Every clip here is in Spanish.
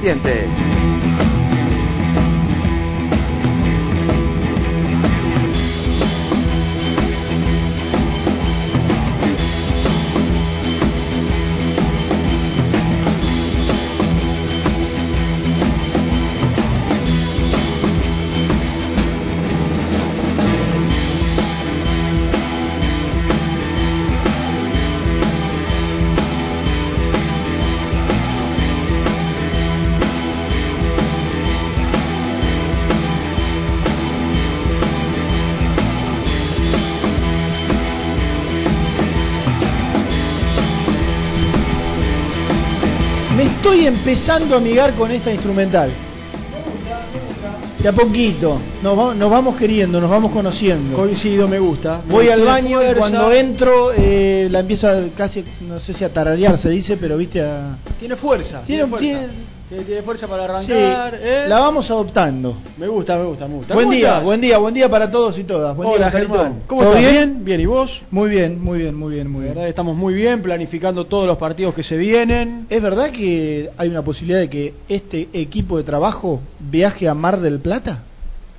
Muy amigar con esta instrumental. De a poquito, nos, nos vamos queriendo, nos vamos conociendo. Coincido, me gusta. Voy al baño y cuando entro eh, la empieza casi, no sé si a tararear se dice, pero viste a... Tiene fuerza. Tiene, fuerza. Tiene, tiene fuerza para arrancar. ¿eh? La vamos adoptando. Me gusta, me gusta, me gusta. Buen día, buen día, buen día para todos y todas. Buen Hola, día, Germán. ¿Cómo estás? bien? Bien, ¿y vos? Muy bien, muy bien, muy bien, muy bien. verdad estamos muy bien planificando todos los partidos que se vienen. ¿Es verdad que hay una posibilidad de que este equipo de trabajo viaje a Mar del Plata?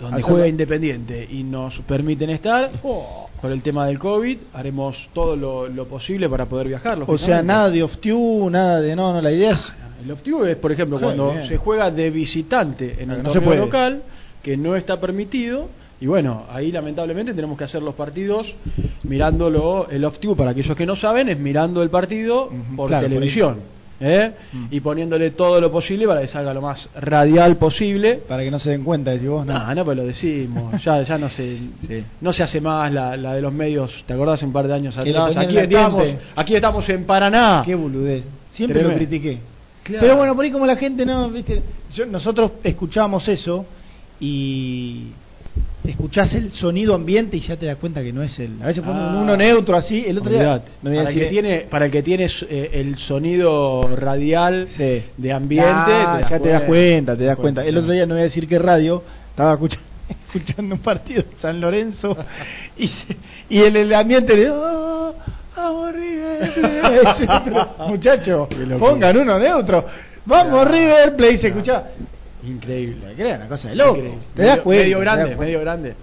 Donde juega Independiente y nos permiten estar. Oh. Por el tema del COVID, haremos todo lo, posible para poder viajar. O sea, nada de off-tube, nada de. No, no, la idea es el off es, por ejemplo, cuando se juega de visitante en el torneo local, que no está permitido. Y bueno, ahí lamentablemente tenemos que hacer los partidos mirándolo, el off para aquellos que no saben, es mirando el partido por televisión. ¿Eh? Mm. Y poniéndole todo lo posible para que salga lo más radial posible. Para que no se den cuenta, decís vos, no. No, pues lo decimos. ya, ya no se, no se hace más la, la, de los medios. ¿Te acordás un par de años atrás? Aquí estamos, aquí estamos en Paraná. Qué boludez. Siempre lo critiqué. Pero bueno, por ahí como la gente no, viste, Yo, nosotros escuchamos eso y escuchás el sonido ambiente y ya te das cuenta que no es el. A veces ponen ah, uno neutro así, el otro día. para, el que tiene, para el que tiene eh, el sonido radial de ambiente, ah, ya te das cuenta, te das cuenta. El otro día no voy a decir qué radio, estaba escuchando, escuchando un partido de San Lorenzo y, y el, el ambiente de. Oh, Vamos River Muchachos, pongan uno neutro. Vamos River Play, se escucha. Increíble. Crea una cosa de loco. Te das cuenta. Medio grande, medio grande.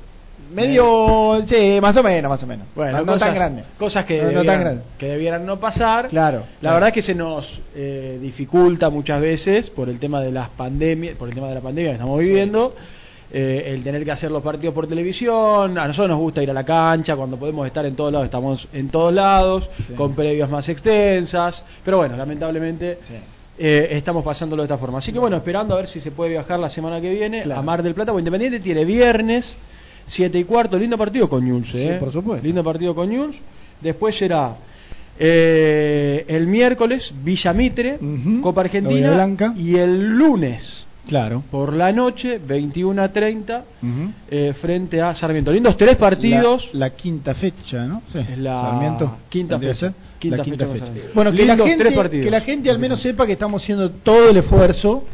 Medio, sí, más o menos, más o menos. Bueno, no, tan grande. Cosas que, debieran, que debieran no pasar. Claro. La verdad es que se nos eh, dificulta muchas veces por el tema de las pandemias, por el tema de la pandemia que estamos viviendo. Eh, el tener que hacer los partidos por televisión. A nosotros nos gusta ir a la cancha, cuando podemos estar en todos lados, estamos en todos lados, con previas más extensas. Pero bueno, lamentablemente eh, estamos pasándolo de esta forma. Así que bueno, esperando a ver si se puede viajar la semana que viene a Mar del Plata. Independiente tiene viernes, 7 y cuarto, lindo partido con Ñuls, ¿eh? por supuesto. Lindo partido con Ñuls. Después será el miércoles Villa Mitre, Copa Argentina. Y el lunes Claro. por la noche, 21 a 30, Ujú. eh, frente a Sarmiento. Lindos tres partidos. La, la quinta fecha, ¿no? Sí. Es la Sarmiento. quinta fecha. Quinta la quinta fecha. Bueno, que la, gente, partidos. que la gente al menos sepa que estamos haciendo todo el esfuerzo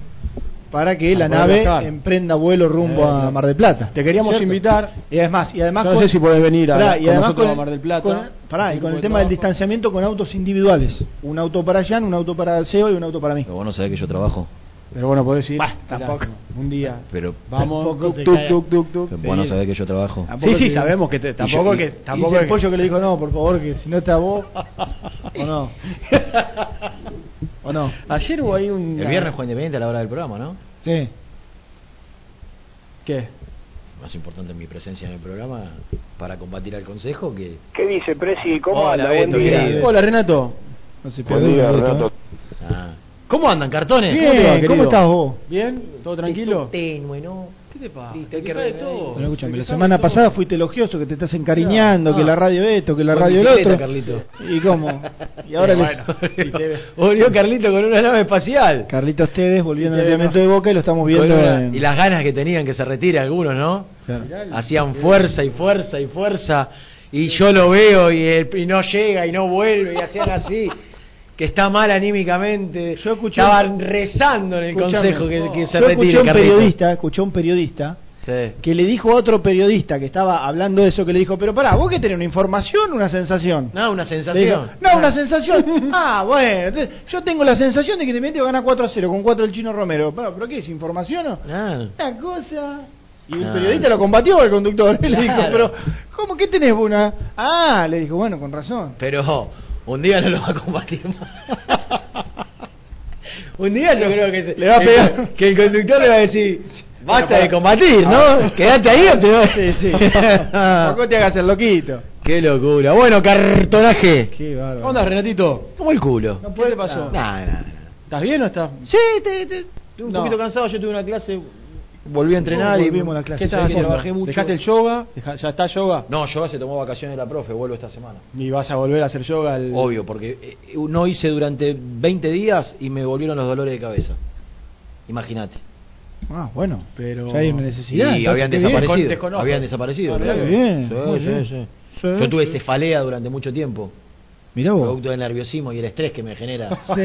para que la nave viajar. emprenda vuelo rumbo Eh, a. Mar del Plata. Te queríamos ¿Cierto? invitar. Y además, y además no con- sé si podés venir a- Pará, y con además nosotros con- a Mar del Plata. con- pará, y con el tema del distanciamiento con autos individuales. Un auto para Jan, un auto para Seo y un auto para mí. Pero vos no sabés que yo trabajo. Pero bueno, podés ir. Bah, Mirá, tampoco. Un día. Pero, Vamos. Tampoco Tuk, te tuk, cae. tuk, tuk, tuk. pero vos no Sí. sabés que yo trabajo. Sí, sí, te- sabemos que te, tampoco y- que Y tampoco el que- pollo que le dijo, no, por favor, que si no está vos, o no. ¿O no? Ayer hubo ahí un El viernes juega Independiente a la hora del programa, ¿no? Sí. ¿Qué? Más importante mi presencia en el programa para combatir al Consejo que... ¿Qué dice, Presi? ¿Cómo Hola, anda? Buen día. Hola, Renato. No se Buen día, el Renato. Ah. ¿Cómo andan, cartones? Bien, ¿Cómo te va, ¿cómo estás vos? ¿Bien? ¿Todo tranquilo? Tenue, ¿no? ¿Qué te pasa? Listo, Te hay que de todo. Bueno, escúchame, la semana pasada fuiste elogioso, que te estás encariñando, Claro. que Ah. la radio esto, que la Con radio el otro. Carlito. ¿Y cómo? Y ahora les... Volvió Carlito con una nave espacial. Carlitos Tedes volviendo al no. de Boca y lo estamos viendo Con una- en... Y las ganas que tenían que se retire algunos, ¿no? Claro. Hacían fuerza y fuerza y fuerza. Y yo lo veo y, el- y no llega y no vuelve y hacían así. Que está mal anímicamente. Yo escuché Estaban rezando en el consejo que, que se Yo retire escuché un periodista, escuché un periodista Sí. que le dijo a otro periodista que estaba hablando de eso, que le dijo, pero pará, ¿vos qué tenés, una información o una sensación? No, una sensación. dijo, no, una sensación. ah, bueno, entonces, yo tengo la sensación de que Independiente va a ganar 4 a 0 con 4 del Chino Romero. Pero, ¿pero qué es? ¿Información o? Ah. Una cosa. Y el Ah. periodista lo combatió al conductor. Y le dijo, pero, ¿cómo que tenés una? Ah, le dijo, bueno, con razón. Pero un día no lo va a combatir más. un día yo creo que se- Le va a pegar. que el conductor le va a decir, basta para- de combatir, ¿no? Ah. Quédate ahí o te vas. Sí, sí. Tampoco te hagas el loquito. Qué locura. Bueno, cartonaje. Qué bárbaro. ¿Cómo Renatito? Como el culo. No ¿Qué puede- te pasó? Nah, nah, nah. ¿Estás bien o estás? Sí, te, te- estoy un No. poquito cansado. Yo tuve una clase, volví a entrenar y volvimos a la clase. ¿Qué estás Sí, haciendo? trabajé mucho. ¿Dejaste el yoga? Deja- ¿Ya está yoga? No, yoga se tomó vacaciones la profe, vuelvo esta semana. ¿Y vas a volver a hacer yoga? El... Obvio, porque eh, no hice durante 20 días y me volvieron los dolores de cabeza. Imagínate. Ah, bueno, Pero- ya hay una necesidad. Y habían desaparecido. Habían desaparecido. Bien, Sí, bien. sí. Sí, Yo tuve cefalea durante mucho tiempo. Mirá vos. Producto del nerviosismo y el estrés que me genera. Sí.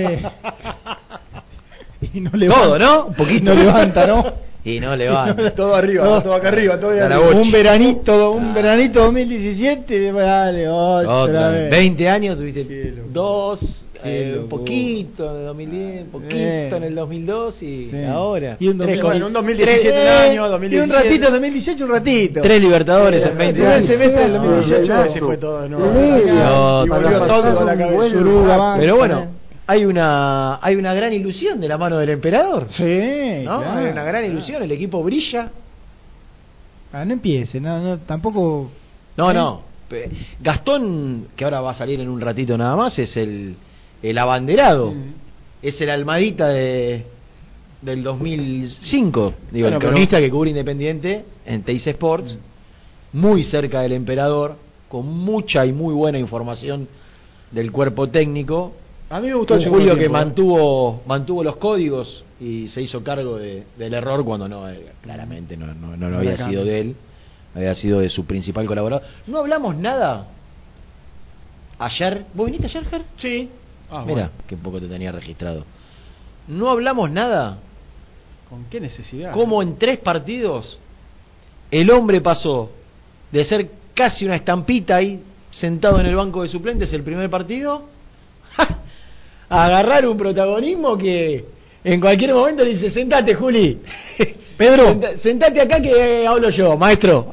y no levanta. Todo, ¿no? Un poquito. No levanta, ¿no? Y no levanta. todo arriba, todo acá arriba, todo arriba. Un veranito, un Ah. veranito 2017, dale, otra, Otra vez. 20 años tuviste locura. dos, eh, poquito en el 2010, un poquito Eh. en el 2002 y Sí. ahora. Y un Tres 2000, con- bueno, un 2017 tres- un año, Y 2017. un ratito, 2018 un ratito. Tres Libertadores en 20 el primer años. semestre del No, 2018 no, se no. fue todo No, no, y volvió no, todo no, la no, cabeza. no. Pero bueno, eh. Hay una hay una gran ilusión de la mano del emperador. Sí, ¿no? claro, hay una gran claro. ilusión, el equipo brilla. Ah, no empiece, no, no, tampoco. No, ¿Eh? no. Gastón, que ahora va a salir en un ratito nada más, es el, el abanderado. Mm. Es el almadita de del 2005. Digo, Bueno, el pero- cronista que cubre Independiente en Teis Sports. Muy cerca del emperador, con mucha y muy buena información del cuerpo técnico. A mí me gustó Un Julio que ¿eh? mantuvo mantuvo los códigos y se hizo cargo de- del error cuando no eh, claramente no, no, no, lo No había sido de él había sido de su principal colaborador no hablamos nada ayer vos viniste ayer Ger? Sí. Ah, mira bueno. qué poco te tenía registrado no hablamos nada ¿Con qué necesidad? cómo en tres partidos el hombre pasó de ser casi una estampita ahí sentado en el banco de suplentes el primer partido a agarrar un protagonismo que en cualquier momento le dice sentate Juli Pedro. Senta- sentate acá que hablo yo maestro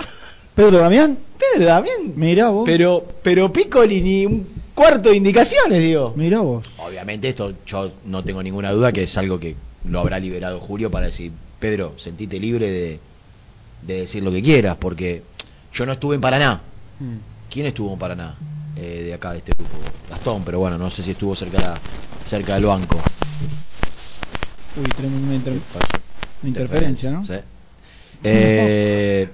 Pedro Damián, Pedro Damián mirá vos. pero pero Piccoli ni un cuarto de indicaciones digo Mirá vos. Obviamente esto yo no tengo ninguna duda que es algo que lo habrá liberado Julio para decir, Pedro, sentite libre de, de decir lo que quieras, porque yo no estuve en Paraná. Mm. ¿Quién estuvo en Paraná? Eh, de acá, de este grupo. Gastón, pero bueno, no sé si estuvo cerca, cerca del banco. Uy, tenemos una, inter- Pasó. una interferencia, ¿no? Sí. Eh,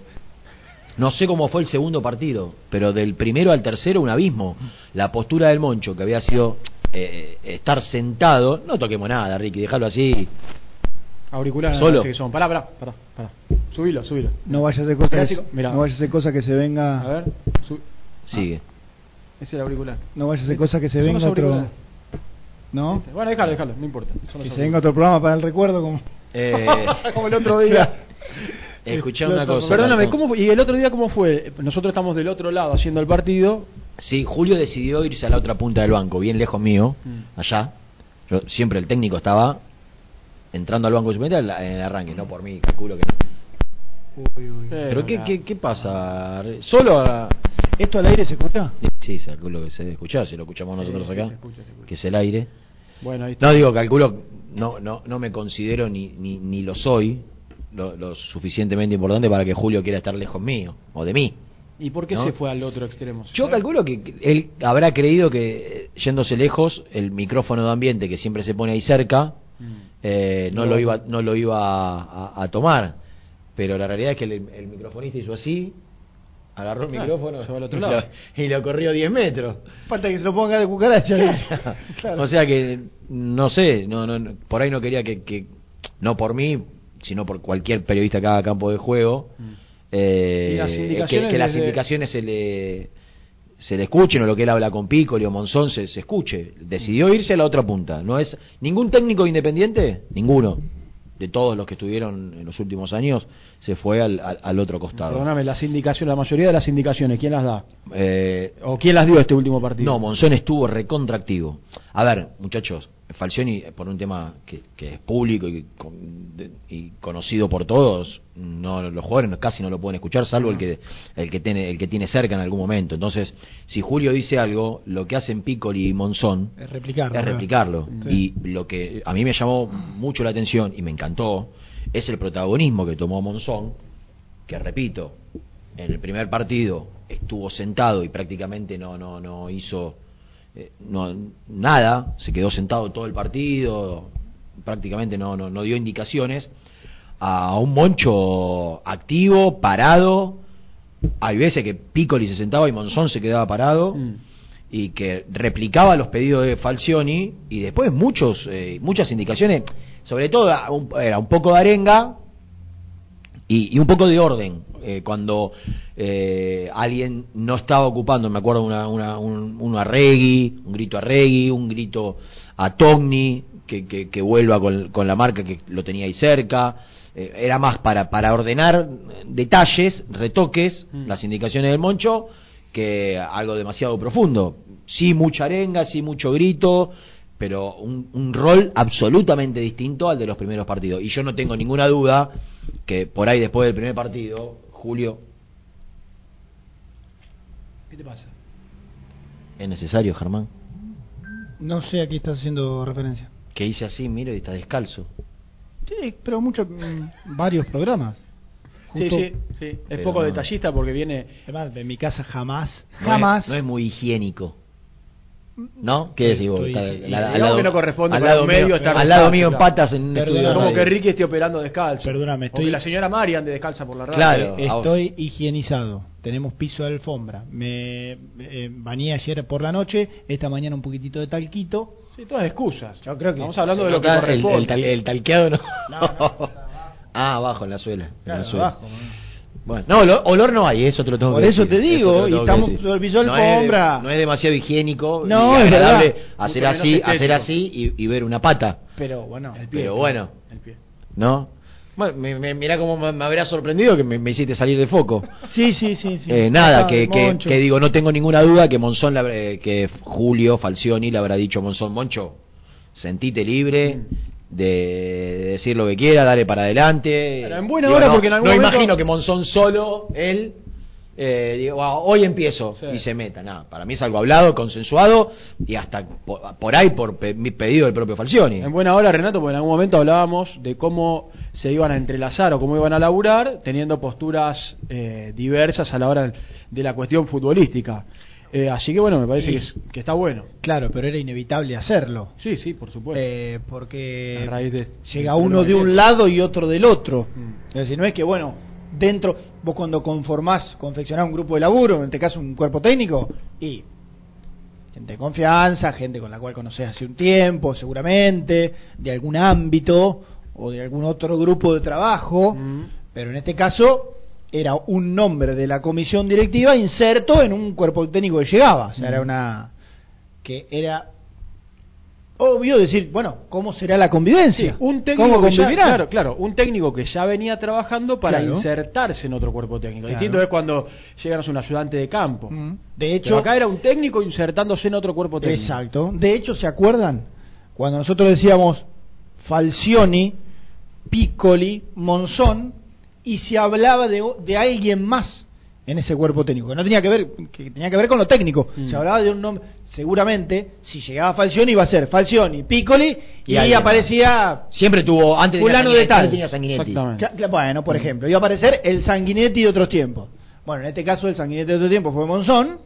no sé cómo fue el segundo partido, pero del primero al tercero un abismo. La postura del Moncho, que había sido eh, estar sentado, no toquemos nada, Ricky, déjalo así. Auriculares Solo. que son. Pará, pará, pará, pará. Subilo, subilo. No vaya a ser cosa que, Clásico, mirá. no vaya a ser cosa que se venga. A ver, sub- Sigue. Ese es el auricular. No vaya a ser cosa que se venga otro. ¿No? Este, Bueno, déjalo, déjalo, no importa. Que se venga otro programa para el recuerdo como. Eh, Como el otro día. escuchá una cosa. Perdóname. ¿y el otro día cómo fue? Nosotros estamos del otro lado haciendo el partido. Sí, Julio decidió irse a la otra punta del banco, bien lejos mío, Mm. allá. Yo, siempre el técnico estaba entrando al banco de en el arranque, no por mí, calculo que no. Pero ¿qué, qué, qué pasa? ¿Solo a...? ¿Esto al aire se escucha? Sí, sí, calculo que se debe escuchar, si lo escuchamos nosotros sí, acá, se escucha, se escucha. que es el aire. Bueno, ahí está. No, digo, calculo, no, no, no me considero ni, ni, ni lo soy lo, lo suficientemente importante para que Julio quiera estar lejos mío, o de mí. ¿Y por qué ¿no? se fue al otro extremo? Yo calculo que él habrá creído que, yéndose lejos, el micrófono de ambiente que siempre se pone ahí cerca, Mm. eh, no, No. lo iba, no lo iba a, a- a tomar. Pero la realidad es que el, el microfonista hizo así, agarró el Claro, micrófono se va al otro y, lado. Lo, y lo corrió 10 metros. Falta que se lo ponga de cucaracha. O sea que, no sé, no, no, por ahí no quería que, que, no por mí, sino por cualquier periodista que haga campo de juego, Mm. eh, las que, las indicaciones se le se le escuchen o lo que él habla con Piccoli o Monzón se, se escuche. Decidió irse a la otra punta. No es ningún técnico independiente, ninguno de todos los que estuvieron en los últimos años se fue al, al, al otro costado. Perdóname, las indicaciones, la mayoría de las indicaciones, ¿quién las da? Eh, ¿O quién las dio este último partido? no, Monzón estuvo recontractivo. A ver, muchachos, Falcioni, por un tema que, que es público y, con- de- y conocido por todos, no los jugadores no- casi no lo pueden escuchar, salvo el que el que tiene el que tiene cerca en algún momento. Entonces, si Julio dice algo, lo que hacen Piccoli y Monzón Es replicarlo. es ¿no? replicarlo. Sí. Y lo que a mí me llamó mucho la atención y me encantó es el protagonismo que tomó Monzón, que repito, en el primer partido estuvo sentado y prácticamente no no no hizo eh, no nada, se quedó sentado todo el partido, prácticamente no no, no dio indicaciones a un Moncho activo, parado. Hay veces que Piccoli se sentaba y Monzón se quedaba parado Mm. y que replicaba los pedidos de Falcioni y después muchos eh, muchas indicaciones, sobre todo era un poco de arenga y, y un poco de orden. Eh, cuando eh, alguien no estaba ocupando, me acuerdo una, una, un, uno a Regui, un grito a Regui, un grito a Togni, que, que, que vuelva con, con la marca que lo tenía ahí cerca. Eh, era más para, para ordenar detalles, retoques, Mm. las indicaciones del Moncho, que algo demasiado profundo. Sí, mucha arenga, sí, mucho grito, pero un, un rol absolutamente distinto al de los primeros partidos. Y yo no tengo ninguna duda que por ahí después del primer partido, Julio, ¿Qué te pasa? es necesario, Germán, No sé a qué estás haciendo referencia. que hice así, miro y está descalzo. Sí, pero muchos, mm, varios programas. Sí, Justo- sí, sí. Es Pero poco no. detallista porque viene... Además, en mi casa jamás, No jamás. es, no es muy higiénico. ¿No? ¿Qué decís vos? Está- y- al- lado- que no corresponde al lado medio mío, estar al lado mío en patas en un estudio Como que Ricky esté operando descalzo. Perdóname, O estoy- que la señora Mari ande descalza por la radio. Claro. Estoy higienizado. Tenemos piso de alfombra. Me eh, bañé ayer por la noche. Esta mañana un poquitito de talquito. Sí, todas excusas. Yo creo que- Estamos hablando de lo que el, corresponde. el, tal- el talqueado no. No, no, ah, abajo en la suela. en Claro, la suela. abajo, man. Bueno, no, olor, olor no hay, eso te lo tengo Por que eso decir. te digo, te lo y estamos sobre el piso no es, no es demasiado higiénico No, es agradable verdad. hacer así, hacer así y, y ver una pata, Pero bueno. El pie, pero bueno. El pie. ¿no? Bueno, me, me- mirá cómo me, me habrá sorprendido que me, me hiciste salir de foco. Sí, sí, sí. sí. Eh, nada, que, que, que digo, no tengo ninguna duda que Monzón, le habrá- eh, que Julio Falcioni le habrá dicho a Monzón, Moncho, sentite libre de, de decir lo que quiera, dale para adelante. Pero en buena Digo, hora, no, porque en algún no momento- imagino que Monzón solo, él, eh, digo, "Ah, hoy empiezo Sí. y se meta. Nada, para mí es algo hablado, consensuado y hasta por, por ahí por pe- mi pedido del propio Falcioni. En buena hora, Renato, porque en algún momento hablábamos de cómo se iban a entrelazar o cómo iban a laburar, teniendo posturas eh, diversas a la hora de la cuestión futbolística. Eh, así que bueno, me parece que, es- que está bueno. Claro, pero era inevitable hacerlo. Sí, sí, por supuesto. Eh, porque A raíz de- llega uno de un lado y otro del otro. Mm. Es decir, no es que, bueno, dentro, vos cuando conformás, confeccionás un grupo de laburo, en este caso un cuerpo técnico, y gente de confianza, gente con la cual conocés hace un tiempo, seguramente, de algún ámbito, o de algún otro grupo de trabajo, Mm. pero en este caso era un nombre de la comisión directiva inserto en un cuerpo técnico que llegaba, o sea, era una que era obvio decir, bueno, ¿cómo será la convivencia? Sí, un técnico ¿Cómo que ya, claro, claro, un técnico que ya venía trabajando para Claro. insertarse en otro cuerpo técnico. Claro. Distinto es cuando llegan a un ayudante de campo. Mm. De Pero hecho, acá era un técnico insertándose en otro cuerpo técnico. Exacto. De hecho, ¿se acuerdan? Cuando nosotros decíamos Falcioni, Piccoli, Monzón, y se hablaba de, de alguien más en ese cuerpo técnico, que no tenía que ver, que tenía que ver con lo técnico. Mm. Se hablaba de un nombre, seguramente, si llegaba Falcioni iba a ser Falcioni, Piccoli, y, Y ahí aparecía Siempre tuvo, antes Fulano de Sanguinetti, tal. tenía Sanguinetti. Bueno, por ejemplo, iba a aparecer el Sanguinetti de otros tiempos. Bueno, en este caso el Sanguinetti de otro tiempo fue Monzón.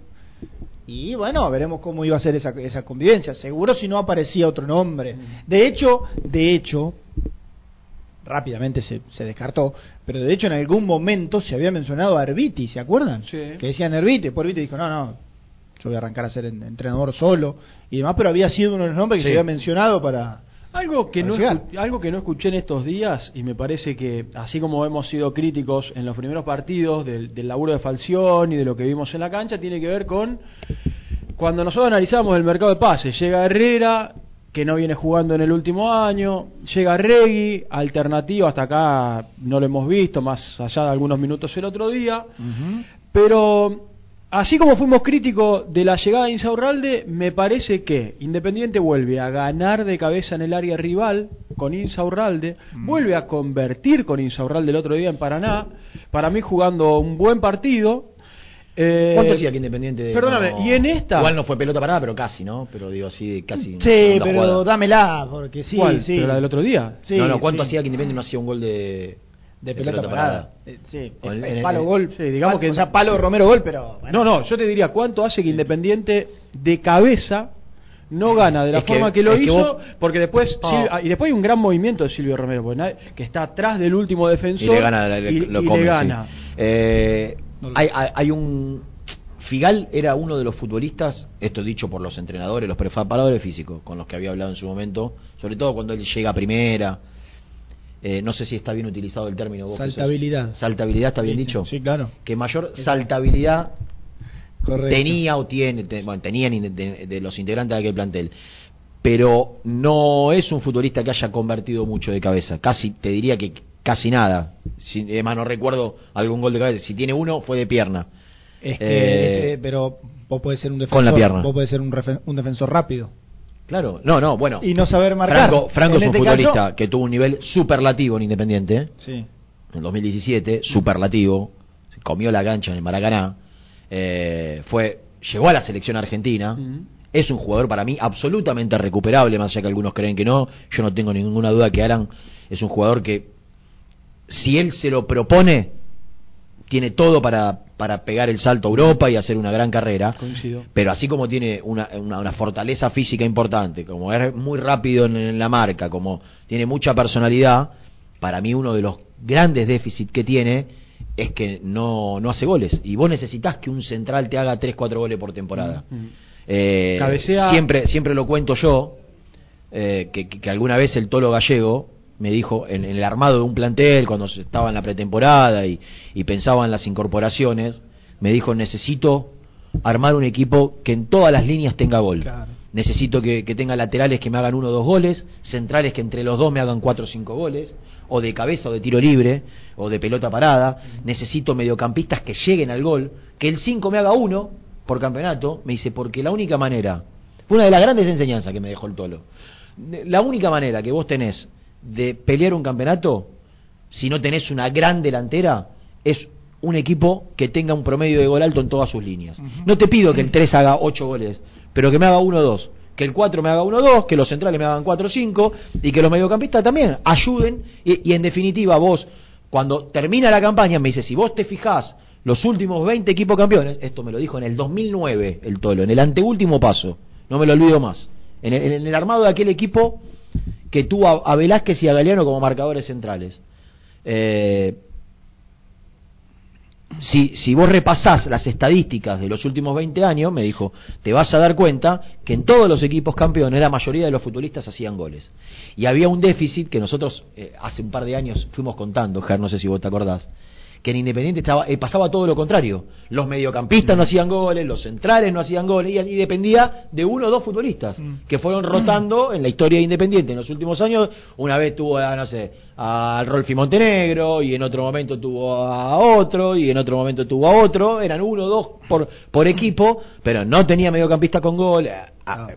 Y bueno, veremos cómo iba a ser esa, esa convivencia. Seguro si no aparecía otro nombre. De hecho, de hecho, rápidamente se, se descartó, pero de hecho en algún momento se había mencionado a Arbiti, ¿se acuerdan? Sí. Que decían Arbiti, por Arbiti dijo, no, no, yo voy a arrancar a ser en- entrenador solo y demás, pero había sido uno de los nombres que Sí. se había mencionado para... Algo que, Para no algo que no escuché en estos días, y me parece que, así como hemos sido críticos en los primeros partidos del, del laburo de Falción y de lo que vimos en la cancha, tiene que ver con cuando nosotros analizamos el mercado de pases. Llega Herrera, que no viene jugando en el último año, llega Regui, alternativo, hasta acá no lo hemos visto, más allá de algunos minutos el otro día. Pero así como fuimos críticos de la llegada de Insaurralde, me parece que Independiente vuelve a ganar de cabeza en el área rival con Insaurralde, vuelve a convertir con Insaurralde el otro día en Paraná, para mí jugando un buen partido. Eh, ¿Cuánto hacía que Independiente? Perdóname, no- y en esta... Igual no fue pelota parada, pero casi, ¿no? Pero digo así, casi. Sí, pero jugada. dámela, porque sí, ¿Cuál? sí. ¿Pero la del otro día? Sí, no, no, ¿cuánto sí. hacía que Independiente no hacía un gol de, de pelota, parada. Eh, sí, el- el en el- palo gol. Sí, digamos que- o sea, palo Romero gol, pero bueno. No, no, yo te diría, ¿cuánto hace que Independiente de cabeza no gana de la Es forma que, lo que hizo? vos- Porque después. Silvio- ah, y después hay un gran movimiento de Silvio Romero, que está atrás del último defensor y le gana, le- y- lo y come, le sí. gana. Eh, No lo hay, hay, hay un. Figal era uno de los futbolistas, esto dicho por los entrenadores, los preparadores físicos, con los que había hablado en su momento, sobre todo cuando él llega a primera. Eh, no sé si está bien utilizado el término. vos Saltabilidad. Saltabilidad, ¿está bien Sí, dicho? sí, claro. Que mayor saltabilidad Correcto. tenía o tiene, bueno, tenían de, de los integrantes de aquel plantel. Pero no es un futbolista que haya convertido mucho de cabeza. Casi, te diría que casi nada. Si, además, no recuerdo algún gol de cabeza. Si tiene uno, fue de pierna. Es que, Eh, eh, pero vos podés ser un defensor, con la pierna. vos podés ser un, un defensor rápido Claro, no, no, bueno. y no saber marcar. Franco, Franco es un este futbolista caso- que tuvo un nivel superlativo en Independiente. Sí. en 2017, superlativo, se comió la cancha en el Maracaná, eh, fue, llegó a la selección argentina, es un jugador para mí absolutamente recuperable, más allá que algunos creen que no, yo no tengo ninguna duda que Alan es un jugador que, si él se lo propone, tiene todo para, para pegar el salto a Europa y hacer una gran carrera. Coincido. Pero así como tiene una, una, una fortaleza física importante, como es muy rápido en, en la marca, como tiene mucha personalidad, para mí uno de los grandes déficits que tiene es que no, no hace goles. Y vos necesitas que un central te haga 3-4 goles por temporada. Mm. Eh, Cabecea- siempre, siempre lo cuento yo, eh, que- que alguna vez el Tolo Gallego me dijo en, en el armado de un plantel, cuando se estaba en la pretemporada y, y pensaba en las incorporaciones, me dijo, necesito armar un equipo que en todas las líneas tenga gol. Claro. Necesito que, que tenga laterales que me hagan uno o dos goles, centrales que entre los dos me hagan cuatro o cinco goles, o de cabeza o de tiro libre, o de pelota parada. Necesito mediocampistas que lleguen al gol, que el 5 me haga uno por campeonato. Me dice, porque la única manera, fue una de las grandes enseñanzas que me dejó el Tolo, la única manera que vos tenés de pelear un campeonato, si no tenés una gran delantera, es un equipo que tenga un promedio de gol alto en todas sus líneas. No te pido que el 3 haga 8 goles, pero que me haga 1 o 2. Que el 4 me haga 1 o 2, que los centrales me hagan 4 o 5 y que los mediocampistas también ayuden. Y, y en definitiva, vos, cuando termina la campaña, me dice: si vos te fijás los últimos 20 equipos campeones, esto me lo dijo en el 2009 el Tolo, en el anteúltimo paso, no me lo olvido más. En el, en el armado de aquel equipo que tuvo a, Velázquez y a Galeano como marcadores centrales. Eh, si, si vos repasás las estadísticas de los últimos 20 años, me dijo, te vas a dar cuenta que en todos los equipos campeones la mayoría de los futbolistas hacían goles. Y había un déficit que nosotros eh, hace un par de años fuimos contando, Ger, no sé si vos te acordás, que en Independiente estaba, eh, pasaba todo lo contrario. Los mediocampistas no hacían goles, los centrales no hacían goles, y, dependía de uno o dos futbolistas que fueron rotando en la historia de Independiente en los últimos años. Una vez tuvo, a, no sé, al Rolfi Montenegro, y en otro momento tuvo a otro, y en otro momento tuvo a otro. Eran uno o dos por, por equipo, pero no tenía mediocampista con gol. A-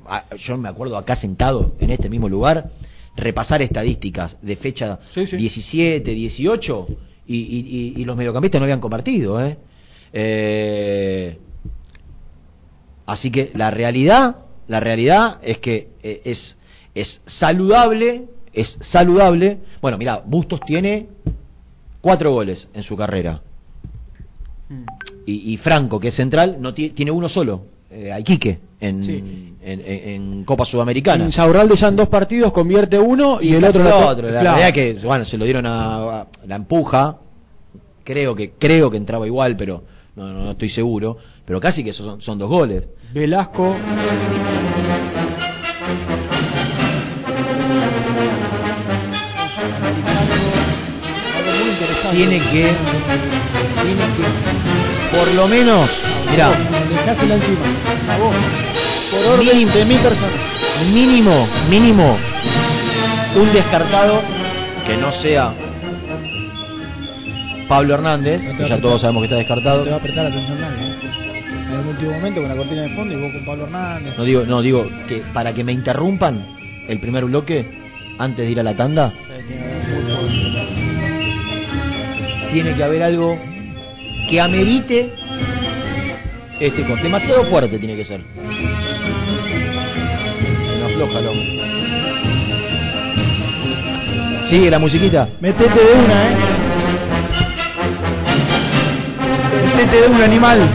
a- yo me acuerdo acá sentado en este mismo lugar repasar estadísticas de fecha Sí, sí. 17, 18 y, y- y- los mediocampistas no habían compartido. ¿eh? Eh, así que la realidad, la realidad es que eh, es, es saludable, es saludable. Bueno, mira, Bustos tiene cuatro goles en su carrera. Y, y Franco, que es central, no ti- tiene uno solo, eh, Iquique, en, Sí. en, en- en Copa Sudamericana. En Saurralde ya en dos partidos convierte uno y, el otro el otro. La Claro. realidad que, bueno, se lo dieron a, a- la empuja. Creo que creo que entraba igual, pero no, no, no estoy seguro. Pero casi que son, son dos goles. Velasco. Que, tiene que, por lo menos, mira, Dejásela encima. A vos. Por orden Mínimo. de mi persona. mínimo, mínimo, un descartado que no sea Pablo Hernández, No que ya apretar. todos sabemos que está No descartado. te va a prestar atención nadie. ¿eh? En el último momento con la cortina de fondo y vos con Pablo Hernández. No digo, no digo que para que me interrumpan el primer bloque antes de ir a la tanda, tiene que haber algo que amerite este corte. Demasiado fuerte tiene que ser. Me afloja el hombre. Sigue la musiquita. Metete de una, ¿eh? Metete de un animal.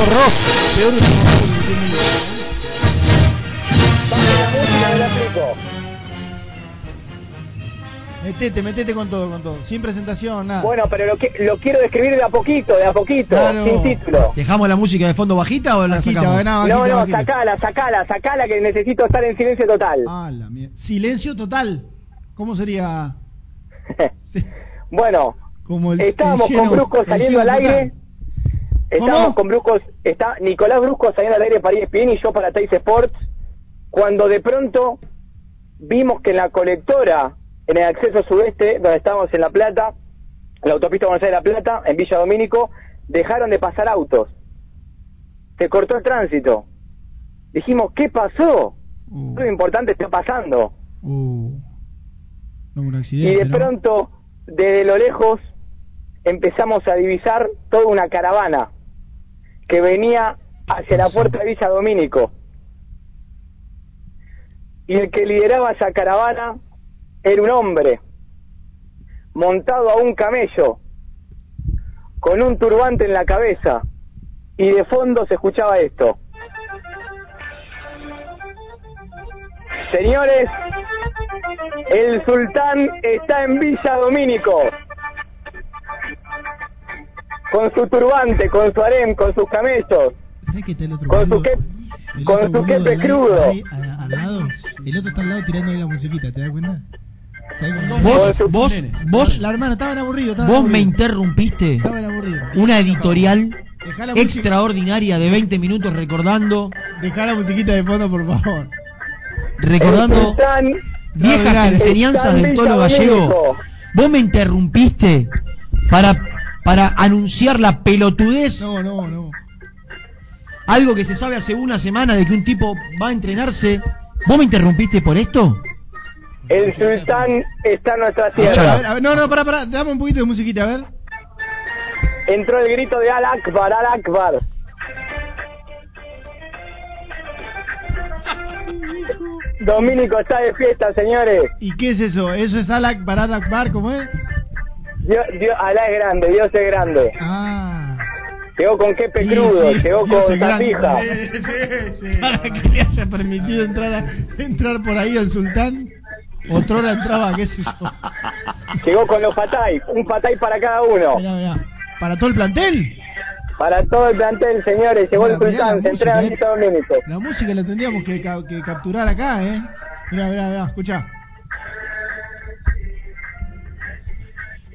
Horror. Peor Metete, metete con todo, con todo. Sin presentación, nada. Bueno, pero lo, que, lo quiero describir de a poquito, de a poquito, Claro. sin título. ¿Dejamos la música de fondo bajita o la Bajita, sacamos? no, No, bajita, no, bajita. sacala, sacala, sacala, que necesito estar en silencio total. Ah, la mierda. Silencio total. ¿Cómo sería? Sí, bueno, Como el, estábamos el con Brusco saliendo al total. aire. Estábamos ¿Cómo? con Brusco, está Nicolás Brusco saliendo al aire para ESPN y yo para Teis Sports, cuando de pronto vimos que en la colectora, en el acceso sudeste, donde estábamos en La Plata, en la autopista Buenos Aires-La Plata, en Villa Domínico, dejaron de pasar autos. Se cortó el tránsito. Dijimos, ¿qué pasó? Uh, Algo importante está pasando. uh. No, un Y de ¿no? pronto, desde lo lejos, empezamos a divisar toda una caravana que venía hacia la puerta de Villa Domínico. Y el que lideraba esa caravana era un hombre, montado a un camello, con un turbante en la cabeza, y de fondo se escuchaba esto. Señores, el sultán está en Villa Domínico. Con su turbante, con su harem, con sus camellos. ¿Sabes que está el otro Con su que- con su quepe crudo. al lado, el otro está al lado tirando ahí la musiquita, ¿te das cuenta? ¿Sabés cómo- Con Vos, vos, vos, La hermana, estaban aburridos. estaban vos me interrumpiste Estaban aburridos. una editorial Dejá extraordinaria de 20 minutos recordando dejá la musiquita de fondo, por favor. Recordando viejas enseñanzas del toro gallego. Vos me interrumpiste para para anunciar la pelotudez, No, no, no. algo que se sabe hace una semana de que un tipo va a entrenarse. ¿Vos me interrumpiste por esto? El sultán está en nuestra tierra. a ver, a ver, no, no, pará, pará. Dame un poquito de musiquita, a ver. Entró el grito de Al Akbar, Al Akbar. Domínico está de fiesta, señores. ¿Y qué es eso? ¿Eso es Alak Barat Akbar, cómo es? Dios, Dios, Alá es grande, Dios es grande. Ah. Llegó con quepe Sí, crudo, sí, llegó Dios con tapija. Sí, sí, sí. Para que le haya permitido entrar, a- entrar por ahí el sultán. Otra hora entraba, qué sé yo. Llegó con los patay, un patay para cada uno. Mirá, mirá. ¿Para todo el plantel? Para todo el plantel, señores, llegó el Mirá, sultán, se entrega en eh. estos minutos. La música la tendríamos que, ca- que capturar acá, ¿eh? Mirá, mirá, mirá, escucha.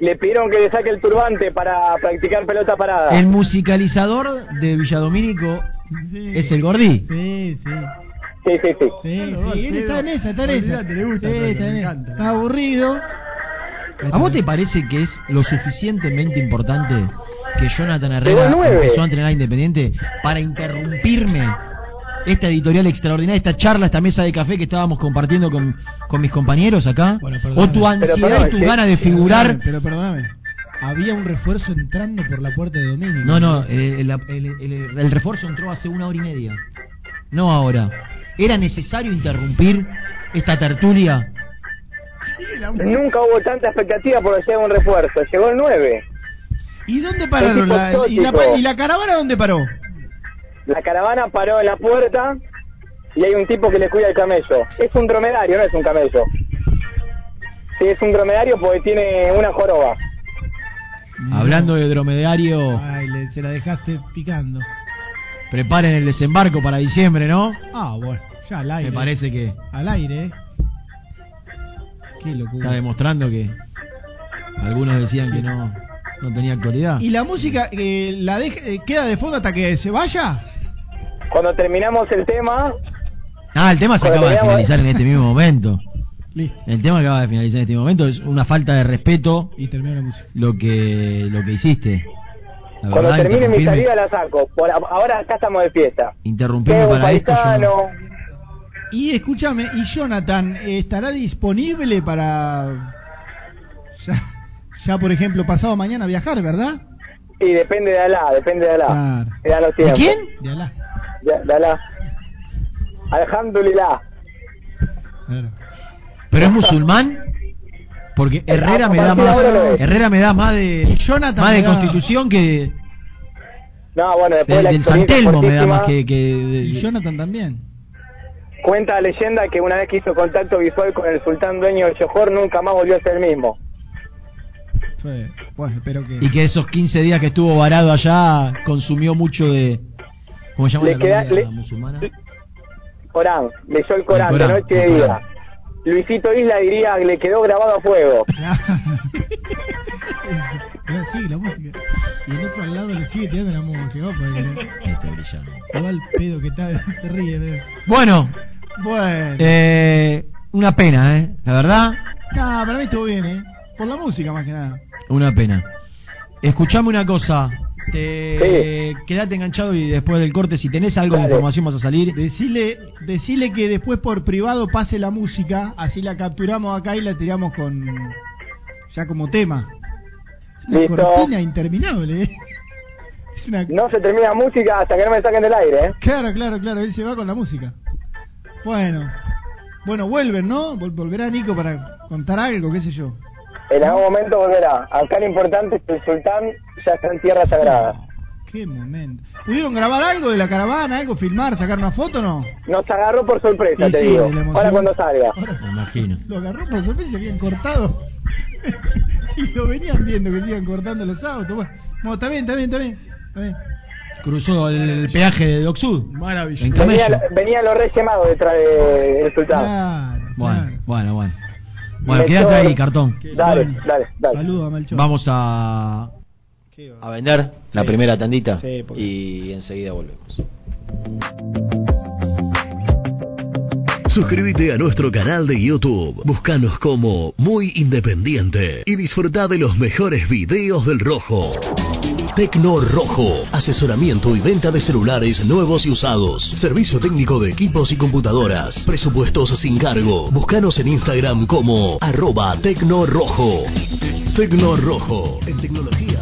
Le pidieron que le saque el turbante para practicar pelota parada. El musicalizador de Villadomínico Sí. es el Gordí. Sí, sí. Sí, sí, sí. Sí, Claro, sí, él está en esa, está en esa. Le gusta, Sí, está, en esa. Está aburrido. ¿A vos te parece que es lo suficientemente importante que Jonathan Herrera empezó a entrenar a Independiente para interrumpirme esta editorial extraordinaria, esta charla, esta mesa de café que estábamos compartiendo con, con mis compañeros acá? Bueno. ¿O tu ansiedad y tu sí. ganas de figurar? Perdóname, Pero perdóname. Había un refuerzo entrando por la puerta de Domínguez. No, no, el, el- el- el refuerzo entró hace una hora y media. No ahora. ¿Era necesario interrumpir esta tertulia? Nunca hubo tanta expectativa por llega un refuerzo. Llegó el 9. ¿Y dónde pararon? La, y, la, exótico. ¿Y la caravana dónde paró? La caravana paró en la puerta y hay un tipo que le cuida el camello. Es un dromedario, no es un camello. Sí, es un dromedario porque tiene una joroba. Hablando de dromedario, Ay, le- se la dejaste picando. Preparen el desembarco para diciembre, ¿no? Ah, bueno, ya al aire. Me parece que Al aire, ¿eh? Qué está locura. demostrando que algunos decían que no, no tenía actualidad. ¿Y la música eh, la deja- eh, queda de fondo hasta que se vaya? Cuando terminamos el tema, Ah, el tema se acaba de finalizar en este mismo momento. Listo. El tema acaba de finalizar en este momento. Es una falta de respeto Y terminó la música. lo que lo que hiciste. La cuando verdad, termine mi salida la saco. Por ahora acá estamos de fiesta. Interrumpirme para esto. yo. Y escúchame, ¿y Jonathan eh, estará disponible para. Ya, ya, por ejemplo, pasado mañana viajar, ¿verdad? Y depende de Alá, depende de Alá. Claro. ¿De quién? De Alá. De, de Alá. Alhamdulillah. Claro. Pero es musulmán. Porque Herrera me da de más. Herrera me da más de Jonathan más de constitución que No, bueno, después de- de la del San Telmo me da más que, que de- Y Jonathan también. Cuenta la leyenda que una vez que hizo contacto visual con el sultán dueño del Johor, nunca más volvió a ser el mismo. Fue, bueno, espero que. y que esos 15 días que estuvo varado allá consumió mucho de ¿cómo se llama Le la queda- le- musulmana? Corán, leyó el Corán, El Corán, de noche y de día. Luisito Isla diría que le quedó grabado a fuego. Pero sigue la música. Y el otro al lado le sigue tirando la música. ¿no? Este brillante. igual pedo que está, se ríe. pero- Bueno, Bueno. eh, una pena, ¿eh? La verdad, No, para mí estuvo bien, ¿eh? Por la música más que nada. una pena. Escuchame una cosa. Te quedate enganchado y después del corte si tenés algo de información vas a salir. Decile, decile que después por privado pase la música, así la capturamos acá y la tiramos con ya como tema. Es una Listo. cortina interminable, ¿eh? Es una... No se termina música hasta que no me saquen del aire, ¿eh? Claro, claro, claro, él se va con la música. Bueno, bueno, vuelven, ¿no? Vol- volverá Nico para contar algo, qué sé yo. En algún momento volverá. Acá lo importante es que el sultán ya está en tierra sagrada. Oh, qué momento. ¿Pudieron grabar algo de la caravana, algo, filmar, sacar una foto o no? Nos agarró por sorpresa, Y te sí, digo. Ahora cuando salga. Ahora- Me imagino. Lo agarró por sorpresa y se habían cortado. y lo venían viendo que se iban cortando los autos. Bueno, no, está bien, está bien, está bien. Está bien. Cruzó el, el peaje de Doc Sud. Maravilloso. En Venía, venían los reyes magos detrás de- del sultán. Claro, Bueno, claro. bueno, bueno. Bueno, quédate ahí, cartón. Dale, Bueno. dale, dale. Saludos a Melchor. Vamos a. a vender la Sí. primera tandita Sí, porque- y enseguida volvemos. Suscríbete a nuestro canal de YouTube. Búscanos como Muy Independiente y disfruta de los mejores videos del Rojo. Tecno Rojo. Asesoramiento y venta de celulares nuevos y usados. Servicio técnico de equipos y computadoras. Presupuestos sin cargo. Búscanos en Instagram como arroba Tecno Rojo. Tecno Rojo. En tecnología.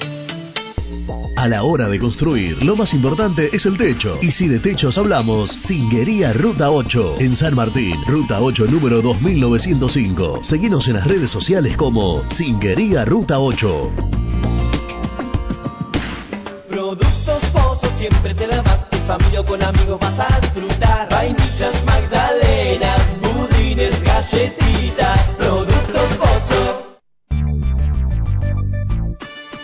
A la hora de construir, lo más importante es el techo. Y si de techos hablamos, Singuería Ruta 8, en San Martín, Ruta 8 número 2905. Seguimos en las redes sociales como Singuería Ruta 8. Productos Pozo siempre te da más. En familia con amigos vas a disfrutar.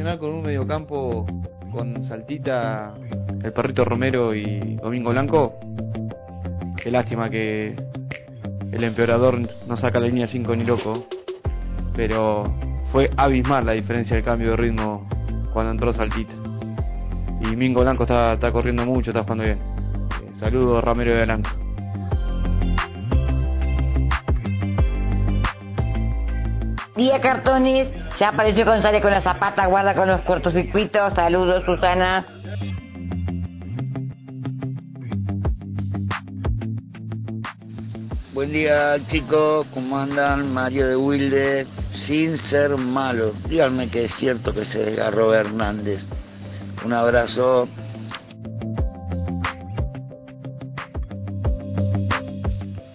Con un mediocampo con Saltita, el perrito Romero y Domingo Blanco. Qué lástima que el empeorador no saca la línea 5 ni loco. Pero fue abismal la diferencia de cambio de ritmo cuando entró Saltita. Y Mingo Blanco está, está corriendo mucho, está jugando bien. Eh, Saludos Ramiro de Blanco. Día cartones, ya apareció González con la zapata, guarda con los cortocircuitos. Saludos, Susana. Buen día chicos, ¿cómo andan? Mario de Wilde, sin ser malo. Díganme que es cierto que se desgarró Hernández. Un abrazo.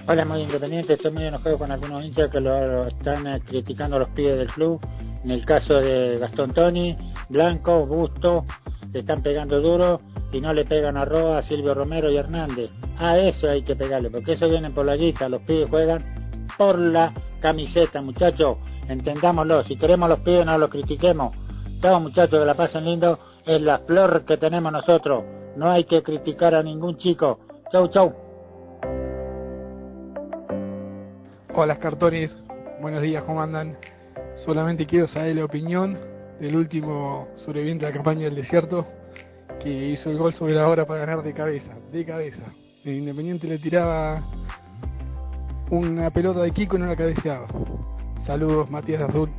Hola, muy independiente. Estoy muy enojado con algunos hinchas que lo, están eh, criticando a los pibes del club. En el caso de Gastón Toni, Blanco, Busto, le están pegando duro y no le pegan a Roa, Silvio Romero y Hernández. A eso hay que pegarle, porque eso viene por la guita. Los pibes juegan por la camiseta, muchachos. Entendámoslo. Si queremos los pibes, no los critiquemos. Chao, muchachos, que la pasen lindo. Es la flor que tenemos nosotros. No hay que criticar a ningún chico. Chau, chau. Hola cartones, buenos días, ¿cómo andan? Solamente quiero saber la opinión del último sobreviviente de la campaña del desierto que hizo el gol sobre la hora para ganar de cabeza, de cabeza. El Independiente le tiraba una pelota de Kiko y no la cabeceaba. Saludos, Matías Azul.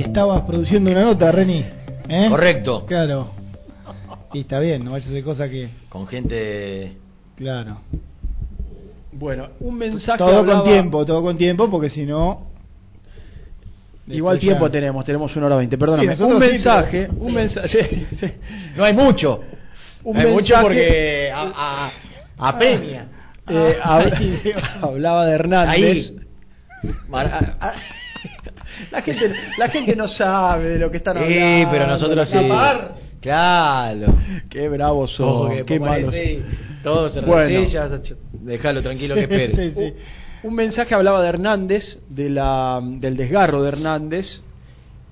Estabas produciendo una nota, Reni. ¿eh? Correcto. Claro. Y está bien, no vayas a hacer cosas que. Con gente. Claro. Bueno, un mensaje. Todo hablaba- con tiempo, todo con tiempo, porque si no. Igual tiempo ya- tenemos, tenemos una hora veinte. Perdóname. Sí, un sí, mensaje, pero- un mensaje. No hay mucho. Un No hay mucho mensaje- porque a- a-. Eh, Ah. hab- hablaba de Hernández. Ahí. Mar- La gente, la gente no sabe de lo que están Sí, hablando. pero nosotros sí. Claro. Qué bravos son, Ojo que qué malos. ese- Todo se Bueno. Déjalo tranquilo que espere. Un, un mensaje hablaba de Hernández, de la, del desgarro de Hernández.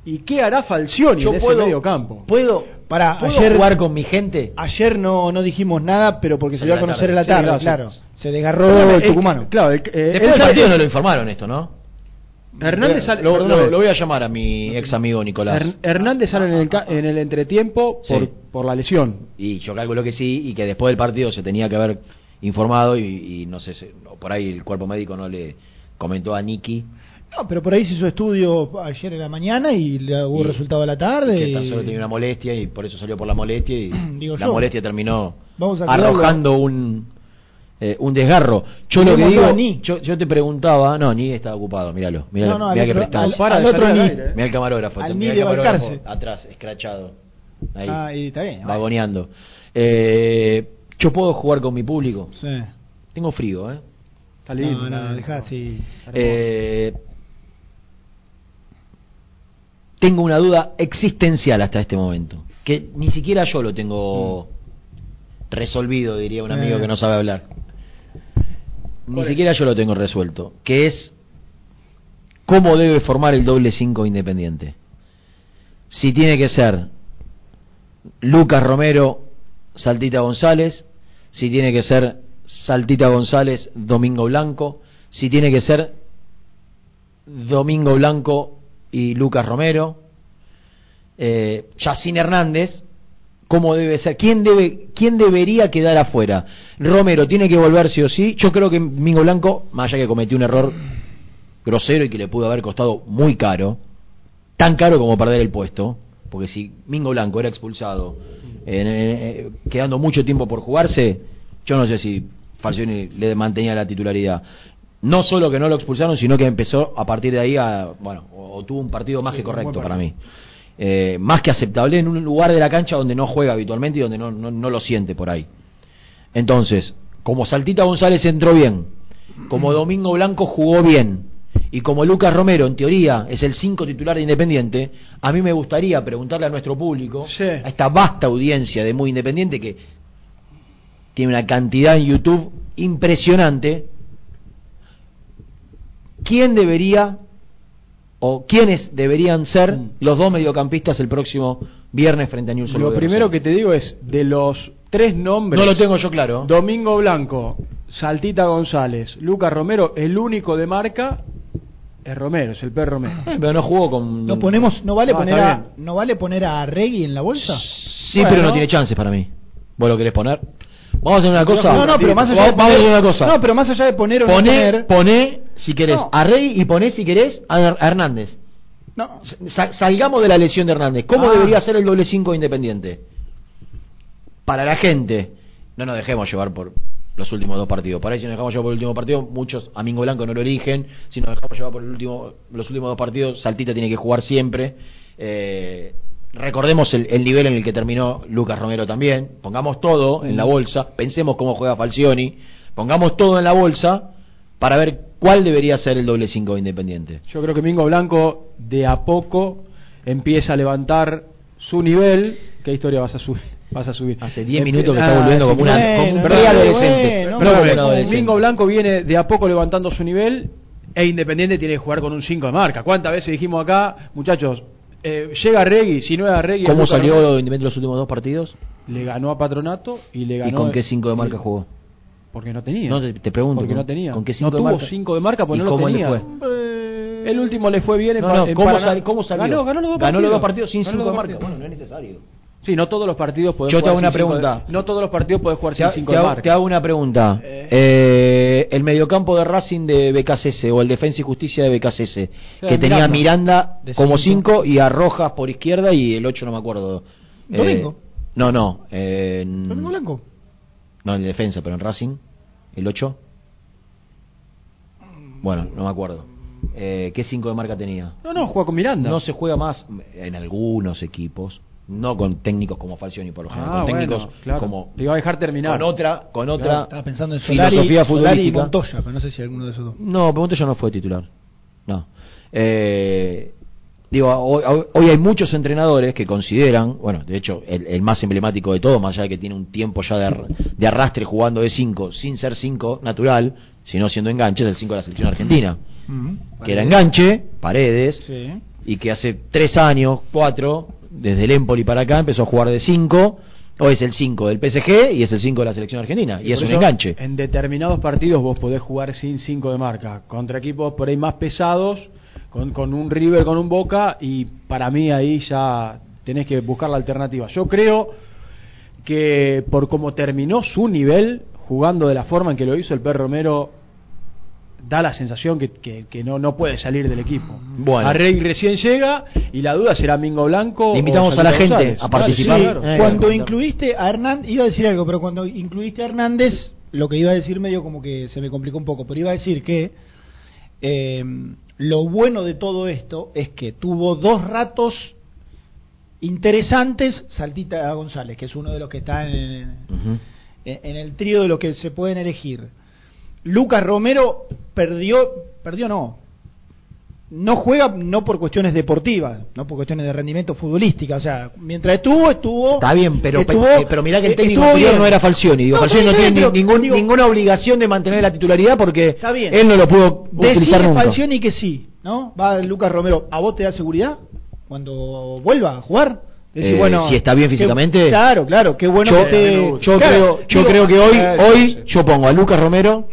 ¿Y qué hará Falcioni Yo en ese puedo- medio campo? ¿Puedo, Para, ¿puedo ayer, jugar con mi gente? Ayer no, no dijimos nada, pero porque se dio a conocer en la tarde. Sí, claro. Se desgarró el eh, tucumano. claro, el- eh, Después del partido no lo informaron esto, ¿no? Hernández sale, lo, perdóname. lo- lo voy a llamar a mi ex amigo Nicolás. Her- Hernández sale en el, ca- en el entretiempo por, Sí. por la lesión. Y yo calculo que sí, y que después del partido se tenía que haber informado y, y no sé, se- no, por ahí el cuerpo médico no le comentó a Nicky No, pero por ahí se hizo estudio ayer en la mañana y le hubo Y- resultado a la tarde. que tan solo tenía una molestia y por eso salió por la molestia y Digo la yo. molestia terminó Vamos a cuidarlo. arrojando un eh, un desgarro. Yo lo que digo, a Ni. yo, yo te preguntaba, no, ni estaba ocupado, míralo, míralo, No, no, al que prestado. al- Para al otro Ni. aire, ¿eh? Mirá el camarógrafo, Al mirá el camarógrafo atrás, escrachado. Ahí, Ah, y está bien. vagoneando. Eh, yo puedo jugar con mi público. Sí. Tengo frío, ¿eh? Está No, no, dejá así. Eh, tengo una duda existencial hasta este momento, que ni siquiera yo lo tengo resolvido, diría un amigo Eh. que no sabe hablar. Ni siquiera yo lo tengo resuelto, que es cómo debe formar el doble 5 independiente. Si tiene que ser Lucas Romero, Saltita González, si tiene que ser Saltita González, Domingo Blanco, si tiene que ser Domingo Blanco y Lucas Romero, eh, Yacine Hernández, cómo debe ser, quién debe, quién debería quedar afuera. Romero tiene que volver sí o sí. Yo creo que Domingo Blanco, más allá que cometió un error grosero y que le pudo haber costado muy caro, tan caro como perder el puesto, porque si Mingo Blanco era expulsado, eh, eh, quedando mucho tiempo por jugarse, yo no sé si Falcioni le mantenía la titularidad. No solo que no lo expulsaron, sino que empezó a partir de ahí a, bueno, o, o tuvo un partido más Sí, que correcto para mí. Eh, más que aceptable en un lugar de la cancha donde no juega habitualmente y donde no, no, no lo siente por ahí. Entonces, como Saltita González entró bien, como Domingo Blanco jugó bien, y como Lucas Romero, en teoría, es el 5 titular de Independiente, a mí me gustaría preguntarle a nuestro público, a esta vasta audiencia de Muy Independiente que tiene una cantidad en YouTube impresionante, ¿quién debería o quiénes deberían ser los dos mediocampistas el próximo viernes frente a Newell's Old Lo primero que te digo es, de los tres nombres... No lo tengo yo claro. Domingo Blanco, Saltita González, Lucas Romero, el único de marca es Romero, es el Per Romero. Pero no jugó con... No ponemos, no vale Ah, poner a, no vale poner a Reggie en la bolsa. Sí, pero no tiene chances para mí. ¿Vos lo querés poner? Vamos a hacer una cosa. No, no, pero más allá de vamos, vamos a hacer poner- una cosa. No, pero más allá de poner o no Poné, poner. poné, si querés, No. a Rey y poné, si querés, a a Hernández. No. Sa- salgamos de la lesión de Hernández. ¿Cómo Ah. debería ser el doble 5 independiente? Para la gente, no nos dejemos llevar por los últimos dos partidos. Para ahí, si nos dejamos llevar por el último partido, muchos a Mingo Blanco no lo eligen. Si nos dejamos llevar por el último, los últimos dos partidos, Saltita tiene que jugar siempre. Eh, recordemos el, el nivel en el que terminó Lucas Romero también. Pongamos todo en la bolsa. Pensemos cómo juega Falcioni. Pongamos todo en la bolsa para ver cuál debería ser el doble 5 independiente. Yo creo que Mingo Blanco de a poco empieza a levantar su nivel. ¿Qué historia vas a subir? Vas a subir. Hace 10 minutos que está volviendo como una- como un preadolescente. No bueno, adolescente. Mingo Blanco viene de a poco levantando su nivel e Independiente tiene que jugar con un 5 de marca. ¿Cuántas veces dijimos acá, muchachos, eh, llega Regui, si no es a Regui... ¿Cómo salió. Independiente los últimos dos partidos? Le ganó a Patronato y le ganó... ¿Y con qué 5 de marca jugó? Porque no tenía. No, te, te pregunto. Porque ¿con- no tenía. ¿Con qué no 5 de tuvo marca? 5 de marca porque ¿Y no lo cómo le fue? El último le fue bien en, No, ¿cómo, sal- cómo salió? Ganó, ganó los dos Ganó partidos. los dos partidos sin Ganó 5 los de marca. partidos. Bueno, no es necesario. Sí, no todos los partidos podés Yo te jugar hago una cinco de- pregunta. no todos los partidos podés jugar Te, sin 5 te de hago, marca. te hago una pregunta. Eh, el mediocampo de Racing de BKCS o el Defensa y Justicia de BKCS, que tenía Miranda. Como cinco. 5 y a Rojas por izquierda y el 8 no me acuerdo. Eh, Domingo. no, no. eh, en- Domingo Blanco. No, en defensa, pero en Racing. ¿El 8? Bueno, no me acuerdo. Eh, ¿Qué 5 de marca tenía? No, no, juega con Miranda. No se juega más en algunos equipos, no con técnicos como Falcioni por lo general, Ah, con técnicos bueno, claro. como Te iba a dejar terminar. con otra, con Claro, otra estaba pensando en Solari, filosofía Solari y futbolística. Montoya, pero no sé si alguno de esos dos. No, pero Montoya no fue titular. No. Eh, digo, hoy, hay muchos entrenadores que consideran, bueno, de hecho, el, el más emblemático de todo, más allá de que tiene un tiempo ya de, ar- de arrastre jugando de 5, sin ser 5 natural, sino siendo enganche, es el 5 de la selección argentina. Que era enganche, paredes, Sí. y que hace tres años, cuatro, desde el Empoli para acá, empezó a jugar de 5, o es el 5 del PSG y es el 5 de la selección argentina, y, es por un enganche. En determinados partidos vos podés jugar sin 5 de marca. Contra equipos por ahí más pesados, con, con un River, con un Boca, y para mí ahí ya tenés que buscar la alternativa. Yo creo que por cómo terminó su nivel, jugando de la forma en que lo hizo el Per Romero, da la sensación que, que- que no, no puede salir del equipo. Bueno. Arrey recién llega y la duda será Mingo Blanco. Le invitamos o a la gente González. a participar. Sí, claro. Cuando incluiste a Hernández, iba a decir algo, pero cuando incluiste a Hernández, lo que iba a decir medio como que se me complicó un poco, pero iba a decir que eh, lo bueno de todo esto es que tuvo dos ratos interesantes Saltita González, que es uno de los que está en, en, en el trío de los que se pueden elegir. Lucas Romero perdió, perdió no, no juega no por cuestiones deportivas, no por cuestiones de rendimiento futbolística, o sea, mientras estuvo, estuvo... Está bien, pero, estuvo- pe- pero mirá que el eh, técnico anterior no era Falcioni. Digo, No, Falcioni no tiene bien, ni- pero, ningún, digo- ninguna obligación de mantener la titularidad porque Está bien. él no lo pudo utilizar nunca. Falcioni que sí, ¿no? Va Lucas Romero, ¿a vos te da seguridad cuando vuelva a jugar? Decir, Eh, bueno, si está bien qué- físicamente. claro, claro, qué bueno yo, que te- yo claro, creo, yo digo, creo que hoy, eh, hoy yo pongo a Lucas Romero,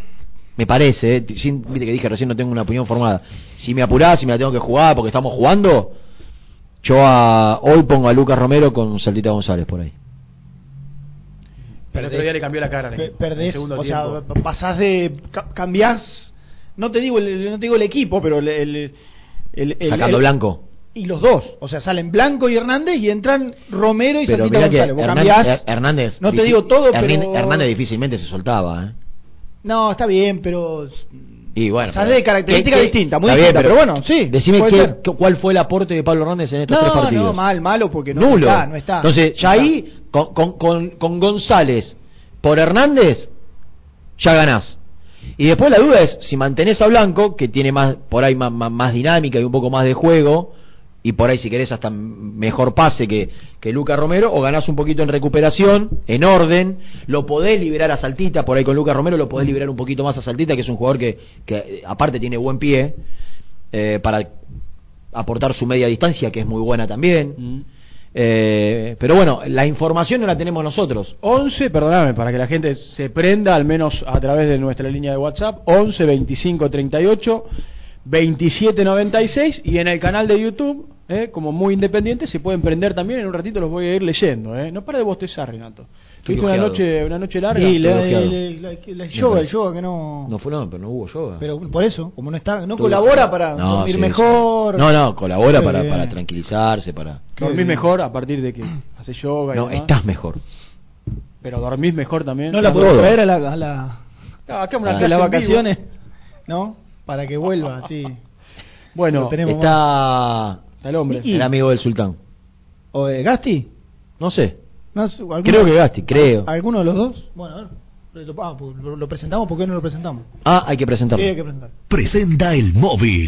me parece, eh, sin, viste que dije recién no tengo una opinión formada. Si me apurás, si me la tengo que jugar porque estamos jugando, yo a, hoy pongo a Lucas Romero con Saltita González por ahí. Pero el otro día le cambió la cara. el perdés, segundo o sea, tiempo. pasás de ca- cambiás, no te digo el, no te digo el equipo, pero el, el- el- el- Sacando el- Blanco. y los dos, o sea, salen Blanco y Hernández y entran Romero y Pero Santita González. Vos Hernández, cambiás, Hernández no te digo todo, pero Hernández difícilmente se soltaba, ¿eh? No, está bien, pero Y bueno, Sale de características ¿qué- qué- distintas, muy distintas, pero bueno, sí, Decime qué- cuál fue el aporte de Pablo Hernández en estos tres partidos. no, mal, malo porque no, Nulo. está, no está. Entonces, ya No ahí, con, con, con, con González por Hernández, ya ganás. Y después la duda es si mantenés a Blanco, que tiene más por ahí más, más, más dinámica y un poco más de juego, y por ahí si querés hasta mejor pase que, que Lucas Romero, o ganás un poquito en recuperación, en orden, lo podés liberar a Saltita, por ahí con Lucas Romero lo podés liberar un poquito más a Saltita, que es un jugador que, que eh, aparte tiene buen pie, eh, para aportar su media distancia, que es muy buena también. Eh, pero bueno, la información no la tenemos nosotros. 11, perdóname, para que la gente se prenda, al menos a través de nuestra línea de WhatsApp, 11 25 38 27 96 y en el canal de YouTube, eh, como muy independiente, se pueden prender también. En un ratito los voy a ir leyendo. Eh. No para de bostezar, Renato. Tuviste una noche, una noche larga. Y la, la- la- la yoga, el yoga que no... No fue no, pero no hubo yoga. Pero por eso, como no está, no colabora para No, dormir sí, mejor. sí. No, no, colabora para, para tranquilizarse, para... Dormís mejor a partir de que haces yoga y No, demás. estás mejor. Pero dormís mejor también. No la puedo traer a la, a la, acá una a clase las vacaciones, ¿no? Para que vuelva, sí. Bueno, tenemos Está el hombre. Y- el amigo del sultán. ¿O de Gasti? No sé. No sé, ¿alguno- Creo que Gasti, creo. ¿Alguno de los dos? Bueno, a ver. Lo, ah, pues, lo- lo presentamos, ¿por qué no lo presentamos? Ah, hay que presentarlo. Sí, hay que presentar. Presenta el móvil.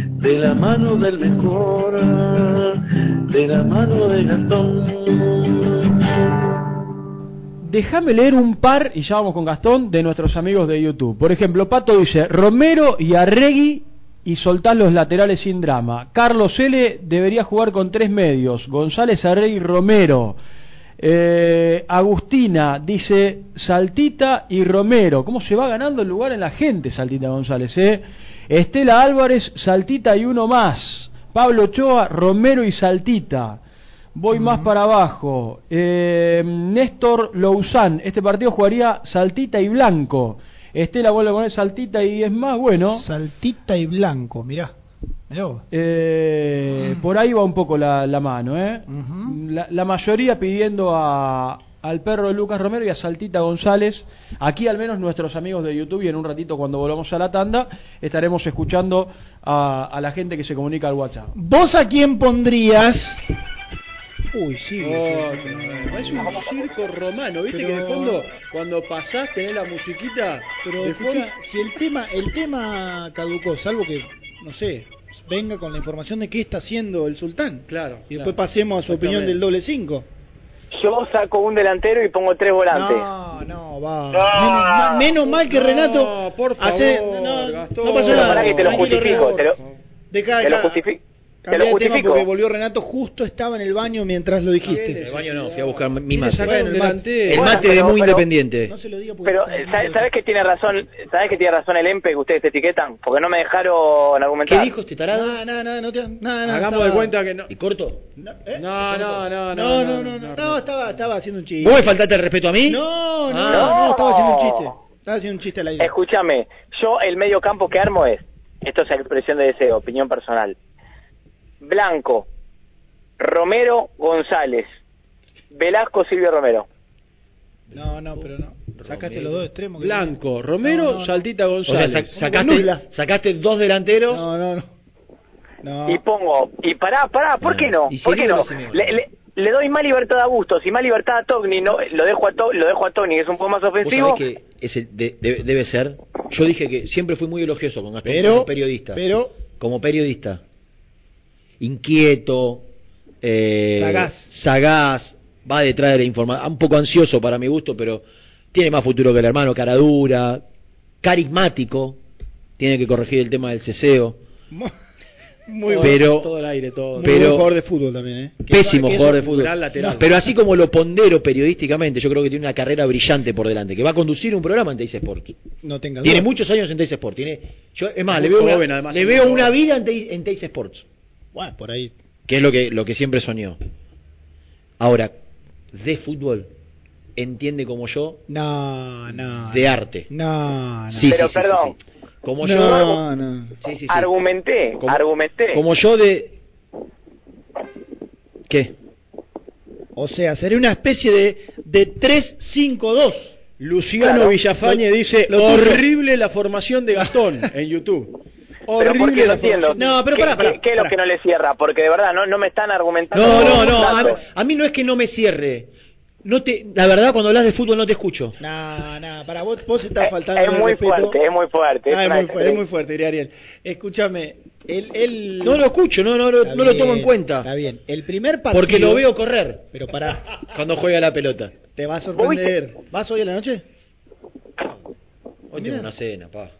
de la mano del mejor, de la mano de Gastón. Déjame leer un par, y ya vamos con Gastón, de nuestros amigos de YouTube. Por ejemplo, Pato dice, Romero y Arregui y soltar los laterales sin drama. Carlos L. debería jugar con tres medios. González, Arregui, Romero. Eh, Agustina dice Saltita y Romero. ¿Cómo se va ganando el lugar en la gente Saltita González? Eh? Estela Álvarez, Saltita y uno más. Pablo Ochoa, Romero y Saltita. Voy más para abajo. Eh, Néstor Lousán. Este partido jugaría Saltita y Blanco. Estela vuelve a poner Saltita y es más bueno. Saltita y blanco, mirá. Eh, por ahí va un poco la, la mano, ¿eh? la, la mayoría pidiendo a, al perro de Lucas Romero y a Saltita González. Aquí al menos nuestros amigos de YouTube y en un ratito cuando volvamos a la tanda estaremos escuchando a, a la gente que se comunica al WhatsApp. ¿Vos a quién pondrías? Uy, sí. Oh, es un circo romano, viste Pero- que de fondo cuando pasás tenés la musiquita Pero de escuchá, fondo. si el tema, el tema caducó, salvo que, no sé, venga con la información de qué está haciendo el sultán. Claro. Y después pasemos a su opinión del doble cinco. Yo saco un delantero y pongo tres volantes. No, no, va. Menos, menos mal que Renato. por hace- favor, no, Gastón. no pasó nada. pará que te lo justifico, te lo, Deja, te lo justifico. Te lo justifico. porque volvió Renato, justo estaba en el baño mientras lo dijiste. En el baño no, fui a buscar mi mate. El mate, el mate de muy pero- independiente. No se lo diga porque Pero, eh, ¿sabes, que tiene razón? ¿Sabes que tiene razón el EMPE que ustedes etiquetan? Porque no me dejaron argumentar. ¿Qué dijo este tarado? No, no, no, no, te- no, Hagamos estaba- de cuenta que no. ¿Y corto? No, ¿eh? No, no, no, No, no, no, no, no, estaba, estaba haciendo un chiste. ¿Vos me faltaste el respeto a mí? No, no, Ah. no, estaba haciendo un chiste. Estaba haciendo un chiste al aire. Escúchame, yo el medio campo que armo es, esto es expresión de deseo, opinión personal. Blanco, Romero, González, Velasco, Silvio Romero. No, no, pero no. Sacaste los dos extremos. que- Blanco, Romero, No. Saltita O sea, González. sac- sacaste, sacaste dos delanteros. No, no, no. No. Y pongo, y pará, pará, ¿por qué no? ¿Por qué no? Le, le- le doy más libertad a Bustos y más libertad a Togni, no, lo dejo a, To- lo dejo a Tony, que es un poco más Vos ofensivo. sabés que ese de- de- debe ser. Yo dije que siempre fui muy elogioso con Gastón Pero- como periodista. pero- como periodista. Inquieto, eh, Sagaz. sagaz, va detrás de la información, un poco ansioso para mi gusto, pero tiene más futuro que el hermano, cara dura, carismático, tiene que corregir el tema del ceseo. Muy bueno. pero todo el aire, todo. Muy pero- buen jugador de fútbol también, ¿eh? Pésimo que jugador de fútbol. gran lateral. Pero así como lo pondero periodísticamente, yo creo que tiene una carrera brillante por delante, que va a conducir un programa en Teis Sport. No tenga Tiene duda. muchos años en Teis Sport. Tiene, yo, es más, Muy le veo, joven, una, además, le muy veo una vida en Teis, en Teis Sports, Bueno, por ahí. que es lo que, lo que siempre soñó. Ahora, de fútbol, entiende como yo No, no. de arte. No, no. Sí, Pero sí, perdón, sí, sí. Como no, yo, no. sí, sí, sí. argumenté, Como- argumenté. como yo de... ¿Qué? O sea, sería una especie de, de 3-5-2. Luciano Claro. Villafañe Lo- dice horrible la formación de Gastón en YouTube. Pero Horrible porque no entiendo. No, pero ¿Qué, pará, pará, qué- qué es lo que no le cierra? Porque de verdad no, no me están argumentando. No, no, no, a, a mí no es que no me cierre. No te, la verdad, cuando hablas de fútbol no te escucho. No, no, para vos, vos estás Eh, faltando. es el muy respeto. fuerte, es muy fuerte. Ah, es, una muy, es fuerte, diría Ariel. Escúchame, él, él... No lo escucho, no, no, no lo tomo en cuenta. Está bien. El primer partido... Porque lo veo correr Pero pará, cuando juega la pelota. te va a sorprender. ¿Vas hoy a la noche? Hoy tengo una cena, pa.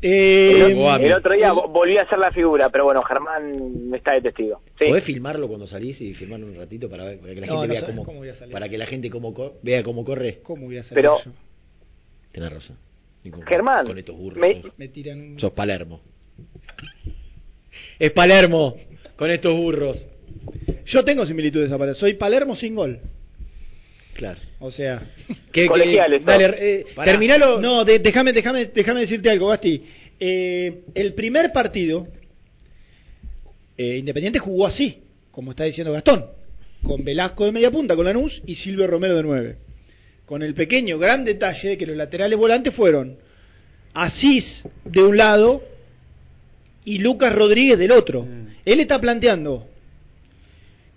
Eh, El, otro día vo- volví a hacer la figura, pero bueno, Germán está de testigo. Sí. ¿Podés filmarlo cuando salís y filmarlo un ratito para, ver- para que la No, gente no vea cómo, cómo voy a salir. para que la gente cómo co- vea cómo corre? ¿Cómo voy a hacer Pero-? Tenés razón. Con- Germán, con estos burros. me- sos- Me tiran un... Sos Palermo. Es Palermo con estos burros. Yo tengo similitudes a Palermo. Soy Palermo sin gol. Claro. O sea... ¿Qué, qué- Colegiales, dale, ¿no? eh, terminalo. No, de- déjame, déjame, déjame decirte algo, Basti. Eh, el primer partido, eh, Independiente jugó así, como está diciendo Gastón, con Velasco de media punta, con Lanús y Silvio Romero de nueve. Con el pequeño gran detalle de que los laterales volantes fueron Asís de un lado y Lucas Rodríguez del otro. Él está planteando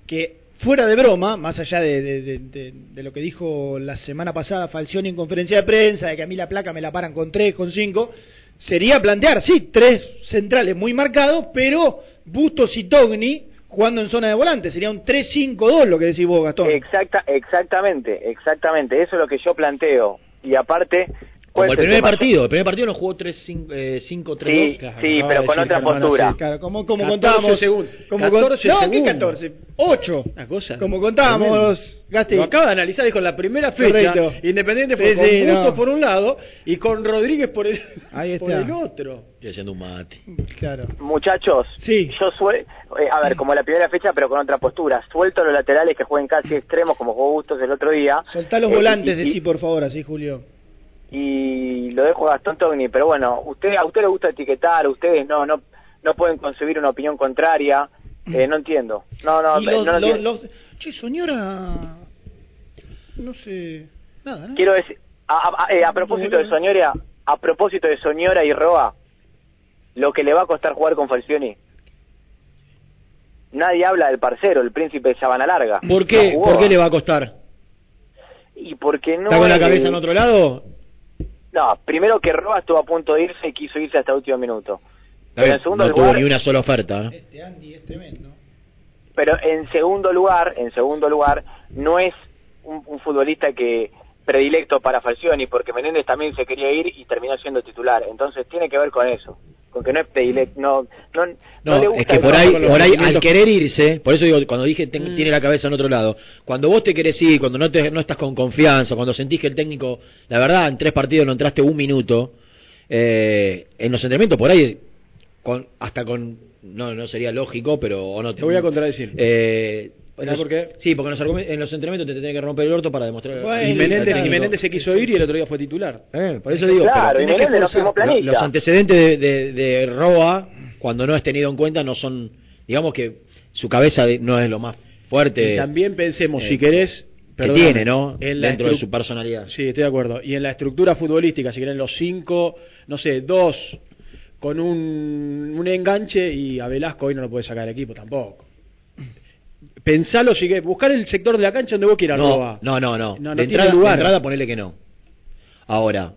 que fuera de broma, más allá de, de- lo que dijo la semana pasada Falcioni en conferencia de prensa, de que a mí la placa me la paran con tres, con cinco, sería plantear, sí, tres centrales muy marcados, pero Bustos y Togni jugando en zona de volante, sería un 3-5-2 lo que decís vos, Gastón. Exacta, exactamente, exactamente. Eso es lo que yo planteo. Y aparte, Como ¿cuál el primer partido. El primer partido no jugó 3-5-3-2. Sí, sí, pero con otra postura. Claro, como, como 14 contábamos. segundos. Como 14 con- no, ¿qué segundos. 14? 8. Una cosa. Como contábamos, Gasti. Lo acaba de analizar, dijo la primera fecha. Correcto. Independiente Sí, fue con sí, no. por un lado y con Rodríguez por el, Ahí por está. el otro. Estoy haciendo un mate. Claro. Muchachos, Sí. yo suel eh, a ver, como la primera fecha, pero con otra postura. Suelto los laterales que jueguen casi extremos, como jugó Bustos el otro día. Soltá los Eh, volantes, y- decí por favor, así Julio. Y lo dejo a Gastón Togni, pero bueno, usted a usted le gusta etiquetar, ustedes no no no pueden concebir una opinión contraria, eh, no entiendo. No, no, los, no los- entiendo. los- Che, señora... No sé... Nada, ¿no? Quiero decir, a, a- eh, a propósito de Soñora, a propósito de Soñora y Roa, lo que le va a costar jugar con Falcioni. Nadie habla del parcero, el príncipe de Sabana Larga. ¿Por qué? ¿Por qué ¿eh? le va a costar? Y porque no ¿Está con la cabeza en otro lado? No, primero que Roa estuvo a punto de irse y quiso irse hasta el último minuto. Pero en segundo no lugar, tuvo ni una sola oferta. ¿eh? Este Andy es tremendo. pero en segundo lugar, en segundo lugar, no es un, un futbolista que predilecto para Falcioni, porque Menéndez también se quería ir y terminó siendo titular. Entonces tiene que ver con eso, con que no es predilecto, no, no, no, No, le gusta es que por ahí, por ahí al querer irse, por eso digo, cuando dije Mm. tiene la cabeza en otro lado, cuando vos te querés ir, cuando no, te, no estás con confianza, cuando sentís que el técnico, la verdad, en tres partidos no entraste un minuto, eh, en los entrenamientos por ahí, con, hasta con, no no sería lógico, pero o no Te voy a contradecir. Eh, Sí, porque en los, en los entrenamientos te tenés que romper el orto para demostrar. Bueno, y Menéndez, y se quiso ir y el otro día fue titular. Eh, por eso digo, Claro, pero y Menéndez no forzar. firmó planilla. Los antecedentes de, de, de Roa cuando no es tenido en cuenta, no son, digamos que su cabeza de- no es lo más fuerte. Y también pensemos, eh, si querés, que tiene, ¿no? en la Dentro de su personalidad. Sí, estoy de acuerdo. Y en la estructura futbolística, si quieren los cinco, no sé, dos con un, un enganche y a Velasco hoy no lo puede sacar el equipo tampoco. Pensalo, querés, buscar el sector de la cancha donde vos quieras No, robar. no, no, no. No, no de, tiene entrada, lugar. de entrada ponele que no. Ahora,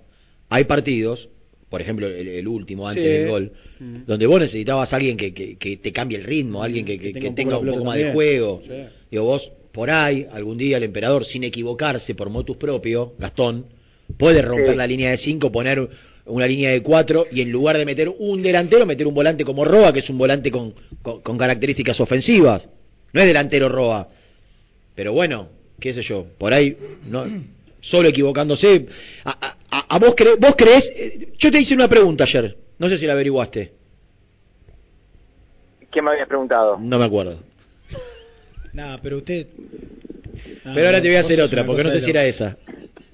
hay partidos, por ejemplo el, el último antes Sí. del gol, Mm. donde vos necesitabas a alguien que, que, que te cambie el ritmo, alguien que, que- tenga un poco tenga la un pelota poco más de juego. Sí. Digo, vos por ahí, algún día el emperador, sin equivocarse por motus propio, Gastón, puede romper Sí. la línea de 5, poner una línea de 4 y en lugar de meter un delantero, meter un volante como Roa, que es un volante con, con, con características ofensivas. No es delantero Roa. Pero bueno, qué sé yo, por ahí, no, solo equivocándose. A, a- a- a vos, cre- vos creés, eh, yo te hice una pregunta ayer, no sé si la averiguaste, ¿Qué me habías preguntado? no me acuerdo. No, pero usted. Pero ahora te voy a hacer otra, porque no sé si era esa.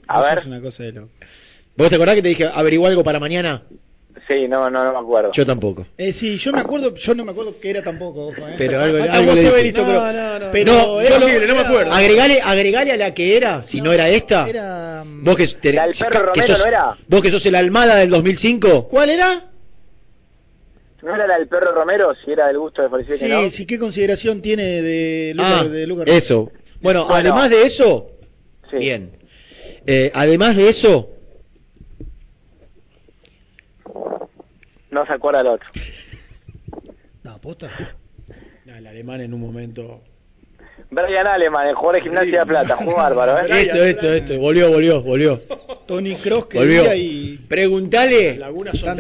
A ver. Es una cosa de loco. ¿Vos te acordás que te dije, averigua algo para mañana? Sí, no, no, no me acuerdo. Yo tampoco. Eh, sí, yo me acuerdo, yo no me acuerdo qué era tampoco, ojo, eh. Pero algo, algo vos le dije. visto, pero, No, no, pero no, era solo- horrible, no me acuerdo. Agregale, agregale a la que era, si no, era esta. Era, mm, Vos que, te- La del que perro sos- Romero, ¿no era? Vos que sos el Almada del 2005. ¿Cuál era? ¿No era la del perro Romero? Si era del gusto de Felicien Sí, que no. sí, ¿qué consideración tiene de Lucas? Ah, de Lucas eso. Bueno, Bueno. además de eso, bien. Eh, además de eso, No se acuerda el otro. No, posta. No, el alemán en un momento. Brian Aleman, el jugador de Gimnasia de Plata. Jugó bárbaro, ¿eh? esto, esto, esto, volvió, volvió, volvió. Tony Cross que Volvió. y Preguntale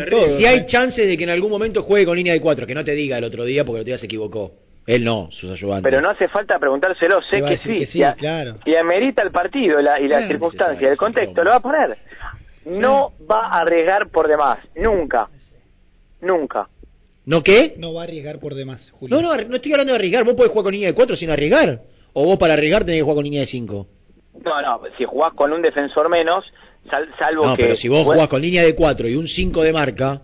todos, si hay eh. chance de que en algún momento juegue con línea de 4, que no te diga el otro día porque el otro día se equivocó. Él no, sus ayudantes. Pero no hace falta preguntárselo, sé que sí. que sí, y, a- claro. y amerita el partido y la, y la Claro. circunstancia, el contexto, lo va a poner. No va a arriesgar por demás, nunca. Nunca. ¿No qué? no va a arriesgar por demás, Julio. No, no, no estoy hablando de arriesgar. Vos podés jugar con línea de 4 sin arriesgar. O vos para arriesgar tenés que jugar con línea de 5. No, no, si jugás con un defensor menos, sal- salvo No, que... pero si vos jugás con línea de 4 y un 5 de marca,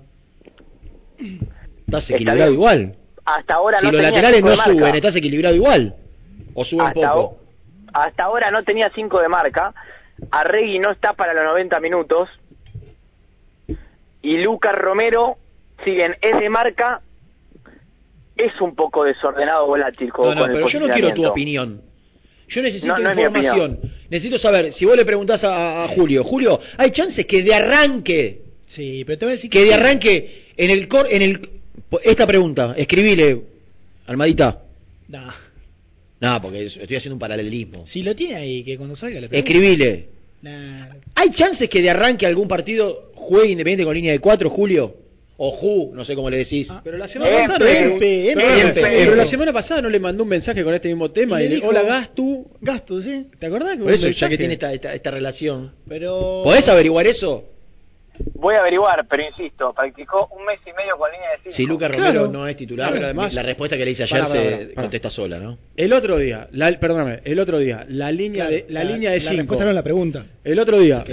estás Está equilibrado igual. Hasta ahora Si no los laterales no de marca. suben, estás equilibrado igual. O suben hasta, poco. o- hasta ahora no tenía 5 de marca. Arregui no está para los 90 minutos. Y Lucas Romero, si bien es de marca, es un poco desordenado volátil con, No, no, con el pero yo no quiero tu opinión. Yo necesito No, no es mi información. Necesito saber, si vos le preguntás a, a Julio, Julio, hay chances que de arranque, Sí, pero te voy a decir que de arranque en el cor, en el esta pregunta, escribile, Almadita. Nah. No, porque es- estoy haciendo un paralelismo. Si lo tiene ahí, que cuando salga le pregunto. Escribile. Nah. ¿Hay chances que de arranque algún partido juegue Independiente con línea de 4, Julio? O Ju, no sé cómo le decís. Pero la semana pasada, no pero la semana pasada no le mandó un mensaje con este mismo tema Y y le dijo- hola Gastu, Gasto, sí. ¿te acordás? Por eso, ya que tiene esta, esta, esta relación. Pero. ¿Podés averiguar eso? Voy a averiguar, pero insisto, practicó un mes y medio con línea de 5. Si Lucas Claro. Romero no es titular, Claro, además- la respuesta que le hice ayer se contesta sola, ¿no? El otro día, la, perdóname, el otro día, la línea Claro, de la, línea de La 5. respuesta no es la pregunta. El otro día,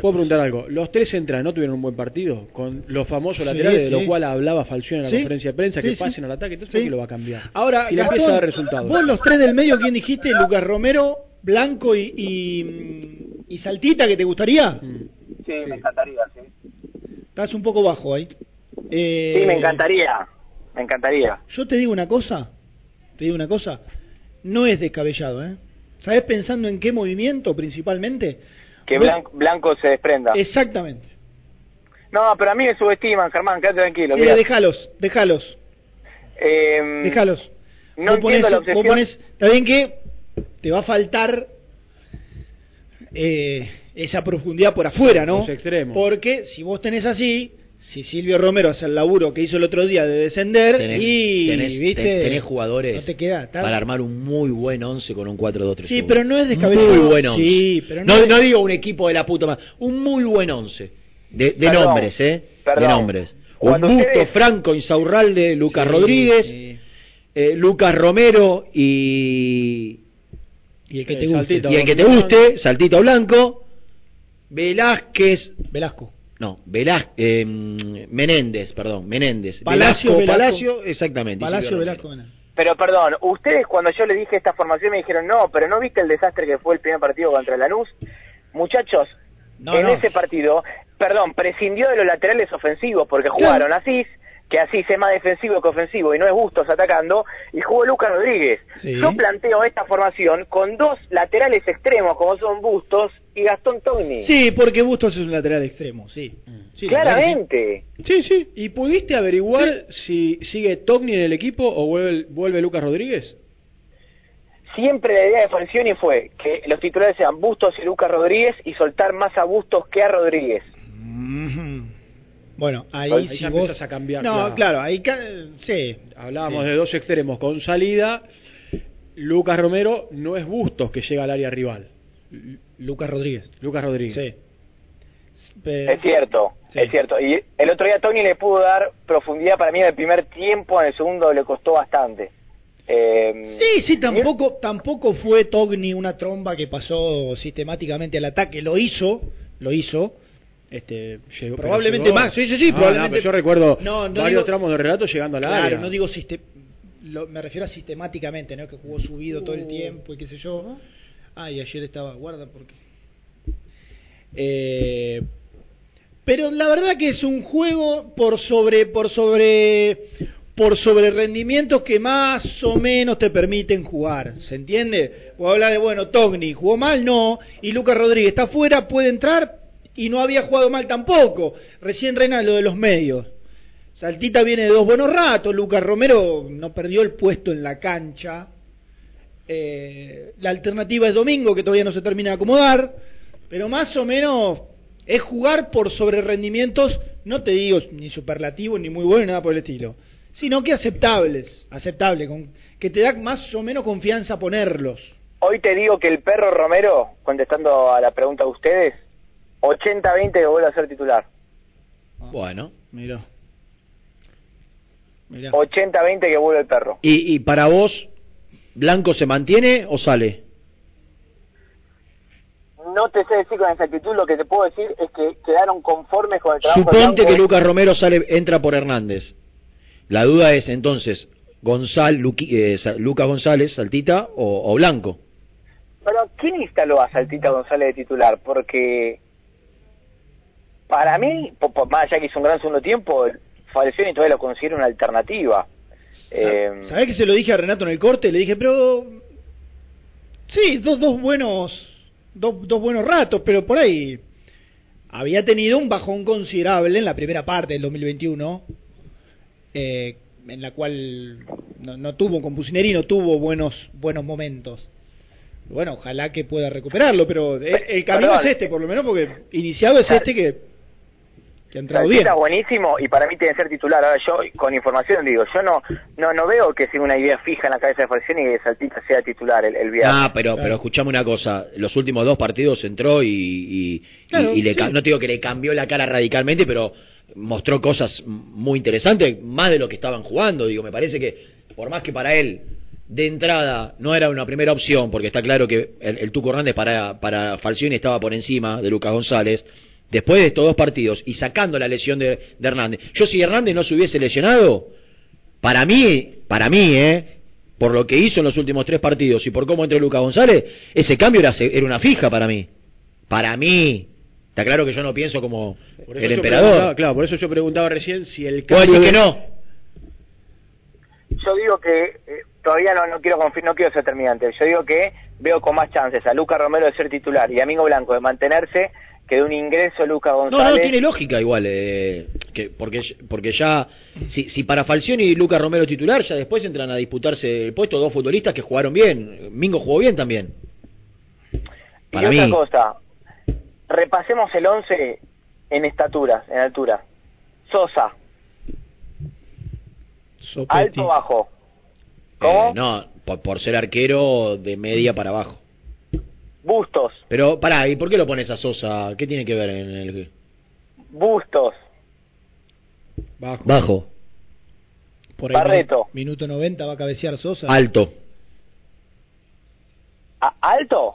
puedo preguntar algo. Los tres centrales no tuvieron un buen partido con los famosos Sí, laterales, de lo cual hablaba Falcione en la Sí. conferencia de prensa, Sí, que sí. pasen al ataque. Entonces, Sí. ¿por qué lo va a cambiar? Ahora, si Gastón, empieza a dar resultados. Vos los tres del medio, ¿quién dijiste? Lucas Romero, Blanco y, y, y Saltita, que te gustaría. Mm. Sí, me encantaría, sí. Estás un poco bajo ahí. Eh, Sí, me encantaría. Me encantaría. Yo te digo una cosa, te digo una cosa, no es descabellado, ¿eh? ¿Sabés pensando en qué movimiento principalmente? Que Vos- Blanco, Blanco se desprenda. Exactamente. No, pero a mí me subestiman, Germán, quédate tranquilo. Sí, mirá. déjalos, déjalos, Eh, déjalos. No Vos ponés- la vos obsesión. ponés- está bien que te va a faltar eh, esa profundidad por afuera, ¿no? Los extremos. Porque si vos tenés así, si Silvio Romero hace el laburo que hizo el otro día de descender Tenés, y tenés- ¿viste? ten- tenés jugadores no te queda tal- para armar un muy buen 11 con un 4-2-3. Sí, pero no es descabellado. Muy buen 11. Sí, pero no, no es- no digo un equipo de la puta madre, un muy buen 11. De, de Perdón, nombres, ¿eh? perdón. De nombres. Un Cuando Busto, ustedes- Franco, Insaurralde, Lucas Sí, Rodríguez, sí. eh, Lucas Romero y... Y el que Eh, te guste. Saltito. Y el que te guste, Saltito Blanco, Velázquez, Velasco. No, Velaz, eh, Menéndez, perdón, Menéndez. Palacio, Velasco, Velasco. Palacio, exactamente. Palacio Velasco. Romero. Pero perdón, ustedes cuando yo les dije esta formación me dijeron, no, pero ¿no viste el desastre que fue el primer partido contra Lanús? Muchachos, No, en no. ese partido, perdón, prescindió de los laterales ofensivos porque jugaron Asís, que Asís es más defensivo que ofensivo y no es Bustos atacando, y jugó Lucas Rodríguez. Sí. Yo planteo esta formación con dos laterales extremos como son Bustos y Gastón Togni. Sí, porque Bustos es un lateral extremo, sí. Sí. Claramente. Sí, sí. ¿Y pudiste averiguar si sigue Togni en el equipo o vuelve, vuelve Lucas Rodríguez? Siempre la idea de Falcioni fue que los titulares sean Bustos y Lucas Rodríguez y soltar más a Bustos que a Rodríguez. Bueno, ahí, Ahí si ya vos... empezás a cambiar, No, claro. claro, ahí... ca- Sí. Hablábamos Sí. de dos extremos con salida. Lucas Romero no es Bustos que llega al área rival. Lucas Rodríguez. Lucas Rodríguez. Sí. Es cierto, es cierto. Y el otro día Tony le pudo dar profundidad para mí en el primer tiempo, en el segundo le costó bastante. Eh, Sí, sí, tampoco, tampoco fue Togni una tromba que pasó sistemáticamente al ataque. Lo hizo, lo hizo. Este, Llegó- probablemente más. Sí, sí, sí, Ah, probablemente. no, yo recuerdo No, no varios digo- tramos de relato llegando al Claro, área. no digo siste- lo- me refiero a sistemáticamente, ¿no? Que jugó subido todo el tiempo y qué sé yo. Ah, ayer estaba, guarda porque. Eh, pero la verdad que es un juego por sobre por sobre por sobre rendimientos que más o menos te permiten jugar, ¿se entiende? O habla de bueno, Togni jugó mal, no, y Lucas Rodríguez está fuera, puede entrar y no había jugado mal tampoco. Recién reina lo de los medios. Saltita viene de dos buenos ratos, Lucas Romero no perdió el puesto en la cancha. Eh, la alternativa es Domingo, que todavía no se termina de acomodar, pero más o menos es jugar por sobre rendimientos, no te digo ni superlativos, ni muy buenos, ni nada por el estilo, sino que aceptables, aceptables, con, que te da más o menos confianza ponerlos. Hoy te digo que el perro Romero, contestando a la pregunta de ustedes, 80-20 que vuelve a ser titular. Bueno. Mira. 80-20 que vuelve el perro. ¿Y, y para vos, Blanco se mantiene o sale? No te sé decir con exactitud, lo que te puedo decir es que quedaron conformes con el trabajo de Suponte que Lucas Romero sale, entra por Hernández. La duda es entonces, Gonzal, Luqui- eh, Lucas González, Saltita o, o Blanco. Pero ¿quién instaló a Saltita González de titular? Porque para mí, más allá que hizo un gran segundo tiempo, Falcioni todavía lo considera una alternativa. Eh, ¿Sabés que se lo dije a Renato en el corte? Le dije, pero. Sí, dos, dos buenos. Dos, dos buenos ratos, pero por ahí. Había tenido un bajón considerable en la primera parte del 2021. eh, en la cual no, no tuvo, con Pusineri no tuvo buenos, buenos momentos. Bueno, ojalá que pueda recuperarlo, pero el, el camino Perdón. es este, por lo menos, porque iniciado es este que, que ha entrado bien. Buenísimo y para mí tiene que ser titular. Ahora yo, con información digo, yo no no no veo que sea una idea fija en la cabeza de Falcioni que Saltita sea titular el, el viernes. Ah, pero, pero escuchame una cosa, los últimos dos partidos entró y, y, y- Claro, y le, sí. no te digo que le cambió la cara radicalmente, pero mostró cosas muy interesantes, más de lo que estaban jugando. Digo, me parece que, por más que para él, de entrada, no era una primera opción, porque está claro que el, el Tuco Hernández para, para Falcioni estaba por encima de Lucas González, después de estos dos partidos y sacando la lesión de, de Hernández. Yo si Hernández no se hubiese lesionado, para mí, para mí, ¿eh? Por lo que hizo en los últimos tres partidos y por cómo entró Lucas González, ese cambio era, se- era una fija para mí. Para mí. Está claro que yo no pienso como el emperador. Claro, por eso yo preguntaba recién si el cambio que no. Yo digo que eh, todavía no, no quiero no quiero ser terminante. Yo digo que veo con más chances a Lucas Romero de ser titular y a Mingo Blanco de mantenerse que de un ingreso Lucas No, González. no, tiene lógica igual. eh, que porque, porque ya, si, si para Falcioni y Lucas Romero titular, ya después entran a disputarse el puesto dos futbolistas que jugaron bien. Mingo jugó bien también. Y otra cosa, repasemos el 11 en estaturas, en altura. Sosa, alto bajo. Eh, no, por, por ser arquero de media para abajo. Bustos, Pero pará, ¿y por qué lo pones a Sosa? ¿Qué tiene que ver en el Bustos, Bajo. bajo? Por ahí, Barreto. Minuto 90 va a cabecear Sosa. Alto. ¿A- alto.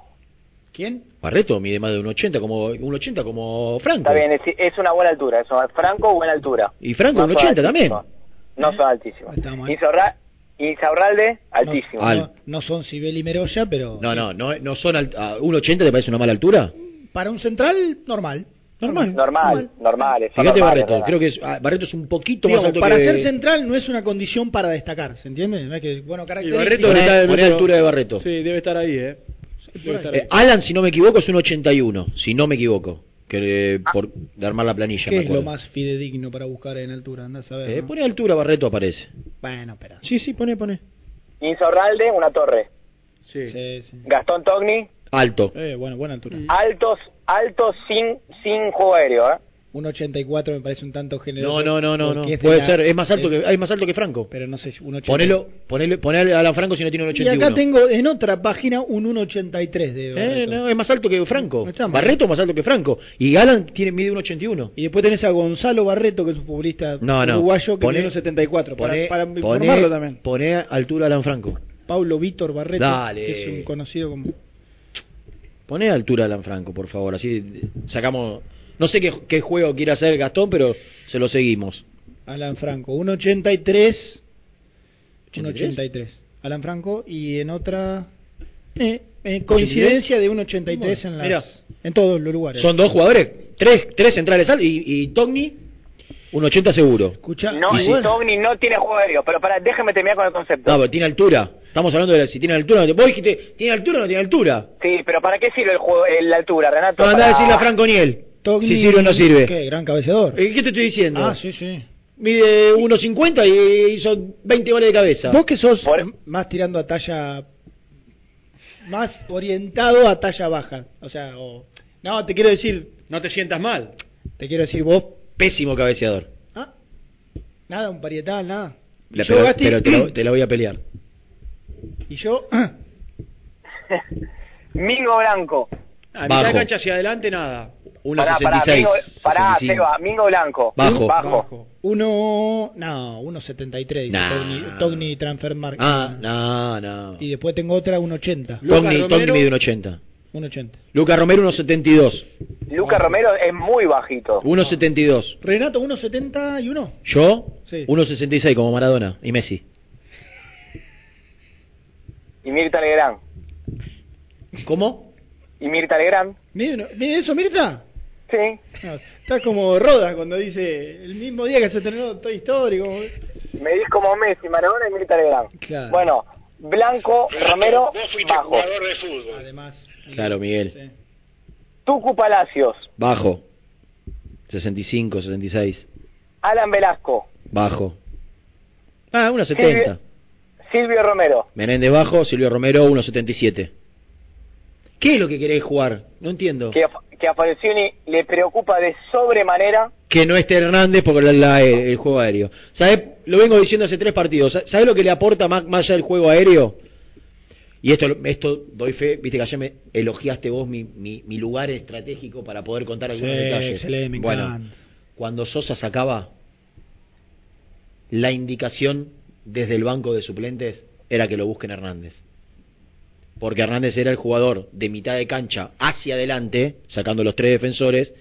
¿Quién? Barreto mide más de un 80 como un 80 como Franco. Está bien, es, es una buena altura. Eso. Franco, buena altura. Y Franco No un son 80 también. altísimos. No son altísimos. Insaurra- Insaurralde, altísimo. Al- No son Sibel y Meroya, pero No, no, no, no son alt- a un 80 te parece una mala altura? para un central, normal. Normal. Normal, normal. Fíjate normales, Barreto, normales. creo que es, ah, Barreto es un poquito más alto para que ser central no es una condición para destacar, ¿se entiende? No es que, bueno, Y Barreto está otro- altura de Barreto. Sí, debe estar ahí, ¿eh? Debe estar ahí. Eh, Alan, si no me equivoco, es un 81, si no me equivoco, que eh, por de armar la planilla, ¿Qué me es lo más fidedigno para buscar en altura? Anda a saber. Eh, ¿no? pone altura Barreto aparece. Bueno, espera. Sí, sí, pone, pone. Insaurralde, una torre. Sí. Sí, sí. Gastón Togni, Alto. Eh, bueno, buena altura. altos, altos sin, sin juego aéreo, ¿eh? Un 84 me parece un tanto generoso. No, no, no, no, no. Puede la- ser, es más alto que hay más alto que Franco. Pero no sé, si un 80. Ponelo, ponele, ponele a Alan Franco si no tiene un Y 81. acá tengo en otra página un 1.83 de Eh, no, es más alto que Franco. Barreto es más alto que Franco. Y Alan tiene mide un 81. Y después tenés a Gonzalo Barreto, que es un futbolista No, no. uruguayo que tiene un 74. Para, Poné, para poné- informarlo también. poné altura a Alan Franco. Paulo Víctor Barreto, Dale. que es un conocido como... Poné altura a Alan Franco, por favor. Así sacamos. No sé qué, qué juego quiere hacer Gastón, pero se lo seguimos. Alan Franco, 1.83. 83. 1.83. Alan Franco y en otra... eh, eh, coincidencia de 1.83 en, las- Mirá. en todos los lugares. Son dos jugadores, tres, tres centrales al y, y Togni, un 80 seguro. Escucha, No, Y. Togni no tiene juego aéreo, pero para, déjame terminar con el concepto. No, pero tiene altura. Estamos hablando de la- si tiene altura. Vos dijiste, ¿tiene altura o no tiene altura? Sí, pero ¿para qué sirve el juego, el- la altura, Renato? No, andá a Para- decirle a Franco Niel. Togni- Si sirve o no sirve. ¿Qué? Gran cabeceador. ¿Qué te estoy diciendo? Ah, sí, sí. Mide 1.50 y hizo 20 goles de cabeza. Vos que sos más tirando a talla... Más orientado a talla baja. O sea, o... No, te quiero decir... No te sientas mal. Te quiero decir vos... Pésimo cabeceador. Nada, un parietal, nada. La- Yo, pero Gasti- pero te, la, te la voy a pelear. Y yo... Mingo Blanco. A mitad de cancha hacia adelante, nada. Pará, pará, 1.66. Mingo, pará, 65. Seba, Mingo Blanco. Bajo. Bajo. Uno... No, 1.73 dice Nah. Togni, Togni Transfer Market. Ah, no, no. Y después tengo otra 1.80. Togni, Togni mide un 80. 1.80. Lucas Romero 1.72. Lucas Romero es muy bajito. 1.72. Renato 1.71. Yo, Sí. 1.66 como Maradona y Messi. Y Mirta Legrand. ¿Cómo? Y Mirta Legrand. Mire eso, Mirta. Sí. No, está como Roda cuando dice el mismo día que se estrenó Toy Story. Como... Me dis como Messi, Maradona y Mirta Legrand. Claro. Bueno, Blanco, Romero, bajo. Además. Claro, Miguel. Tucu Palacios, Bajo. 65, 66. Alan Velasco, Bajo. Ah, 1.70. Silvio, Silvio Romero. Menéndez bajo, Silvio Romero 1.77. ¿Qué es lo que querés jugar? No entiendo. Que, a- que a Falcioni le preocupa de sobremanera. Que no esté Hernández por la- la- el juego aéreo. ¿Sabes? Lo vengo diciendo hace tres partidos. ¿Sabes lo que le aporta más, más allá del juego aéreo? Y esto, esto doy fe, viste que ayer me elogiaste vos mi, mi, mi lugar estratégico para poder contar algunos Sí, detalles. excelente, me bueno, encanta. cuando Sosa sacaba, la indicación desde el banco de suplentes era que lo busquen Hernández. Porque Hernández era el jugador de mitad de cancha hacia adelante, sacando los tres defensores,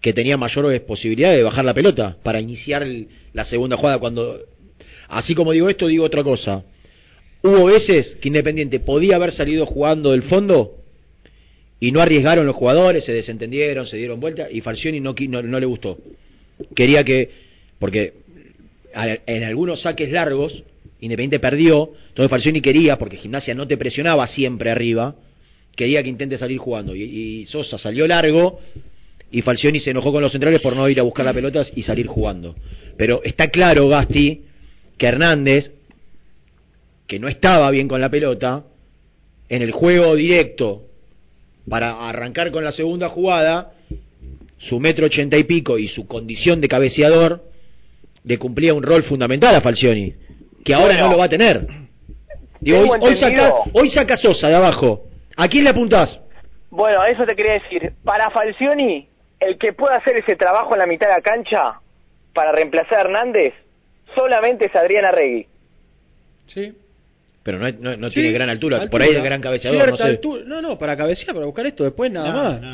que tenía mayores posibilidades de bajar la pelota para iniciar el- la segunda jugada. Cuando, así como digo esto, digo otra cosa. Hubo veces que Independiente podía haber salido jugando del fondo y no arriesgaron los jugadores, se desentendieron, se dieron vuelta y Falcioni no, no, no le gustó. Quería que, porque en algunos saques largos Independiente perdió, entonces Falcioni quería, porque Gimnasia no te presionaba siempre arriba, quería que intente salir jugando y, Sosa salió largo y Falcioni se enojó con los centrales por no ir a buscar la pelota y salir jugando. Pero está claro, Gasti, que Hernández, que no estaba bien con la pelota, en el juego directo para arrancar con la segunda jugada, su metro ochenta y pico y su condición de cabeceador le cumplía un rol fundamental a Falcioni, que ahora Bueno. no lo va a tener. Digo, hoy, saca, hoy saca Sosa de abajo. ¿A quién le apuntás? Bueno, eso te quería decir. Para Falcioni, el que pueda hacer ese trabajo en la mitad de la cancha para reemplazar a Hernández, solamente es Adrián Arregui. Sí. Pero no, no, no Sí, tiene gran altura. Por ahí es gran cabeceador, Cierta no sé. altura- No, no, para cabecear, para buscar esto, después nada No, más. no.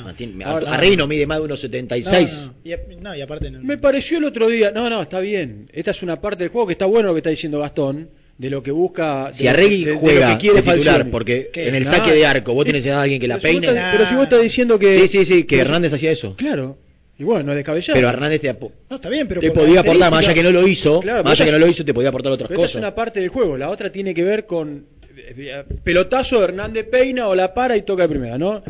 Ah, Ahora- mide más de 1,76. No, no. Y, no, y aparte no. Me pareció el otro día, no, no, está bien. Esta es una parte del juego que está bueno lo que está diciendo Gastón, de lo que busca. de Si lo- Arregui de- de lo juega que quiere de titular, porque ¿Qué? en el saque de arco vos tenés a alguien que la Pero si vos peine. estás- Pero si vos estás diciendo que. Sí, sí, sí, que Hernández hacía eso. Claro. Y bueno, no es descabellado. Pero Hernández te, No, está bien, pero te por podía aportar, más allá que no lo hizo, Claro, más allá que no lo hizo, te podía aportar otras Pero esta cosas. es una parte del juego, la otra tiene que ver con eh, eh, pelotazo Hernández peina o la para y toca de primera, ¿no?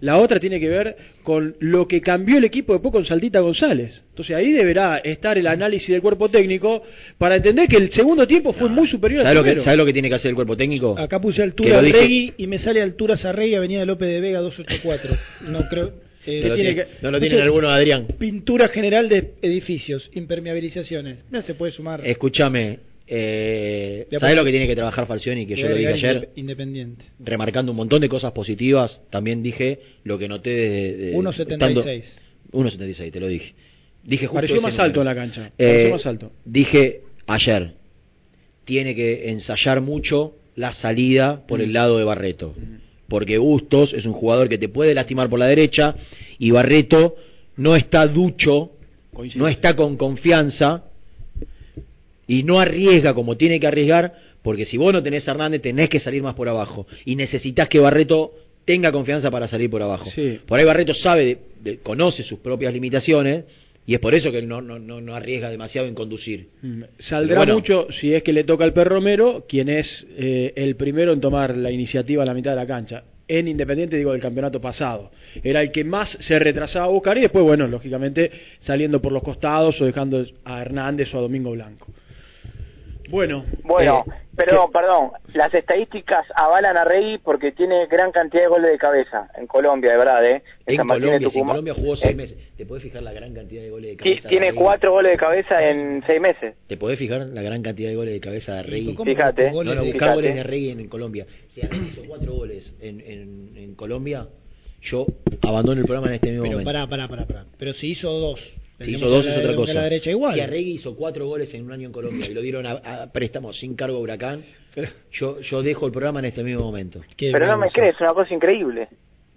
La otra tiene que ver con lo que cambió el equipo después con Saltita González. Entonces ahí deberá estar el análisis del cuerpo técnico para entender que el segundo tiempo fue muy superior al ¿Sabes lo, que, primero. ¿Sabes lo que tiene que hacer el cuerpo técnico? Acá puse altura Arregui y me sale altura Sarregui, Avenida López de Vega 284. No creo. Eh, No lo tiene que- no lo tienen puse alguno, Adrián. Pintura general de edificios, impermeabilizaciones. No se puede sumar. Escúchame, eh, ¿sabes lo que tiene que trabajar Falcioni? Que yo lo dije ayer, inde- Independiente. remarcando un montón de cosas positivas. También dije lo que noté de. de- 1.76. estando- 1.76, te lo dije. Dije justo Pareció más alto en la cancha. Eh, más alto. Dije ayer, tiene que ensayar mucho la salida por Mm. el lado de Barreto. Porque Bustos es un jugador que te puede lastimar por la derecha y Barreto no está ducho, no está con confianza y no arriesga como tiene que arriesgar, porque si vos no tenés a Hernández tenés que salir más por abajo y necesitas que Barreto tenga confianza para salir por abajo. Sí. Por ahí Barreto sabe, de- de- conoce sus propias limitaciones y es por eso que él no, no, no, no arriesga demasiado en conducir. Mm, Saldrá bueno. mucho si es que le toca al perro Romero, quien es eh, el primero en tomar la iniciativa a la mitad de la cancha. En Independiente, digo, del campeonato pasado. Era el que más se retrasaba a buscar y después, bueno, lógicamente saliendo por los costados o dejando a Hernández o a Domingo Blanco. Bueno, Bueno, eh, pero perdón, las estadísticas avalan a Rey porque tiene gran cantidad de goles de cabeza en Colombia, de verdad, ¿eh? En de Colombia, si en. Colombia jugó seis Eh, meses, ¿te podés fijar la gran cantidad de goles de cabeza? de Tiene Arregui? cuatro goles de cabeza en seis meses. ¿Te podés fijar la gran cantidad de goles de cabeza de? ¿cómo Fíjate, No, no, buscar fíjate. goles de Arregui en, en Colombia. Si hizo cuatro goles en, en, en Colombia, yo abandono el programa en este mismo Pero momento. pará, pará, pará, pará. Pero si hizo dos. Si hizo dos es otra cosa. derecha igual. Si Arregui hizo cuatro goles en un año en Colombia y lo dieron a, a préstamo sin cargo a Huracán, yo, yo dejo el programa en este mismo momento. Pero no me crees, es una cosa increíble.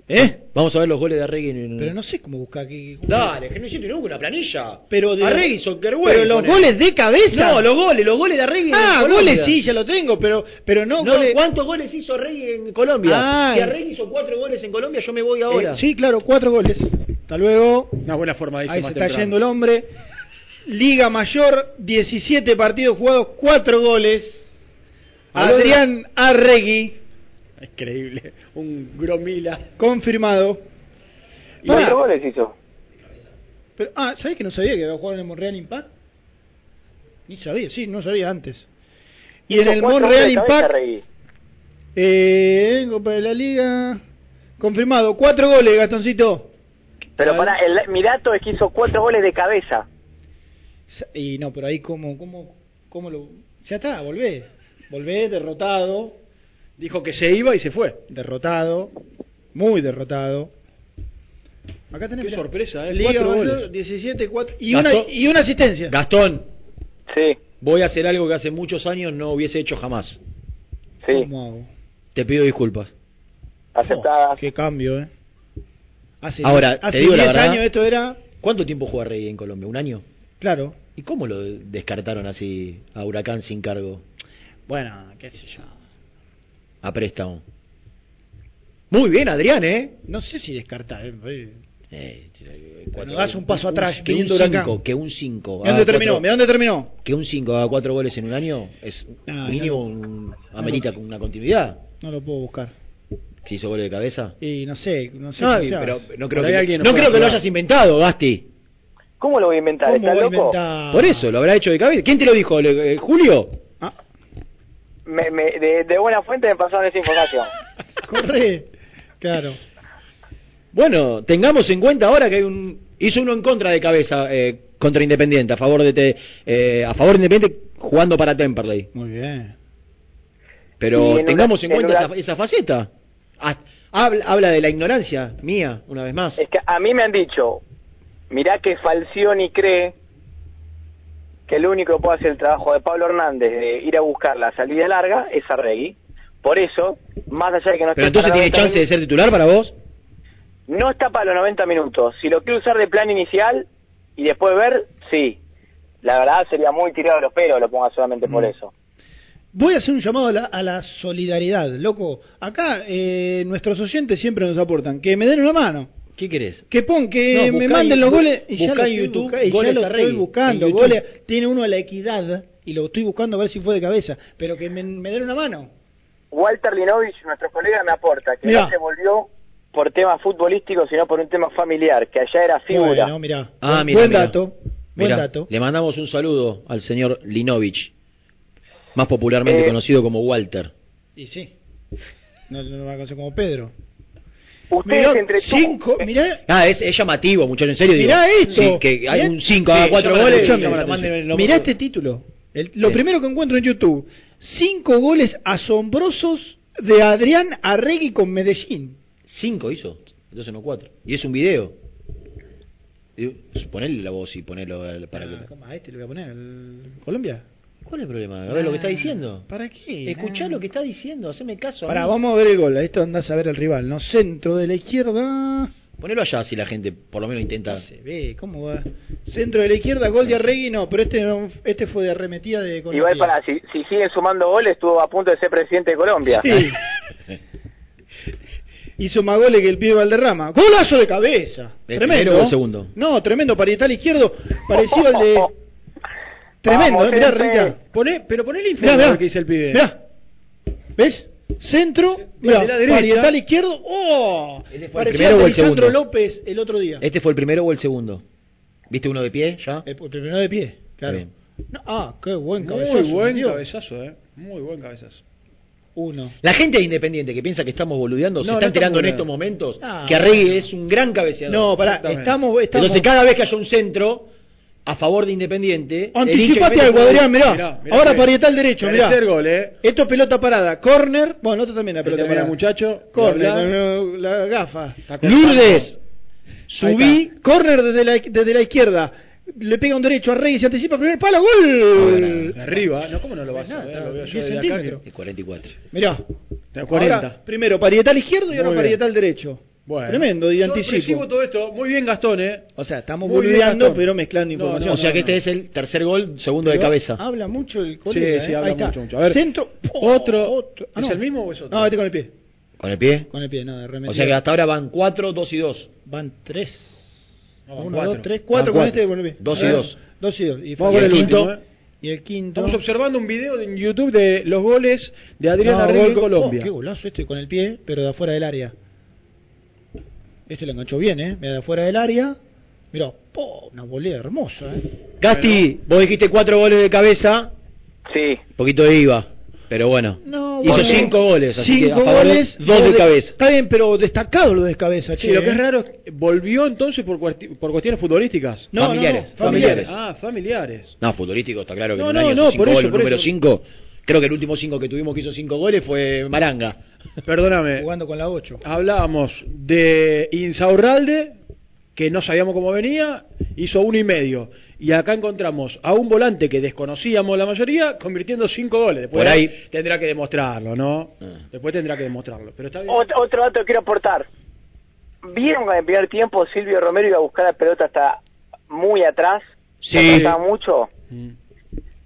¿Eh? Vamos a ver los goles de Arregui en... Pero no sé cómo buscar aquí. Dale, que no hiciste nunca una planilla. Pero de- Arregui hizo Pero los goles de cabeza. No, los goles, los goles de Arregui en Ah, Colombia. goles sí, ya lo tengo, pero pero no, No, goles. ¿cuántos goles hizo Arregui en Colombia? Ah. si Arregui hizo cuatro goles en Colombia, yo me voy ahora. Eh, sí, claro, cuatro goles. Hasta luego. Una buena forma de irse Ahí se está temprano. yendo el hombre. Liga Mayor, 17 partidos jugados, cuatro goles. Adrián Arregui, Increíble. Un Gromila. confirmado. ¿Y Pará. cuatro goles hizo? Pero, ah, ¿sabés que no sabía que iba a jugar en el Monreal Impact? Ni sabía, sí, no sabía antes. Y en Hizo el cuatro Monreal goles de cabeza, Impact, Arregui. eh, Copa de la Liga, confirmado, cuatro goles, Gastoncito. Pero para el, mi dato es que hizo cuatro goles de cabeza. Y no, pero ahí cómo, cómo, cómo lo... Ya está, volvé. Volvé derrotado. Dijo que se iba y se fue. Derrotado. Muy derrotado. Acá tenés Qué sorpresa, ¿eh? Liga Cuatro Mayor, goles. 17, 4 y Gastón- una, y una asistencia. Gastón, Sí, voy a hacer algo que hace muchos años no hubiese hecho jamás. sí, ¿Cómo hago? Te pido disculpas. aceptada. Qué cambio, ¿eh? Hace Ahora, diez- te hace digo la 10 verdad. años esto era... ¿Cuánto tiempo juega Arregui en Colombia? ¿Un año? Claro. ¿Y cómo lo descartaron así a Huracán sin cargo? Bueno, qué sé yo. A préstamo. Muy bien, Adrián, ¿eh? No sé si descartar. ¿eh? Eh, Bueno, das un paso atrás, Que un viniendo Huracán. 5, que un 5. Mirá dónde terminó, mirá dónde terminó. Que un 5 haga 4 goles en un año es No, mínimo no un, no amerita lo- con una continuidad. No lo puedo buscar. Si hizo goles de cabeza. Y no sé, no sé. No, pero no creo que, alguien no creo que lo hayas inventado, Gasti. ¿Cómo lo voy a inventar? ¿Cómo ¿Estás loco? inventar? Por eso, lo habrá hecho de cabeza. ¿Quién te lo dijo? Le- eh, ¿Julio? Me, me- de, de buena fuente me pasaron esa información. Corre. Claro. Bueno, tengamos en cuenta ahora que hay un hizo uno en contra de cabeza eh, contra Independiente, a favor de te- eh, a favor de Independiente jugando para Temperley. Muy bien. Pero en tengamos una- en cuenta en una- esa, esa faceta. Ah, habla, habla de la ignorancia mía, una vez más. Es que a mí me han dicho, mirá que Falcioni cree que el único que puede hacer el trabajo de Pablo Hernández de ir a buscar la salida larga es Arregui. por eso, más allá de que no Pero esté entonces para tiene 90 chance de ser titular para vos. No está para los 90 minutos. Si lo quiere usar de plan inicial y después ver, sí. La verdad sería muy tirado de los pelos, lo ponga solamente por Mm. eso. Voy a hacer un llamado a la, a la solidaridad, loco. Acá eh, nuestros oyentes siempre nos aportan. Que me den una mano. ¿Qué querés? Que pon, que No, me manden en- los goles. y ya lo en estoy YouTube, busca- y ya lo a estoy buscando. Goles, tiene uno a la equidad y lo estoy buscando a ver si fue de cabeza. Pero que me, me den una mano. Walter Linovich, nuestro colega, me aporta que Mirá. no se volvió por temas futbolísticos, sino por un tema familiar, que allá era figura. Bueno, mirá. Ah, Buen- mira, buen dato. Buen Mirá, dato. Le mandamos un saludo al señor Linovich, más popularmente Eh, conocido como Walter. Y sí. No, no lo va a conocer como Pedro. Ustedes Mirá, entre tú- cinco, mirá, Ah, es, es llamativo, muchacho, en serio. digo. mirá esto. Sí, que hay Mirá- un 5 a Sí, 4 llama la goles. Mirá este título. El- lo Sí. primero que encuentro en YouTube. Cinco goles asombrosos de Adrián Arregui con Medellín. 5 hizo, entonces no 4. Y es un video. Digo, Ponele la voz y ponelo para que... ¿Cómo a este le voy a poner? ¿El Colombia? ¿Cuál es el problema? A ver lo que está diciendo. ¿Para qué? Escuchá lo que está diciendo, haceme caso. a Pará, mí. vamos a ver el gol. Esto andás a ver el rival, ¿no? Centro de la izquierda. Ponelo allá si la gente por lo menos intenta. Se ve, ¿cómo va? Centro de la izquierda, gol de Arregui, no, pero este no, este fue de arremetida de el Igual para, si, si siguen sumando goles, estuvo a punto de ser presidente de Colombia. Sí. Hizo más goles que el pibe Valderrama. ¡Golazo de cabeza! ¿El tremendo. primero o el segundo? No, tremendo, parietal izquierdo, parecido al de... Tremendo, Vamos, eh, mirá. Renca. Poné, pero poné el Mirá, informe mirá. a ver qué dice el pibe. Mirá. ¿Ves? Centro, mirá, de la derecha. parietal izquierdo. ¡Oh! ¿Este fue el primero o el segundo? López el otro día. ¿Este fue el primero o el segundo? ¿Viste uno de pie ya? El, el primero de pie, claro. No, ah, qué buen cabezazo. Muy buen Dios. cabezazo, eh. Muy buen cabezazo. Uno. La gente de Independiente que piensa que estamos boludeando se está no enterando en estos momentos Ah, que Arregui es un gran cabeceador. No, pará, estamos, estamos... Entonces cada vez que haya un centro a favor de Independiente... Anticipate algo, Adrián, mirá. Mirá, mirá Ahora parietal derecho, mirá. Tercer gol, eh. Esto es pelota parada. Corner. Bueno, otro también la Pelota para muchacho. Corner, con la, la gafa. Lourdes, Subí, corner desde la, desde la izquierda. Le pega un derecho a Rey y se anticipa primer palo. ¡Gol! Arriba, no, ¿cómo no lo vas a ver? Lo veo yo 10 desde acá. centímetros. El 44. Mirá. De 40. Ahora, primero parietal izquierdo y ahora bien. parietal derecho. Bueno. Tremendo, y Yo anticipo. recibo todo esto. Muy bien, Gastón, ¿eh? O sea, estamos Muy bien, boludeando, pero mezclando información. no, o sea que no, este es el tercer gol, segundo de cabeza. Habla mucho el colega. sí, ¿eh? habla Ahí está. mucho, mucho. A ver. Centro. Otro. otro. Ah, ¿Es no. el mismo o es otro? No, este con el pie. ¿Con el pie? Con el pie, no, de arremetida. O sea que hasta ahora van 4, 2 y 2. Van tres. No, van Uno, cuatro. dos, tres, cuatro Van con cuatro. este con el pie. Dos y A ver, dos. Dos y dos. Y, Vamos y con el quinto. ¿eh? Y el quinto. Estamos observando un video en YouTube de los goles de Adrián No, Arregui en con- Colombia. Oh, qué golazo este con el pie, pero de afuera del área. Este lo enganchó bien, ¿eh? Mira, de afuera del área. Mira, po, una volea hermosa, ¿eh? Gasti, vos dijiste 4 goles de cabeza, Sí. poquito de IVA. Pero bueno, No, hizo bueno. 5 goles, así que a Cinco favor goles, 2 dos de cabeza. Está bien, pero destacado lo de cabeza, Sí, che, lo que ¿eh? es raro es que volvió entonces por, por cuestiones futbolísticas. No, no, familiares, no, familiares. Ah, familiares. No, futbolístico, está claro que No, en un no, año no, hizo cinco por eso, goles, por número eso. 5. Creo que el último 5 que tuvimos que hizo 5 goles fue Maranga. Perdóname. Jugando con la 8. Hablábamos de Insaurralde, que no sabíamos cómo venía, hizo uno y medio. Y acá encontramos a un volante que desconocíamos la mayoría, convirtiendo cinco goles. Después Por ahí- tendrá que demostrarlo, ¿no? Ah. Después tendrá que demostrarlo. Pero está bien. Ot- otro dato que quiero aportar. ¿Vieron que en primer tiempo Silvio Romero iba a buscar la pelota hasta muy atrás? Sí. Se mucho. Mm.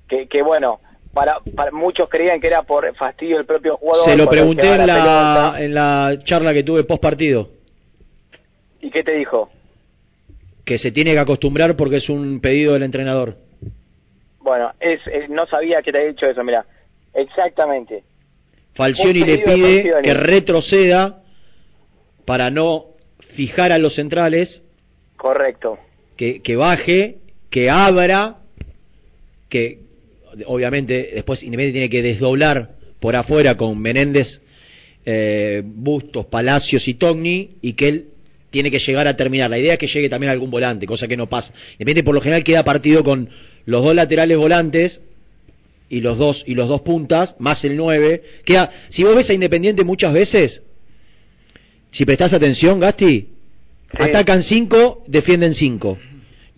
Que, que bueno, para, para muchos creían que era por fastidio del propio jugador. Se lo pregunté en la, pelota. en la charla que tuve post partido. ¿Y qué te dijo? Que se tiene que acostumbrar porque es un pedido del entrenador. Bueno, es, es- no sabía que te había dicho eso, mira. Exactamente. Falcioni le pide que retroceda para no fijar a los centrales, Correcto. que, que baje, que abra, que obviamente después Independiente tiene que desdoblar por afuera con Menéndez, eh, Bustos, Palacios y Togni y que él tiene que llegar a terminar. La idea es que llegue también algún volante, cosa que no pasa. Independiente por lo general queda partido con los dos laterales volantes y los dos y los dos puntas más el 9 queda si vos ves a Independiente muchas veces si prestás atención Gasti atacan 5 defienden 5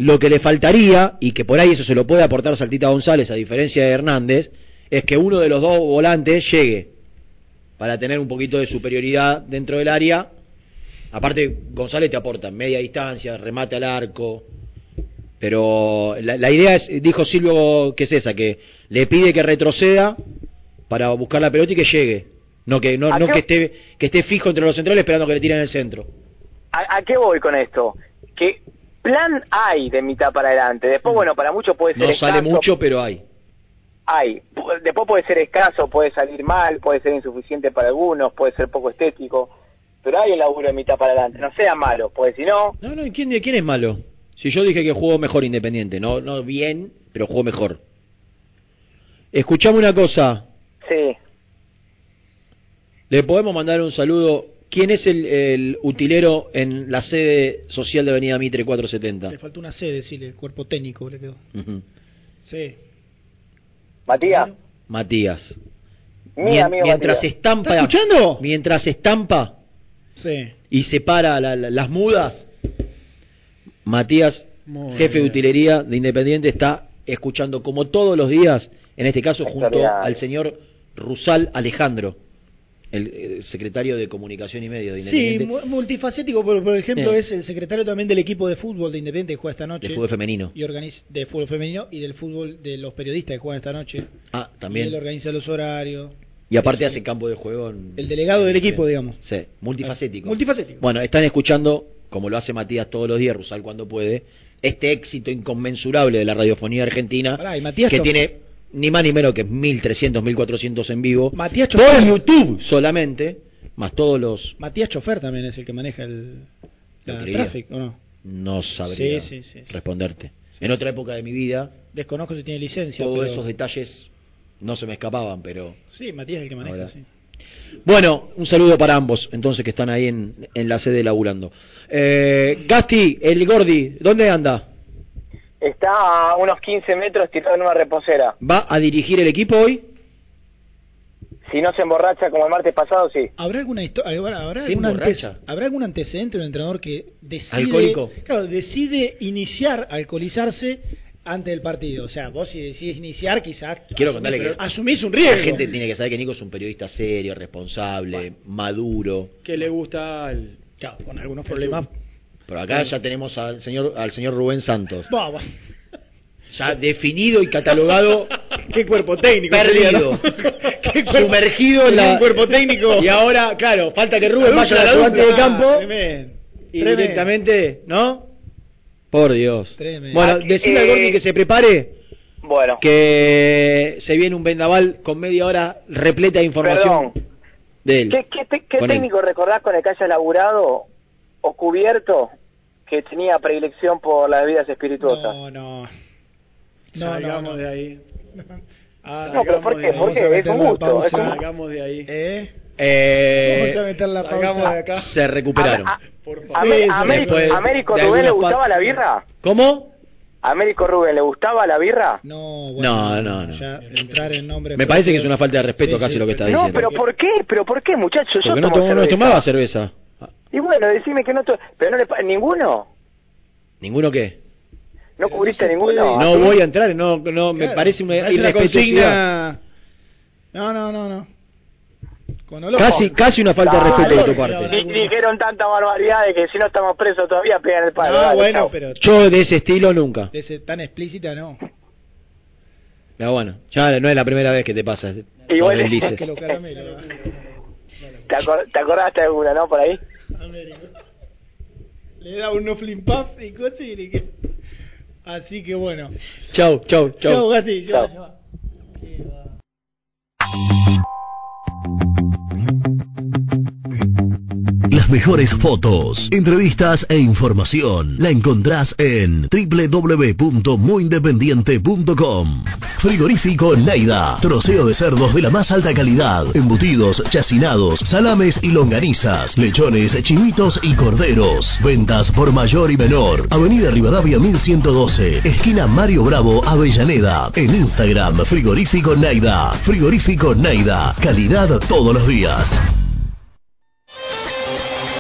lo que le faltaría y que por ahí eso se lo puede aportar Saltita González a diferencia de Hernández es que uno de los dos volantes llegue para tener un poquito de superioridad dentro del área. Aparte, González te aporta media distancia, remate al arco. Pero la, la idea es, dijo Silvio, que es esa, que le pide que retroceda para buscar la pelota y que llegue. No que no, ¿A no que esté que esté fijo entre los centrales esperando que le tiren el centro. ¿A, a qué voy con esto? Que plan hay de mitad para adelante. Después, bueno, para muchos puede ser No sale mucho, pero hay. Hay. Pu- Después puede ser escaso, puede salir mal, puede ser insuficiente para algunos, puede ser poco estético. Pero hay un laburo de mitad para adelante. No sea malo, pues si no, No, no, ¿quién, ¿quién es malo? Si yo dije que jugó mejor Independiente, no, no bien, pero jugó mejor. Escuchame una cosa, sí. le podemos mandar un saludo. ¿Quién es el, el utilero en la sede social de Avenida Mitre 470? Le faltó una C, decirle, el cuerpo técnico le quedó. Sí. Matías, Matías. mi Mien- amigo mientras Matías. estampa, ¿Está escuchando? mientras estampa Sí. y separa la- la- las mudas, Matías, Muy jefe de utilería de Independiente, está escuchando como todos los días, en este caso junto al señor Rusal Alejandro, el eh, secretario de Comunicación y Medios de Sí, Independiente, mu- multifacético, por, por ejemplo, Sí. es el secretario también del equipo de fútbol de Independiente que juega esta noche. de fútbol femenino. Y organiza, de fútbol femenino y del fútbol de los periodistas que juegan esta noche. Ah, Y él también. organiza los horarios. Y aparte hace campo de juego. en- El delegado del Sí. equipo, digamos. Sí, multifacético. Multifacético. Bueno, están escuchando, como lo hace Matías todos los días, Rusal cuando puede, este éxito inconmensurable de la radiofonía argentina, Pará, y Matías que tiene ni más ni menos que 1300, 1400 en vivo, Matías por Chofer. YouTube solamente, más todos los... Matías Chofer también es el que maneja el, utilería. tráfico, ¿o no? No sabría Sí, sí, sí, sí. responderte. En otra época de mi vida, Desconozco si tiene licencia. todos pero- esos detalles no se me escapaban, pero... Sí, Matías es el que maneja, Ahora. sí. Bueno, un saludo para ambos, entonces, que están ahí en, en la sede laburando. Eh, Gasti, el Gordi, ¿dónde anda? Está a unos 15 metros tirado en una reposera. ¿Va a dirigir el equipo hoy? Si no se emborracha como el martes pasado, sí. ¿Habrá alguna histo- habrá, habrá ¿Se algún ¿Habrá algún antecedente de un entrenador que decide ¿Alcohólico? Claro, decide iniciar alcoholizarse antes del partido. O sea, vos si decides iniciar, quizás Quiero asumís- contarle que asumís un riesgo. La gente tiene que saber que Nico es un periodista serio, responsable, maduro. Que le gusta al... Claro, con algunos problemas. Pero acá ya tenemos al señor al señor Rubén Santos, ya definido y catalogado Qué cuerpo técnico. perdido, Qué cuerpo- sumergido en la un cuerpo técnico. Y ahora, claro, falta que Rubén vaya al la ayudante de campo Ah, tremendo. y Tremendo. directamente, ¿no? Por Dios. Tremendo. Bueno, Ah, decirle al eh, Gordi que se prepare, Bueno, que se viene un vendaval con media hora repleta de información perdón. de él. ¿Qué, qué, te- qué Con él. técnico recordás con el que hayas laburado o cubierto que tenía predilección por las bebidas espirituosas? No, no. No, Salgamos no, no. de ahí. Ah, No, pero ¿por qué? Salgamos de ¿Por ahí. qué? Es un gusto. pausa. Es un... Salgamos de ahí. ¿Eh? Eh, Vamos a meter la pausa. de acá. se recuperaron. A- a- Por favor. Amé- Sí, sí, Américo, después Américo de Rubén le gustaba la birra? ¿Cómo? ¿A Américo Rubén le gustaba la birra? No, No, no, no. Ya entrar en nombre. Me parece que es una falta de respeto Sí, casi sí, lo que está No, diciendo. pero ¿por qué? ¿Pero por qué, muchachos? Yo Porque no, tomo no tomaba cerveza. Y bueno, decime que no... to- Pero no le... pa- ¿Ninguno? ¿Ninguno qué? ¿No cubriste ninguno? No voy a entrar, no, no me Claro, parece una parece una consigna. No, no, no, no. Casi, casi una falta de respeto de tu parte. Di- Dijeron tanta barbaridad de que si no estamos presos todavía pegan el palo. No, Dale, bueno, pero Yo de ese estilo nunca. de ese tan explícita no. Pero bueno, ya no es la primera vez que te pasa. Y con bueno, el dice. Que lo caramelo. ¿Te, acor- ¿Te acordaste de alguna, no? Por ahí. Le da un no flim puff y cosas y le queda- Así que bueno. Chau, chau, Chau, chau. Gasti. ya Chau. Mejores fotos, entrevistas e información la encontrás en www.muyindependiente.com. Frigorífico Neida, troceo de cerdos de la más alta calidad, embutidos, chacinados, salames y longanizas, lechones, chinitos y corderos. Ventas por mayor y menor. Avenida Rivadavia 1112, esquina Mario Bravo, Avellaneda. En Instagram, Frigorífico Neida. Frigorífico Neida, calidad todos los días.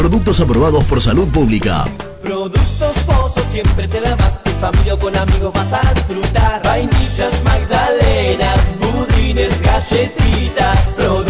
Productos aprobados por salud pública. Productos Pozo siempre te la vas, en familia o con amigos vas a disfrutar. Vainillas, magdalenas, budines, galletitas. Productos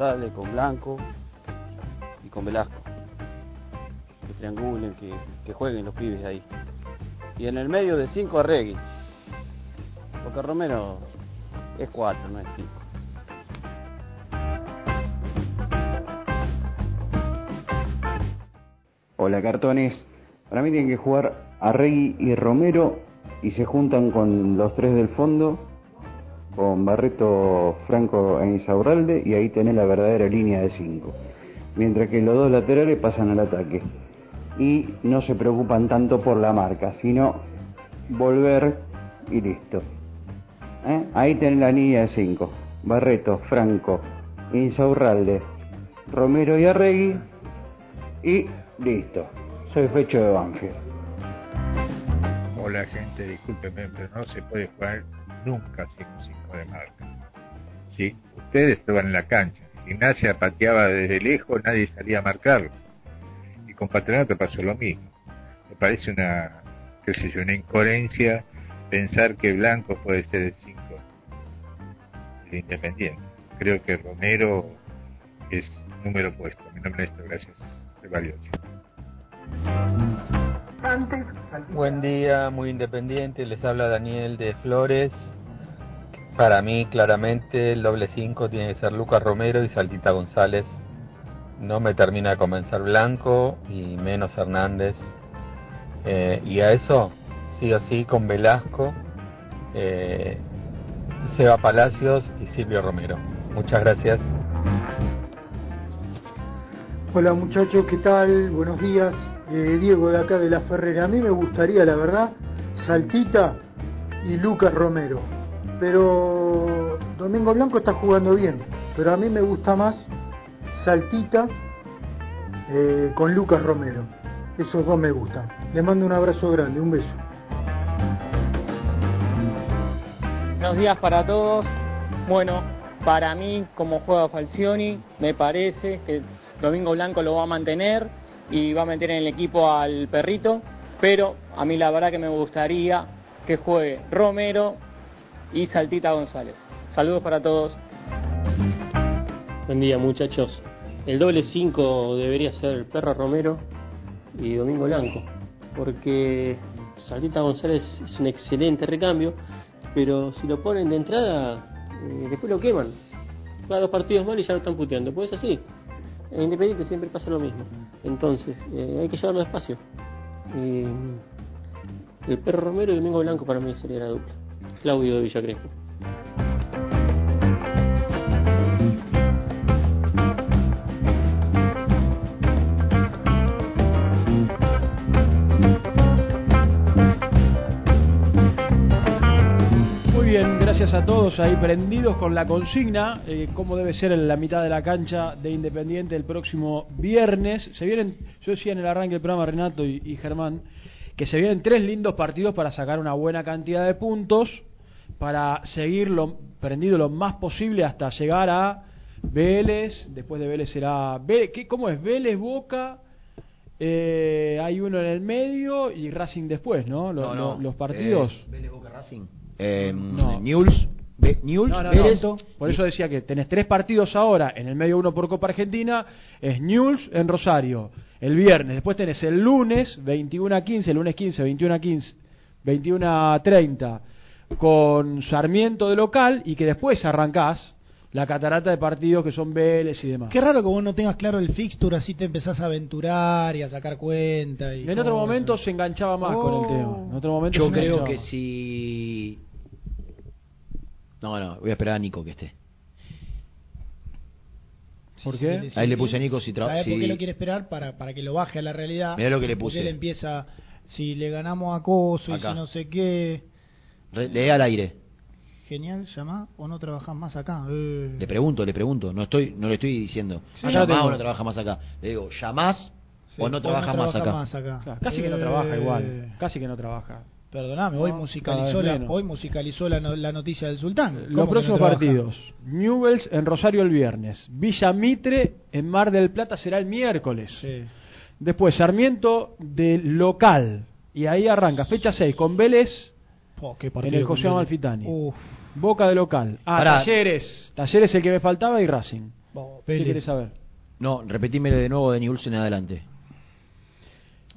González, con Blanco y con Velasco. Que triangulen, que, jueguen los pibes ahí. Y en el medio de 5 a Regui. Porque Romero es 4, no es 5. Hola cartones. Para mí tienen que jugar Arregui y Romero y se juntan con los tres del fondo, con Barreto, Franco e Insaurralde y ahí tenés la verdadera línea de 5. Mientras que los dos laterales pasan al ataque. Y no se preocupan tanto por la marca, sino volver y listo. ¿Eh? Ahí tenés la línea de 5. Barreto, Franco, Insaurralde, Romero y Arregui y listo. Soy fecho de Banfield. Hola gente, discúlpeme, pero no se puede jugar nunca sin un 5 de marca. Si ustedes estaban en la cancha, Gimnasia pateaba desde lejos, nadie salía a marcarlo. Y con Patronato pasó lo mismo. Me parece una, qué sé yo, incoherencia pensar que Blanco puede ser el 5 de Independiente. Creo que Romero es número puesto. Mi nombre es Néstor, gracias. Buen día, muy independiente. Les habla Daniel de Flores. Para mí, claramente, el doble 5 tiene que ser Lucas Romero y Saltita González. No me termina de convencer Blanco y menos Hernández. Eh, y a eso, sí o sí, con Velasco, eh, Seba Palacios y Silvio Romero. Muchas gracias. Hola muchachos, ¿qué tal? Buenos días. Eh, Diego de acá de La Ferrera. A mí me gustaría, la verdad, Saltita y Lucas Romero. Pero Domingo Blanco está jugando bien. Pero a mí me gusta más Saltita eh, con Lucas Romero. Esos dos me gustan. Les mando un abrazo grande, un beso. Buenos días para todos. Bueno, para mí, como juega Falcioni, me parece que Domingo Blanco lo va a mantener y va a meter en el equipo al perrito, pero a mí la verdad que me gustaría que juegue Romero y Saltita González. Saludos para todos. Buen día muchachos. El doble 5 debería ser perro Romero y Domingo Blanco, porque Saltita González es un excelente recambio, pero si lo ponen de entrada, eh, después lo queman. Va dos partidos mal y ya lo están puteando. Pues es así. En Independiente siempre pasa lo mismo. Entonces, eh, hay que llevarlo despacio. Eh, el perro Romero y Domingo Blanco para mí sería la dupla. Claudio de Villa Crespo. Muy bien, gracias a todos ahí prendidos con la consigna, eh, cómo debe ser en la mitad de la cancha de Independiente el próximo viernes. Se vienen, yo decía en el arranque del programa Renato y Germán, que se vienen tres lindos partidos para sacar una buena cantidad de puntos, para seguirlo prendido lo más posible hasta llegar a Vélez, después de Vélez será... Ve- ¿qué, ¿Cómo es? Vélez, Boca, eh, hay uno en el medio y Racing después, ¿no? Lo- No, no, los partidos. es Vélez, Boca, Racing. Eh, No. Newell's, Ve- Newell's, No, no, Vélez, no. Por eso decía que tenés tres partidos ahora, en el medio uno por Copa Argentina, es Newell's en Rosario, el viernes, después tenés el lunes 21 a 15, el lunes 15, 21 a 15, 21 a 30, con Sarmiento de local y que después arrancás la catarata de partidos que son Vélez y demás. Qué raro que vos no tengas claro el fixture, así te empezás a aventurar y a sacar cuenta. Y En otro momento se enganchaba más con el tema. En otro momento Yo creo que más. si. No, no, voy a esperar a Nico que esté. ¿Por qué? sí, sí, Ahí le puse a Nico si tra- ¿Sabés por qué lo quiere esperar? Para, para que lo baje a la realidad. Mirá lo que le Porque puse. él empieza, si le ganamos a Coso y si no sé qué, Lee al aire. genial, llamá o no trabajás más acá. Eh. Le pregunto, le pregunto. No estoy, no le estoy diciendo. Sí. ¿Llamás Acá o no trabaja más acá? Le digo, llamás o no trabaja más acá. Claro, casi que no trabaja Eh, igual. Casi que no trabaja. Perdoname, hoy musicalizó, la, hoy musicalizó la, no- la noticia del sultán. ¿Cómo que Los próximos partidos. Newells en Rosario el viernes. Villa Mitre en Mar del Plata será el miércoles. Después Sarmiento de local. Y ahí arranca, fecha 6, con Vélez Oh, qué en el José. Amalfitani. Uf. Boca de local. Ah, Pará. Talleres. Talleres el que me faltaba y Racing. ¿Qué Vélez. quieres saber? No, repetime de nuevo de Newell's en adelante.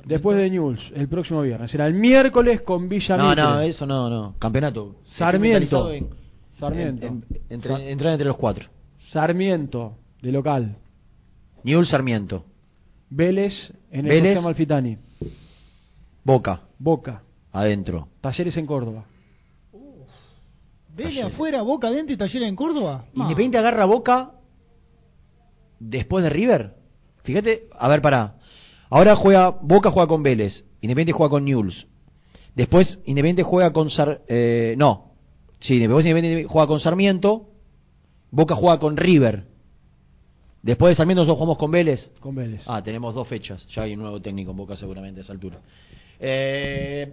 Después de Newell's, el próximo viernes. Será el miércoles con Villa No, Mitre. no, eso no, no. Campeonato. Sarmiento. en- Sarmiento. en- en- entre, Sar- entrar entre los cuatro. Sarmiento, de local. Newell's Sarmiento. Vélez en el Vélez. José Amalfitani. Boca. Boca. Adentro. Talleres en Córdoba. Vélez afuera, Boca adentro y Talleres en Córdoba. Ma. Independiente agarra Boca después de River. Fíjate, a ver, pará. Ahora juega Boca juega con Vélez, Independiente juega con Newell's. Después Independiente juega con Sar, eh, no. Sí, después Independiente juega con Sarmiento. Boca juega con River. Después de Sarmiento nosotros jugamos con Vélez. Con Vélez. Ah, tenemos dos fechas. Ya hay un nuevo técnico en Boca seguramente a esa altura. Eh,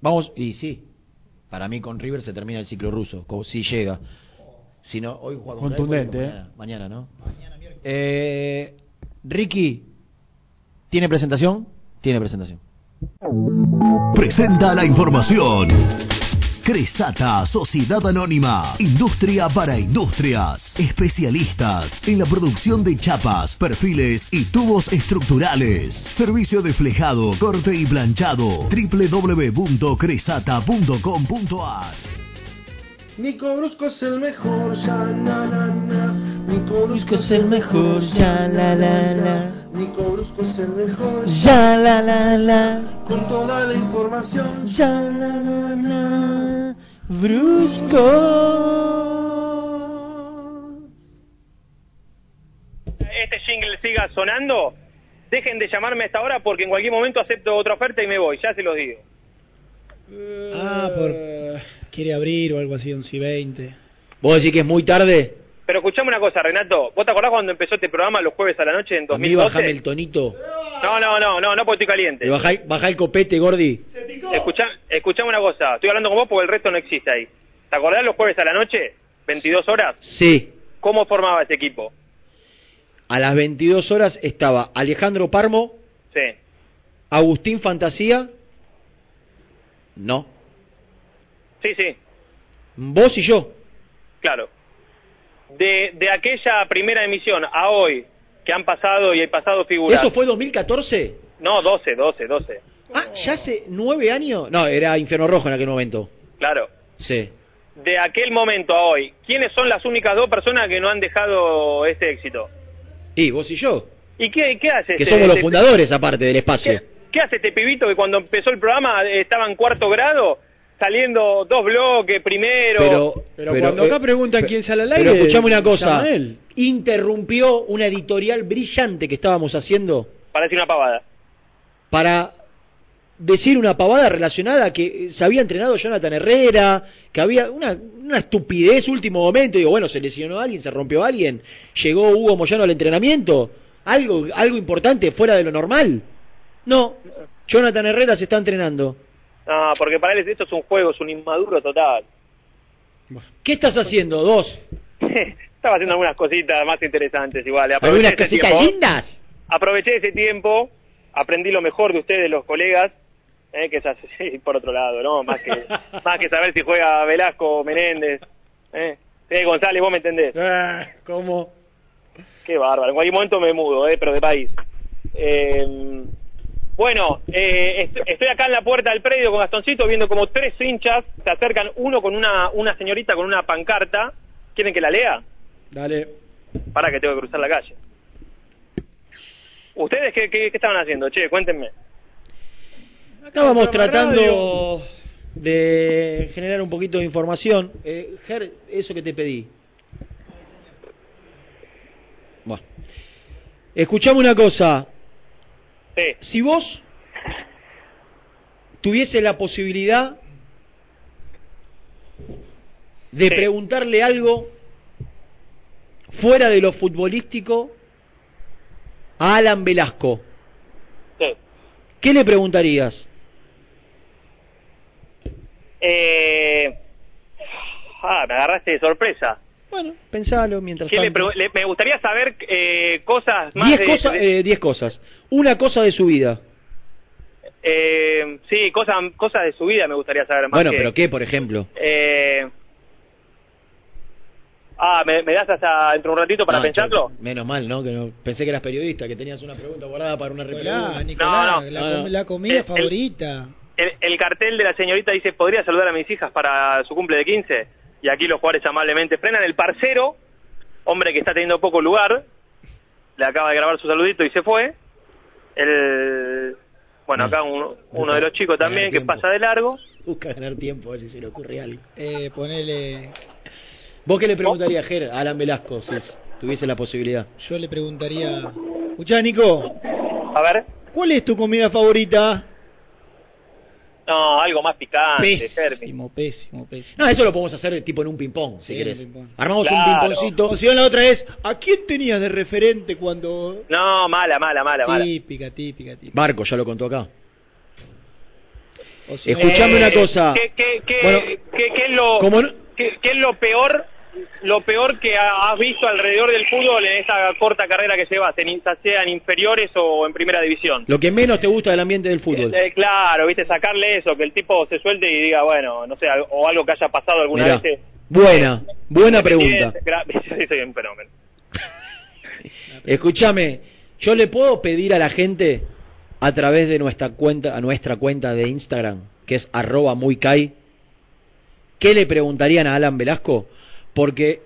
vamos, y sí, para mí con River se termina el ciclo ruso, como si llega. Si no, hoy juega contra Contundente, él, ¿eh? mañana, mañana, ¿no? Eh, Ricky, ¿tiene presentación? Tiene presentación. Presenta la información. Cresata, Sociedad Anónima, Industria para Industrias, especialistas en la producción de chapas, perfiles y tubos estructurales. Servicio de flejado, corte y planchado. www.cresata.com.ar Nico Brusco es el mejor, ya na na na. Nico Brusco es el mejor, ya la la la. Nico Brusco es el mejor, Ya la la la. Con toda la información, ya la la la. Brusco. este jingle siga sonando, dejen de llamarme a esta hora porque en cualquier momento acepto otra oferta y me voy, ya se los digo. Ah, por... quiere abrir o algo así, 11 y 20. ¿Vos decís que es muy tarde? Pero escuchame una cosa, Renato, ¿vos te acordás cuando empezó este programa los jueves a la noche en A mí bajame 2012? el tonito. No, no, no, no, no porque estoy caliente. Y bajá, bajá el copete, Gordi. Escuchá, escuchame una cosa, estoy hablando con vos porque el resto no existe ahí. ¿Te acordás los jueves a la noche? 22 horas. Sí. ¿Cómo formaba ese equipo? A las 22 horas estaba Alejandro Parmo, Sí. Agustín Fantasía. No. Sí, sí, Vos y yo. claro. De, de aquella primera emisión a hoy, que han pasado y hay pasado figuras. ¿Eso fue 2014? No, 12, 12, 12. Ah, ¿ya hace nueve años? No, era Infierno Rojo en aquel momento. Claro. Sí. De aquel momento a hoy, ¿quiénes son las únicas dos personas que no han dejado este éxito? Y vos y yo. ¿Y qué, qué hace Que este- somos los este- fundadores, aparte del espacio. ¿Qué, qué hace este pibito que cuando empezó el programa estaba en cuarto grado, saliendo dos bloques primero? Pero, Pero cuando acá preguntan pe- quién sale al Pero aire, escuchame una cosa. a. Interrumpió una editorial brillante que estábamos haciendo Parece una pavada. para decir una pavada relacionada que se había entrenado Jonathan Herrera, que había una, una estupidez último momento, digo, bueno, se lesionó alguien, se rompió alguien, llegó Hugo Moyano al entrenamiento, algo, algo importante fuera de lo normal. No, Jonathan Herrera se está entrenando. No, porque para él esto es un juego, es un inmaduro total. ¿Qué estás haciendo? Dos. Estaba haciendo algunas cositas más interesantes igual. Aproveché ¿Algunas cositas tiempo. lindas? Aproveché ese tiempo, aprendí lo mejor de ustedes, los colegas, eh, que es así, por otro lado, ¿no? Más que, más que saber si juega Velasco o Menéndez. Eh. Sí, González, vos me entendés. ¿Cómo? Qué bárbaro. En cualquier momento me mudo, eh, pero de país. Eh, bueno, eh, est- estoy acá en la puerta del predio con Gastoncito viendo como tres hinchas se acercan, uno con una, una señorita con una pancarta. ¿Quieren que la lea? Dale. Para que tengo que cruzar la calle. ¿Ustedes qué, qué, qué estaban haciendo? Che, cuéntenme. Estábamos tratando de generar un poquito de información. Eh, Ger, eso que te pedí. Bueno. Escuchame una cosa. Si vos tuviese la posibilidad de preguntarle algo fuera de lo futbolístico a Alan Velasco, Sí. ¿Qué le preguntarías? Eh... Ah, me agarraste de sorpresa. Bueno, pensalo mientras ¿Qué le tanto. pregu- le- me gustaría saber eh, cosas más Diez de- cosas, de- eh, diez cosas. Una cosa de su vida. eh, sí, cosas cosas de su vida me gustaría saber más. Bueno, que- pero ¿qué, por ejemplo? Eh... Ah, ¿me, me das hasta dentro de un ratito para pensarlo? yo- menos mal, ¿no? Que no pensé que eras periodista, que tenías una pregunta guardada para una. Nicolás, Nicolás, No, no. la, com- comida el- favorita. El, el cartel de la señorita dice, ¿podría saludar a mis hijas para su cumple de 15? Y aquí los jugadores amablemente frenan. El parcero, hombre que está teniendo poco lugar, le acaba de grabar su saludito y se fue. El... Bueno, acá un- uno de los chicos también que pasa de largo. Busca ganar tiempo, a ver si se le ocurre algo. Eh, ponele. ¿Vos qué le preguntarías, Ger, a Alan Velasco, si tuviese la posibilidad? Yo le preguntaría. Escuchá, Nico. A ver. ¿Cuál es tu comida favorita? No, algo más picante. Pésimo, pésimo, pésimo. No, eso lo podemos hacer tipo en un ping-pong, si Sí, querés. Armamos Claro. un ping-pongcito. O si no, la otra es, ¿a quién tenías de referente cuando...? No, mala, mala, mala, mala. Típica, típica, típica. Barco, ya lo contó acá. O Escuchame Eh, una cosa. ¿Qué, qué, qué, Bueno, qué- qué es lo, como no- qué- qué es lo peor lo peor que ha- has visto alrededor del fútbol en esta corta carrera que llevas, en, sea en inferiores o en primera división? Lo que menos te gusta del ambiente del fútbol. Eh, claro, viste, sacarle eso, que el tipo se suelte y diga, bueno, no sé, o algo que haya pasado alguna Mirá, vez. eh, buena, buena pregunta. Soy un fenómeno. Escúchame, yo le puedo pedir a la gente a través de nuestra cuenta, a nuestra cuenta de Instagram, que es arroba ¿qué le preguntarían a Alan Velasco? Porque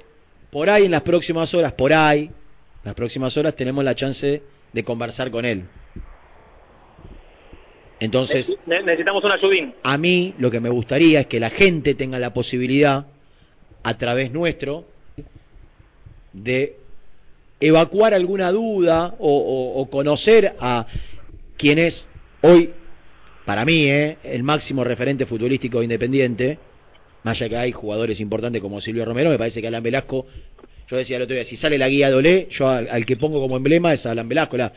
por ahí en las próximas horas, por ahí, las próximas horas tenemos la chance de conversar con él. Entonces, Ne- necesitamos un ayudín. a mí lo que me gustaría es que la gente tenga la posibilidad, a través nuestro, de evacuar alguna duda o, o- o conocer a quien es hoy, para mí, eh, el máximo referente futbolístico independiente, más allá que hay jugadores importantes como Silvio Romero, me parece que Alan Velasco, yo decía el otro día, si sale la guía de Olé, yo al, al que pongo como emblema es Alan Velasco, la-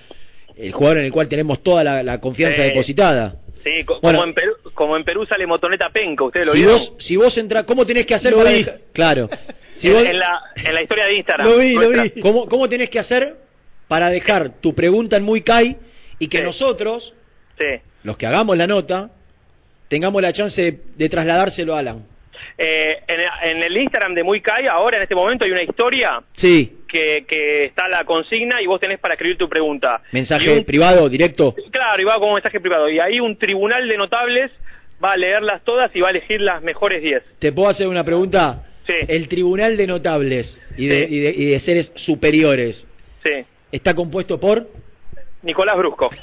el jugador en el cual tenemos toda la, la confianza Sí. depositada. Sí, co- Bueno. como, en Perú, como en Perú sale motoneta penca, ¿ustedes lo Si vieron? vos, si vos entras, ¿cómo tenés que hacer Lo para vi. dejar- Claro. Si en, vos- en la, en la historia de Instagram. Lo vi, lo vi. ¿cómo, ¿Cómo tenés que hacer para dejar tu pregunta en muy Kai y que Sí. nosotros, Sí. los que hagamos la nota, tengamos la chance de, de trasladárselo a Alan? Eh, en, en el Instagram de Muy Kai, ahora en este momento hay una historia Sí, que, que está la consigna y vos tenés para escribir tu pregunta. mensaje un- privado, directo. Claro, y va como mensaje privado. Y ahí un tribunal de notables va a leerlas todas y va a elegir las mejores 10. ¿Te puedo hacer una pregunta? Sí. El Tribunal de Notables y de, Sí. y de, y de seres superiores Sí. está compuesto por... Nicolás Brusco.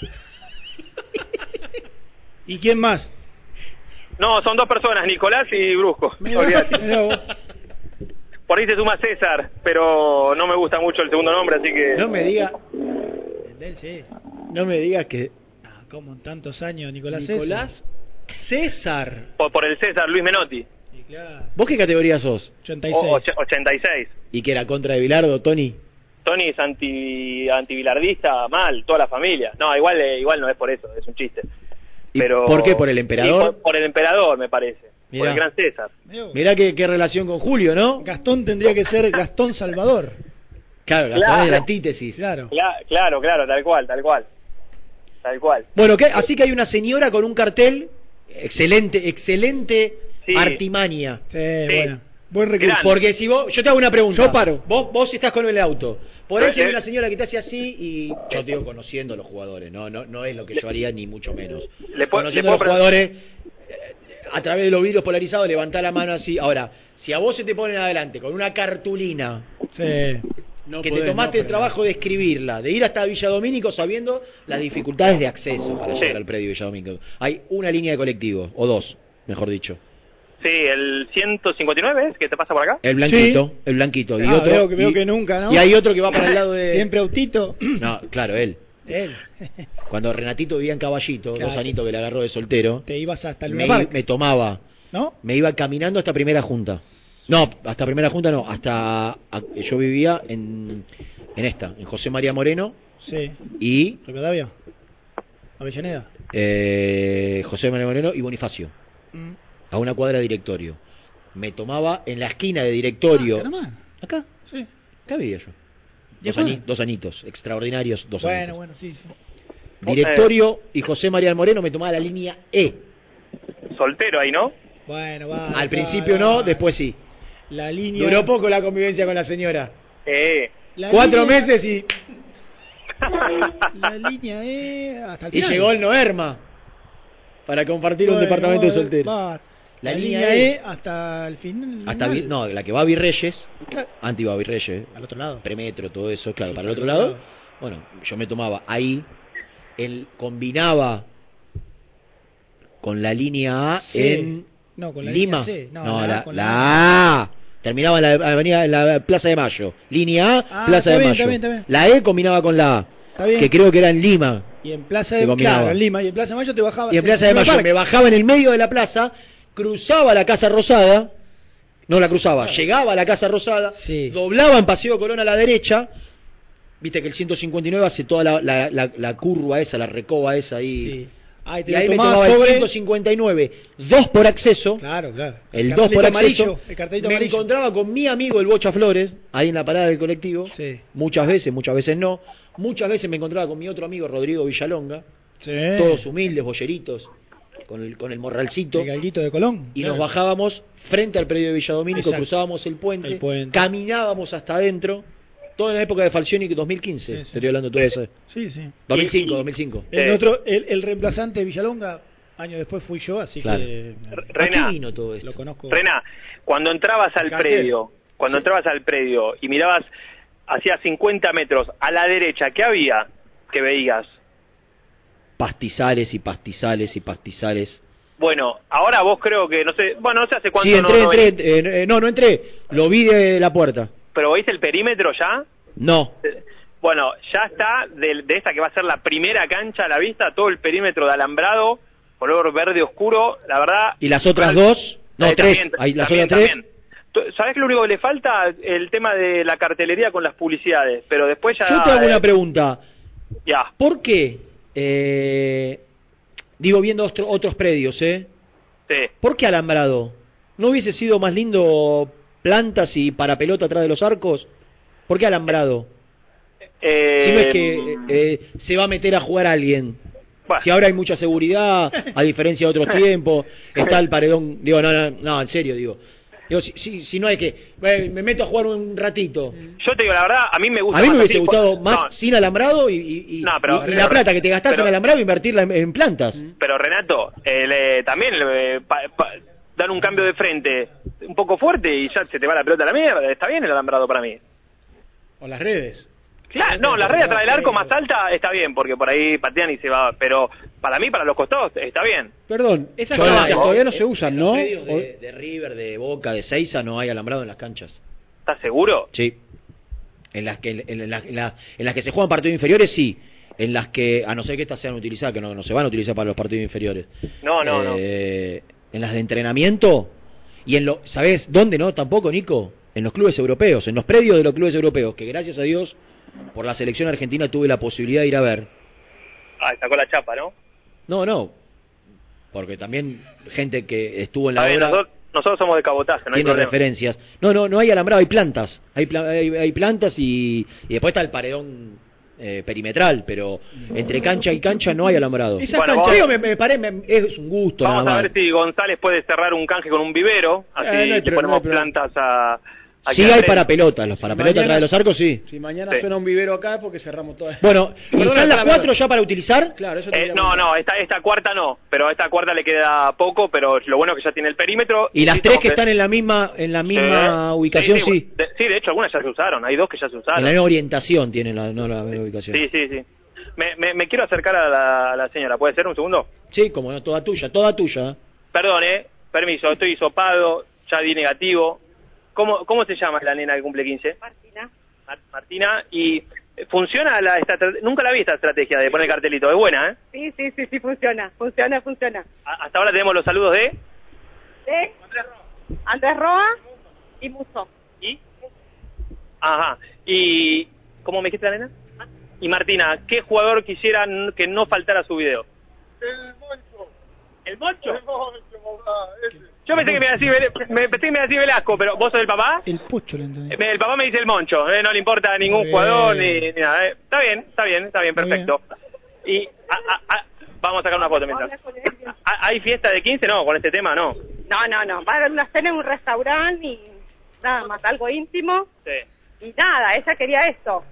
¿Y quién más? No, son dos personas, Nicolás y Brusco. Por ahí se suma César, pero no me gusta mucho el segundo nombre, así que... No me diga, sí. no me digas que Ah, como en tantos años, Nicolás Nicolás César. Por, por el César Luis Menotti. Claro. ¿Vos qué categoría sos? 86. O- och- 86. ¿Y que era contra de Bilardo, Tony? Tony es anti antibilardista, mal, toda la familia. No, igual eh, igual no es por eso, es un chiste. ¿Y Pero ¿Por qué? ¿Por el emperador? Sí, por, por el emperador, me parece. Por el gran César. Mirá qué, qué relación con Julio, ¿no? Gastón tendría que ser Gastón Salvador. Claro, Gastón Claro. es la antítesis. Claro. Cla- claro, claro, tal cual, tal cual. Tal cual. Bueno, ¿qué? así que hay una señora con un cartel, excelente, excelente Sí. artimaña. Sí, bueno. Buen recurso. Porque si vos, yo te hago una pregunta. Yo paro. Vos, vos estás con el auto. Por ahí Sí. hay una señora que te hace así y yo te digo conociendo a los jugadores, no, no, no es lo que yo haría ni mucho menos. Le puedo- conociendo le a los jugadores eh, a través de los vidrios polarizados, levantá la mano así. Ahora, si a vos se te ponen adelante con una cartulina Sí. No que podés, te tomaste no, el trabajo de escribirla, de ir hasta Villa Domínico sabiendo las dificultades de acceso para Sí. llegar al predio Villa Domínico. Hay una línea de colectivo, o dos, mejor dicho. Sí, el 159 es que te pasa por acá. El blanquito, el blanquito. Y Ah, otro, veo que- veo y- que nunca, ¿no? Y hay otro que va para el lado de... Siempre autito. No, claro, él. Él. Cuando Renatito vivía en Caballito, Claro. dos anitos que le agarró de soltero, Te ibas hasta el me, me tomaba, ¿no? me iba caminando hasta primera junta. No, hasta primera junta no, hasta... a- yo vivía en, en esta, en José María Moreno Sí. y Rivadavia. Avellaneda. eh, José María Moreno y Bonifacio. Mm. A una cuadra de directorio. Me tomaba en la esquina de directorio. Ah, acá. Sí. Acá vivía yo. ¿Y Dos, dos añitos, extraordinarios dos Bueno, añitos. bueno, sí, sí. Directorio y José María Moreno me tomaba la línea E. Soltero ahí, ¿no? Bueno, va. Al principio no, después sí. La línea. Duró poco la convivencia con la señora. Eh. La Cuatro línea- meses y, La línea E hasta el y final. llegó el Noerma para compartir un departamento de va, soltero. La La, línea línea E. E hasta el final. Hasta Vi- no, la que va a Virreyes, anti va a Virreyes, Al otro lado. Premetro, todo eso, claro, Sí, para el otro el lado. otro Bueno, yo me tomaba ahí, él combinaba con la línea A Sí. en No, con la Lima. línea C. No, No, la A la, con la la A. Terminaba en la avenida, en la Plaza de Mayo. Línea A, Ah, Plaza de bien, Mayo. está bien, está bien. La E combinaba con la A, que creo que era en Lima. Y en Plaza de combinaba. Claro, en Lima. Y en Plaza de Mayo te bajaba. Y en Plaza de Mayo me bajaba en el medio de la plaza, cruzaba la Casa Rosada, no la cruzaba, llegaba a la Casa Rosada, doblaba en Paseo Colón a la derecha, viste que el 159 hace toda la, la, la- la curva esa, la recoba esa ahí. Ahí y ahí me tomaba el sobre- 159, dos por acceso, Claro, claro. el El 2 por cartelito acceso, amarillo, el me amarillo. encontraba con mi amigo el Bocha Flores, ahí en la parada del colectivo, muchas veces, muchas veces no, muchas veces me encontraba con mi otro amigo Rodrigo Villalonga, Sí. todos humildes, bolleritos, con el, con el morralcito. El galguito de Colón. Y claro. nos bajábamos frente al predio de Villadomínico, Exacto. cruzábamos el puente, El puente. caminábamos hasta adentro, todo en la época de Falcioni, 2015, te estoy hablando todo eso. Sí, sí. 2005, 2005. El otro, el, el reemplazante de Villalonga, años después fui yo, así Claro. que. Rena, ¿A qué vino todo esto? Lo conozco. Rena, cuando entrabas al predio, cuando entrabas al predio y mirabas hacia 50 metros a la derecha, ¿qué había que veías? Pastizales y pastizales y pastizales. Bueno, ahora vos creo que, no sé, bueno, no sé hace cuánto Sí, entré, no, entré, eh, no, no entré, lo vi de la puerta. pero ¿veis el perímetro ya? No, Bueno, ya está de, de esta que va a ser la primera cancha a la vista, todo el perímetro de alambrado, color verde oscuro, la verdad... y las otras dos, no, Eh, tres, también, hay las también, otras tres. también. ¿Sabés que lo único que le falta? El tema de la cartelería con las publicidades, pero después ya... Yo te hago eh, una pregunta, Ya, ¿por qué, eh, digo viendo otro- otros predios, eh? sí. ¿Por qué alambrado? ¿No hubiese sido más lindo plantas y para pelota atrás de los arcos? ¿Por qué alambrado? Eh, si no es que eh, se va a meter a jugar alguien. Si ahora hay mucha seguridad, a diferencia de otros tiempos, está el paredón. Digo, no, no, no, en serio, digo. Digo, si, si, si no hay que. eh, me meto a jugar un ratito. Yo te digo la verdad, a mí me gusta A mí me más hubiese así, gustado por- más no, sin alambrado y, y, No, pero- y- y la plata que te gastás pero- en alambrado invertirla en, en plantas. pero Renato, eh, le- también eh, pa- pa- dan un cambio de frente un poco fuerte y ya se te va la pelota a la mierda. Está bien el alambrado para mí. O las redes. Claro, no, la red atrás del arco más alta está bien, porque por ahí patean y se va. Pero para mí, para los costados, está bien. Perdón, esas Yo canchas en- todavía no se usan, en ¿no? De, de River, de Boca, de Seiza no hay alambrado en las canchas. ¿Estás seguro? Sí. En las que en, las- en las- en las que se juegan partidos inferiores sí. En las que a no ser que estas sean utilizadas, que no, no se van a utilizar para los partidos inferiores. No, no, no. Eh, En las de entrenamiento y en lo, ¿sabes dónde no? Tampoco, Nico. En los clubes europeos, en los predios de los clubes europeos, que gracias a Dios por la selección argentina tuve la posibilidad de ir a ver. Ah, sacó la chapa, ¿no? No, no. Porque también gente que estuvo en la obra nosotros, nosotros somos de cabotaje, no hay tiene problema. referencias. No, no, no hay alambrado, hay plantas. Hay, pla- hay, hay plantas y, y después está el paredón eh, perimetral, pero entre cancha y cancha no hay alambrado. Esas Bueno, Digo, me, me pare- me- es un gusto Vamos nada a ver si González puede cerrar un canje con un vivero, así Eh, no ponemos no plantas a... Sí hay para pelotas, los para pelotas atrás de los arcos sí. Si mañana Sí. suena un vivero acá es porque cerramos todas. Bueno, ¿y Perdona, ¿están las cuatro ya para utilizar? Claro, eso Eh, no, no, esta, esta cuarta no, pero a esta cuarta le queda poco, pero lo bueno es que ya tiene el perímetro. Y las sí, tres que están en la misma en la misma ubicación sí, sí. De, sí, de hecho algunas ya se usaron, hay dos que ya se En usaron. la misma orientación tienen la, no la ubicación. Sí, sí, sí. Me, me, me quiero acercar a la, a la señora, ¿puede ser un segundo? Sí, como no, toda tuya, toda tuya. Perdón, eh, permiso, estoy hisopado, ya di negativo. ¿Cómo, ¿Cómo se llama la nena que cumple 15? Martina. Mar- Martina, y eh, funciona la esta, nunca la vi esta estrategia de poner cartelito, es buena, ¿eh? Sí, sí, sí, sí, funciona, funciona, funciona. A- Hasta ahora tenemos los saludos de... ¿De? Andrés Roa y Muso. Ajá, y... ¿Cómo me dijiste la nena? Y Martina, ¿qué jugador quisiera que no faltara su video? ¿El Moncho? Yo pensé que me iba a decir, Vel- me, pensé que me iba a decir Velasco, pero ¿vos sos el papá? El Pocho lo entendí. El papá me dice el Moncho, eh, no le importa a ningún jugador ni, ni nada. eh. Está bien, está bien, está bien, perfecto. Y a- a- a- vamos a sacar una foto mientras. ¿Ha- ¿Hay fiesta de 15? No, con este tema no. No, no, no. Va a haber una cena en un restaurante y nada más, algo íntimo. Sí, Y nada, ella quería esto.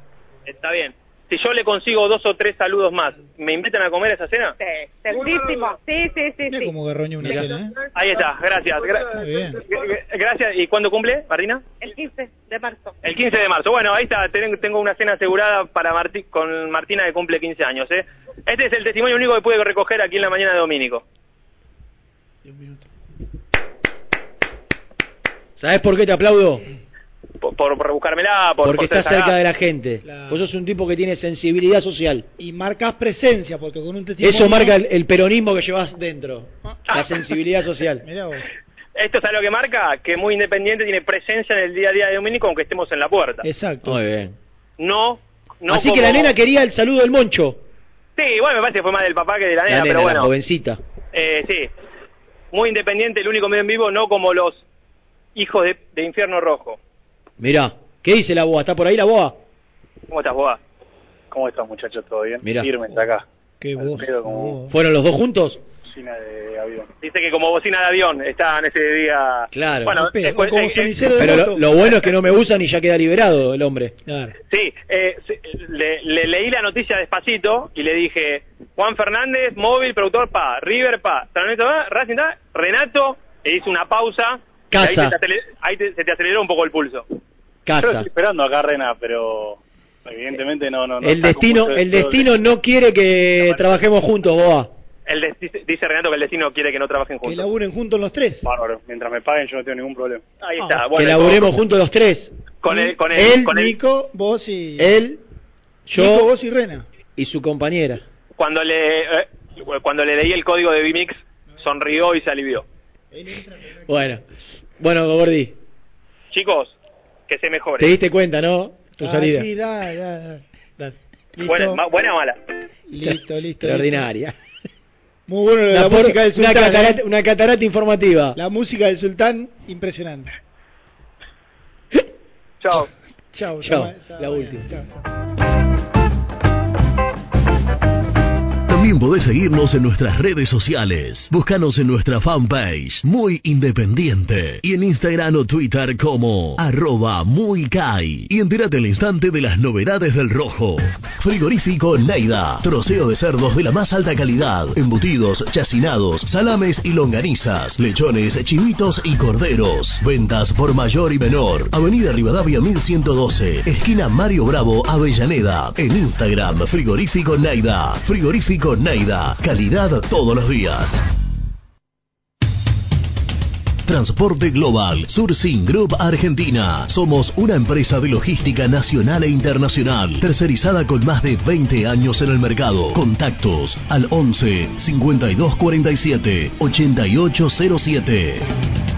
está bien. Si yo le consigo dos o tres saludos más, ¿me invitan a comer a esa cena? Sí, segurísimo. Sí, sí, sí, sí. como garroña una cena, ¿eh? Ahí está, gracias. gra- Muy bien. gra- Gracias. ¿Y cuándo cumple, Martina? El 15 de marzo. El 15 de marzo. Bueno, ahí está. ten- Tengo una cena asegurada para Marti- con Martina que cumple 15 años. ¿eh? Este es el testimonio único que pude recoger aquí en la mañana de Domínico. ¿Sabes por qué te aplaudo? Por, por, por buscármela, por, Porque por estás cerca de la gente. Vos sos un tipo que tiene sensibilidad social. Y marcas presencia, porque con un testimonio... Eso marca el, el peronismo que llevas dentro. La sensibilidad social. Mirá vos. Esto es algo que marca que muy independiente tiene presencia en el día a día de Domínico aunque estemos en la puerta. Exacto. Muy bien. No, no Así que la nena quería el saludo del moncho. Sí, bueno, me parece que fue más del papá que de la nena, La nena, pero la bueno. jovencita. Eh, sí, muy independiente, el único medio en vivo, no como los hijos de, de Infierno Rojo. Mirá, ¿qué dice la boa? ¿Está por ahí la boa? ¿Cómo estás, Boa? ¿Cómo estás, muchachos? ¿Todo bien? Mirá. Firmes acá. Qué voz. como ¿Fueron los dos juntos? cocina de avión. Dice que como bocina de avión estaban ese día. Claro. Bueno, cu- como eh, eh, Pero lo, lo bueno es que no me usan y ya queda liberado el hombre. Claro. Sí, eh, le, le leí la noticia despacito y le dije, Juan Fernández, móvil, productor, pa, River, pa, Racing, pa, Renato, e hizo una pausa. y Casa. Ahí, se te, ahí te- se te aceleró un poco el pulso. Yo Casa. estoy esperando acá, Rena, pero evidentemente no, no, no El está destino, el destino no quiere que trabajemos juntos, boa. El des- dice, Renato que el destino quiere que no trabajen Que juntos. laburen juntos los tres. Bárbaro, mientras me paguen yo no tengo ningún problema. Ahí está. que Bueno, laburemos con- juntos los tres. Con el, con el, Él, con el- Nico, vos y... Él, yo Nico, vos y Rena. y su compañera. cuando le eh, cuando le leí el código de Vimix sonrió y se alivió. Bueno, bueno, Gordi, Chicos, que se mejore. te diste cuenta, ¿no? Tu Ah, salida. sí, da, da, da. Buena, ma- buena o mala. Listo, listo. Extraordinaria. Muy bueno la por- música del una sultán. catarata, ¿eh? una catarata informativa. La música del sultán, impresionante. Chao. Chao. Chao, la última. Chao, chao. También podés seguirnos en nuestras redes sociales. Búscanos en nuestra fanpage, Muy Independiente. Y en Instagram o Twitter como arroba muy Kai. Y entérate al instante de las novedades del rojo. Frigorífico Neida. Troceo de cerdos de la más alta calidad. Embutidos, chacinados, salames y longanizas. Lechones, chimitos y corderos. Ventas por mayor y menor. Avenida Rivadavia 1112. Esquina Mario Bravo, Avellaneda. En Instagram, Frigorífico Neida. Frigorífico Neida. Calidad todos los días. Transporte Global, Surcing Group Argentina. Somos una empresa de logística nacional e internacional, tercerizada con más de 20 años en el mercado. Contactos al 11 52 47 8807.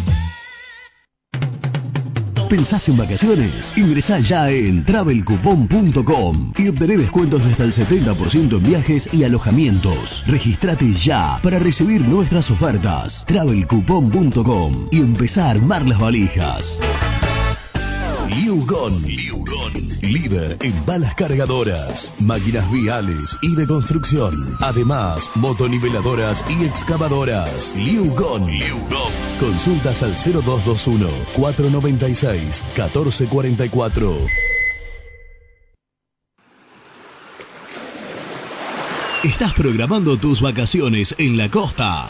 ¿Pensás en vacaciones? Ingresá ya en travelcoupon.com y obtené descuentos de hasta el 70% en viajes y alojamientos. Registrate ya para recibir nuestras ofertas. travelcoupon.com y empezá a armar las valijas. Liugon. Líder en balas cargadoras, máquinas viales y de construcción. Además, motoniveladoras y excavadoras. Liugon. Consultas al 0221 496 1444. ¿Estás programando tus vacaciones en la costa?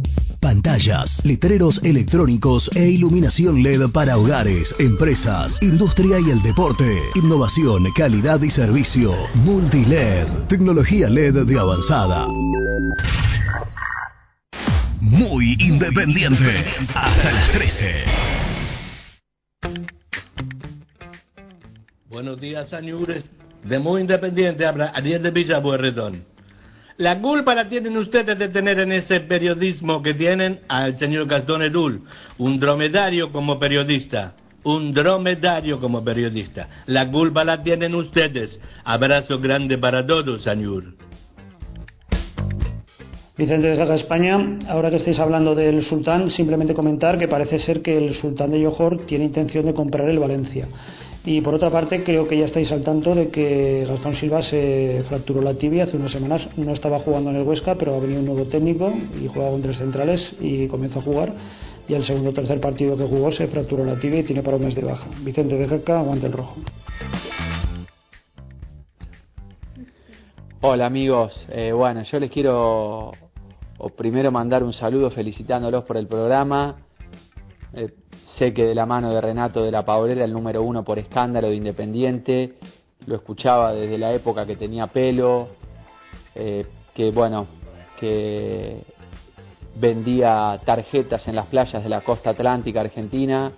Pantallas, letreros electrónicos e iluminación LED para hogares, empresas, industria y el deporte. Innovación, calidad y servicio. Multiled, tecnología LED de avanzada. Muy independiente. Hasta las 13. Buenos días, señores. De muy independiente habla Ariel de Villa Pueyrredón. La culpa la tienen ustedes de tener en ese periodismo que tienen al señor Gastón Edul, un dromedario como periodista. Un dromedario como periodista. La culpa la tienen ustedes. Abrazo grande para todos, señor. Vicente de Saga España, ahora que estáis hablando del sultán, simplemente comentar que parece ser que el sultán de Johor tiene intención de comprar el Valencia. Y por otra parte, creo que ya estáis al tanto de que Gastón Silva se fracturó la tibia hace unas semanas. No estaba jugando en el Huesca, pero ha venido un nuevo técnico y juega con tres centrales y comenzó a jugar. Y el segundo o tercer partido que jugó se fracturó la tibia y tiene para un mes de baja. Vicente de Cerca, aguante el rojo. Hola amigos, Eh, bueno, yo les quiero primero mandar un saludo felicitándolos por el programa. Eh, sé que de la mano de Renato de la Paulera, el número uno por escándalo de Independiente, lo escuchaba desde la época que tenía pelo, eh, que bueno, que vendía tarjetas en las playas de la costa atlántica argentina,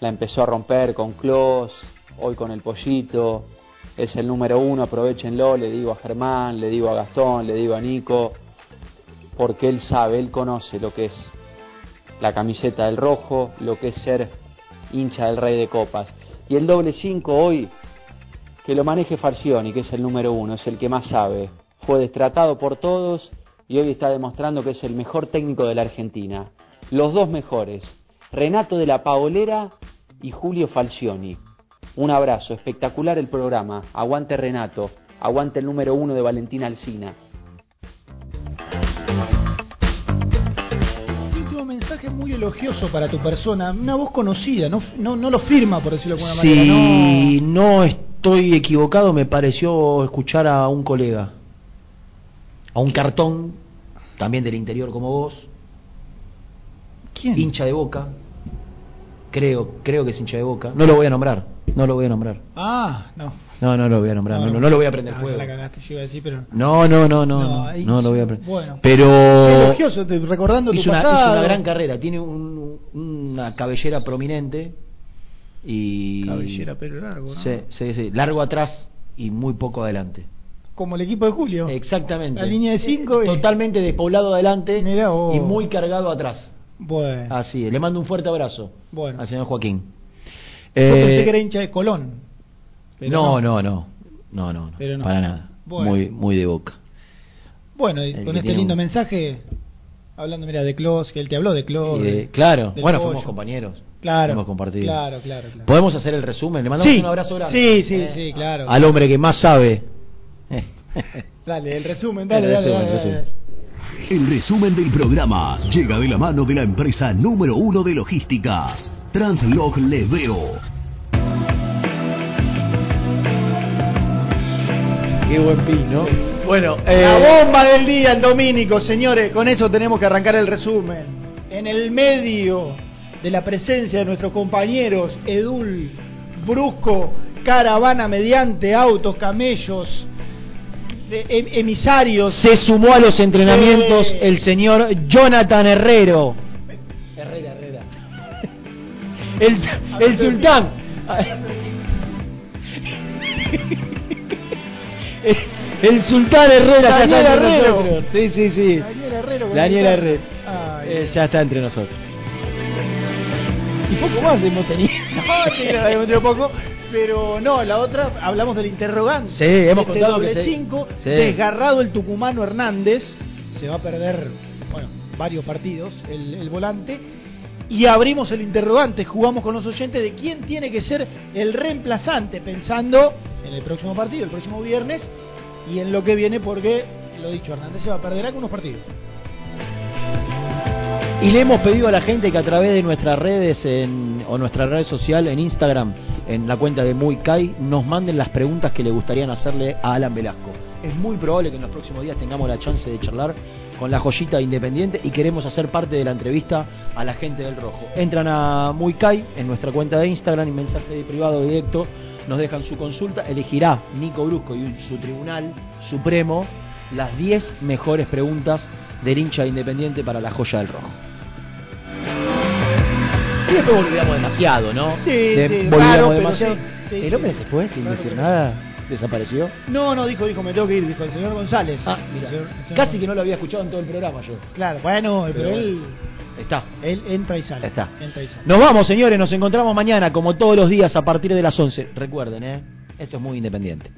la empezó a romper con Clos, hoy con el Pollito, es el número uno, aprovechenlo, le digo a Germán, le digo a Gastón, le digo a Nico, porque él sabe, él conoce lo que es la camiseta del rojo, lo que es ser hincha del rey de copas. Y el doble 5 hoy, que lo maneje Farcioni, que es el número uno, es el que más sabe. Fue destratado por todos y hoy está demostrando que es el mejor técnico de la Argentina. Los dos mejores, Renato de la Paolera y Julio Falcioni. Un abrazo, espectacular el programa. Aguante Renato, aguante el número uno de Valentina Alcina. Elogioso para tu persona, una voz conocida, no, no, no lo firma por decirlo de alguna manera, Si no estoy equivocado, me pareció escuchar a un colega, a un cartón, también del interior como vos, ¿Quién? hincha de boca, creo, creo que es hincha de boca, no lo voy a nombrar, no lo voy a nombrar, Ah, no. no, no lo voy a nombrar, no, no, no lo voy a prender Ah, fuego. ya la cagaste, yo iba a decir, pero... No, no, no, no, no, no lo voy a sí, prender. Bueno. Pero elogioso, te- recordando hizo tu una, pasado. hizo una gran carrera, tiene un- una cabellera prominente y Cabellera, pelo largo, ¿no? Sí, sí, sí, largo atrás y muy poco adelante. Como el equipo de Julio. Exactamente. La línea de cinco y- Totalmente despoblado adelante y muy cargado atrás. Bueno. Así, es. le mando un fuerte abrazo Bueno. al señor Joaquín. Yo Eh, pensé que era hincha de Colón. pero no, no, no, no, no, no, Pero no. para nada. Bueno. Muy, muy de boca. Bueno, y El con este lindo un- mensaje, hablando, mira, de Klaus, que él te habló de de- claro, bueno, pollo. fuimos compañeros. Claro. Hemos compartido. Claro, claro, claro. ¿Podemos hacer el resumen? Le mandamos Sí, un abrazo grande. sí, sí, Eh, sí, claro. Al hombre que más sabe. Eh, Dale, el resumen, dale, El dale, resumen, dale, el dale. El resumen del programa llega de la mano de la empresa número uno de logística, Translog Leveo. Qué buen pin, ¿no? Bueno, La eh, bomba del día, el dominico, señores. Con eso tenemos que arrancar el resumen. En el medio de la presencia de nuestros compañeros Edul, Brusco, Caravana mediante autos, camellos, de- em- emisarios. se sumó a los entrenamientos Sí. el señor Jonathan Herrero. El, el sultán. El sultán Herrera ya Daniel está entre Herrero. nosotros. Sí, sí, sí. Daniel Herrero. Daniel el- Herrero. Eh, ya está entre nosotros. Y poco más hemos tenido. No, hemos tenido poco. Pero no, la otra, hablamos del interrogante. Sí, hemos Este contado que doble se- cinco, Sí. desgarrado el tucumano Hernández. Se va a perder, bueno, varios partidos el, el volante. Y abrimos el interrogante, jugamos con los oyentes de quién tiene que ser el reemplazante, pensando en el próximo partido, el próximo viernes, y en lo que viene, porque, lo dicho, Hernández se va a perder algunos partidos. Y le hemos pedido a la gente que a través de nuestras redes o nuestra red social en Instagram, en la cuenta de Muy Kai, nos manden las preguntas que le gustarían hacerle a Alan Velasco. Es muy probable que en los próximos días tengamos la chance de charlar con la joyita de Independiente y queremos hacer parte de la entrevista a la gente del Rojo. Entran a Muy Kai en nuestra cuenta de Instagram y mensaje de privado directo nos dejan su consulta, elegirá Nico Brusco y su tribunal supremo las 10 mejores preguntas del hincha de Independiente para la joya del Rojo. Y después volvíamos demasiado, ¿no? Sí, De- sí, volvíamos raro, pero demasiado. sí, sí, el hombre se fue sin Raro, decir pero- nada, desapareció? No, no, dijo, dijo, me tengo que ir, dijo el señor González. Ah, Casi que no lo había escuchado en todo el programa yo. Claro, bueno, eh, pero, él... Está. Él entra y sale. Está. Nos vamos, señores, nos encontramos mañana, como todos los días, a partir de las 11. Recuerden, ¿eh? Esto es muy independiente.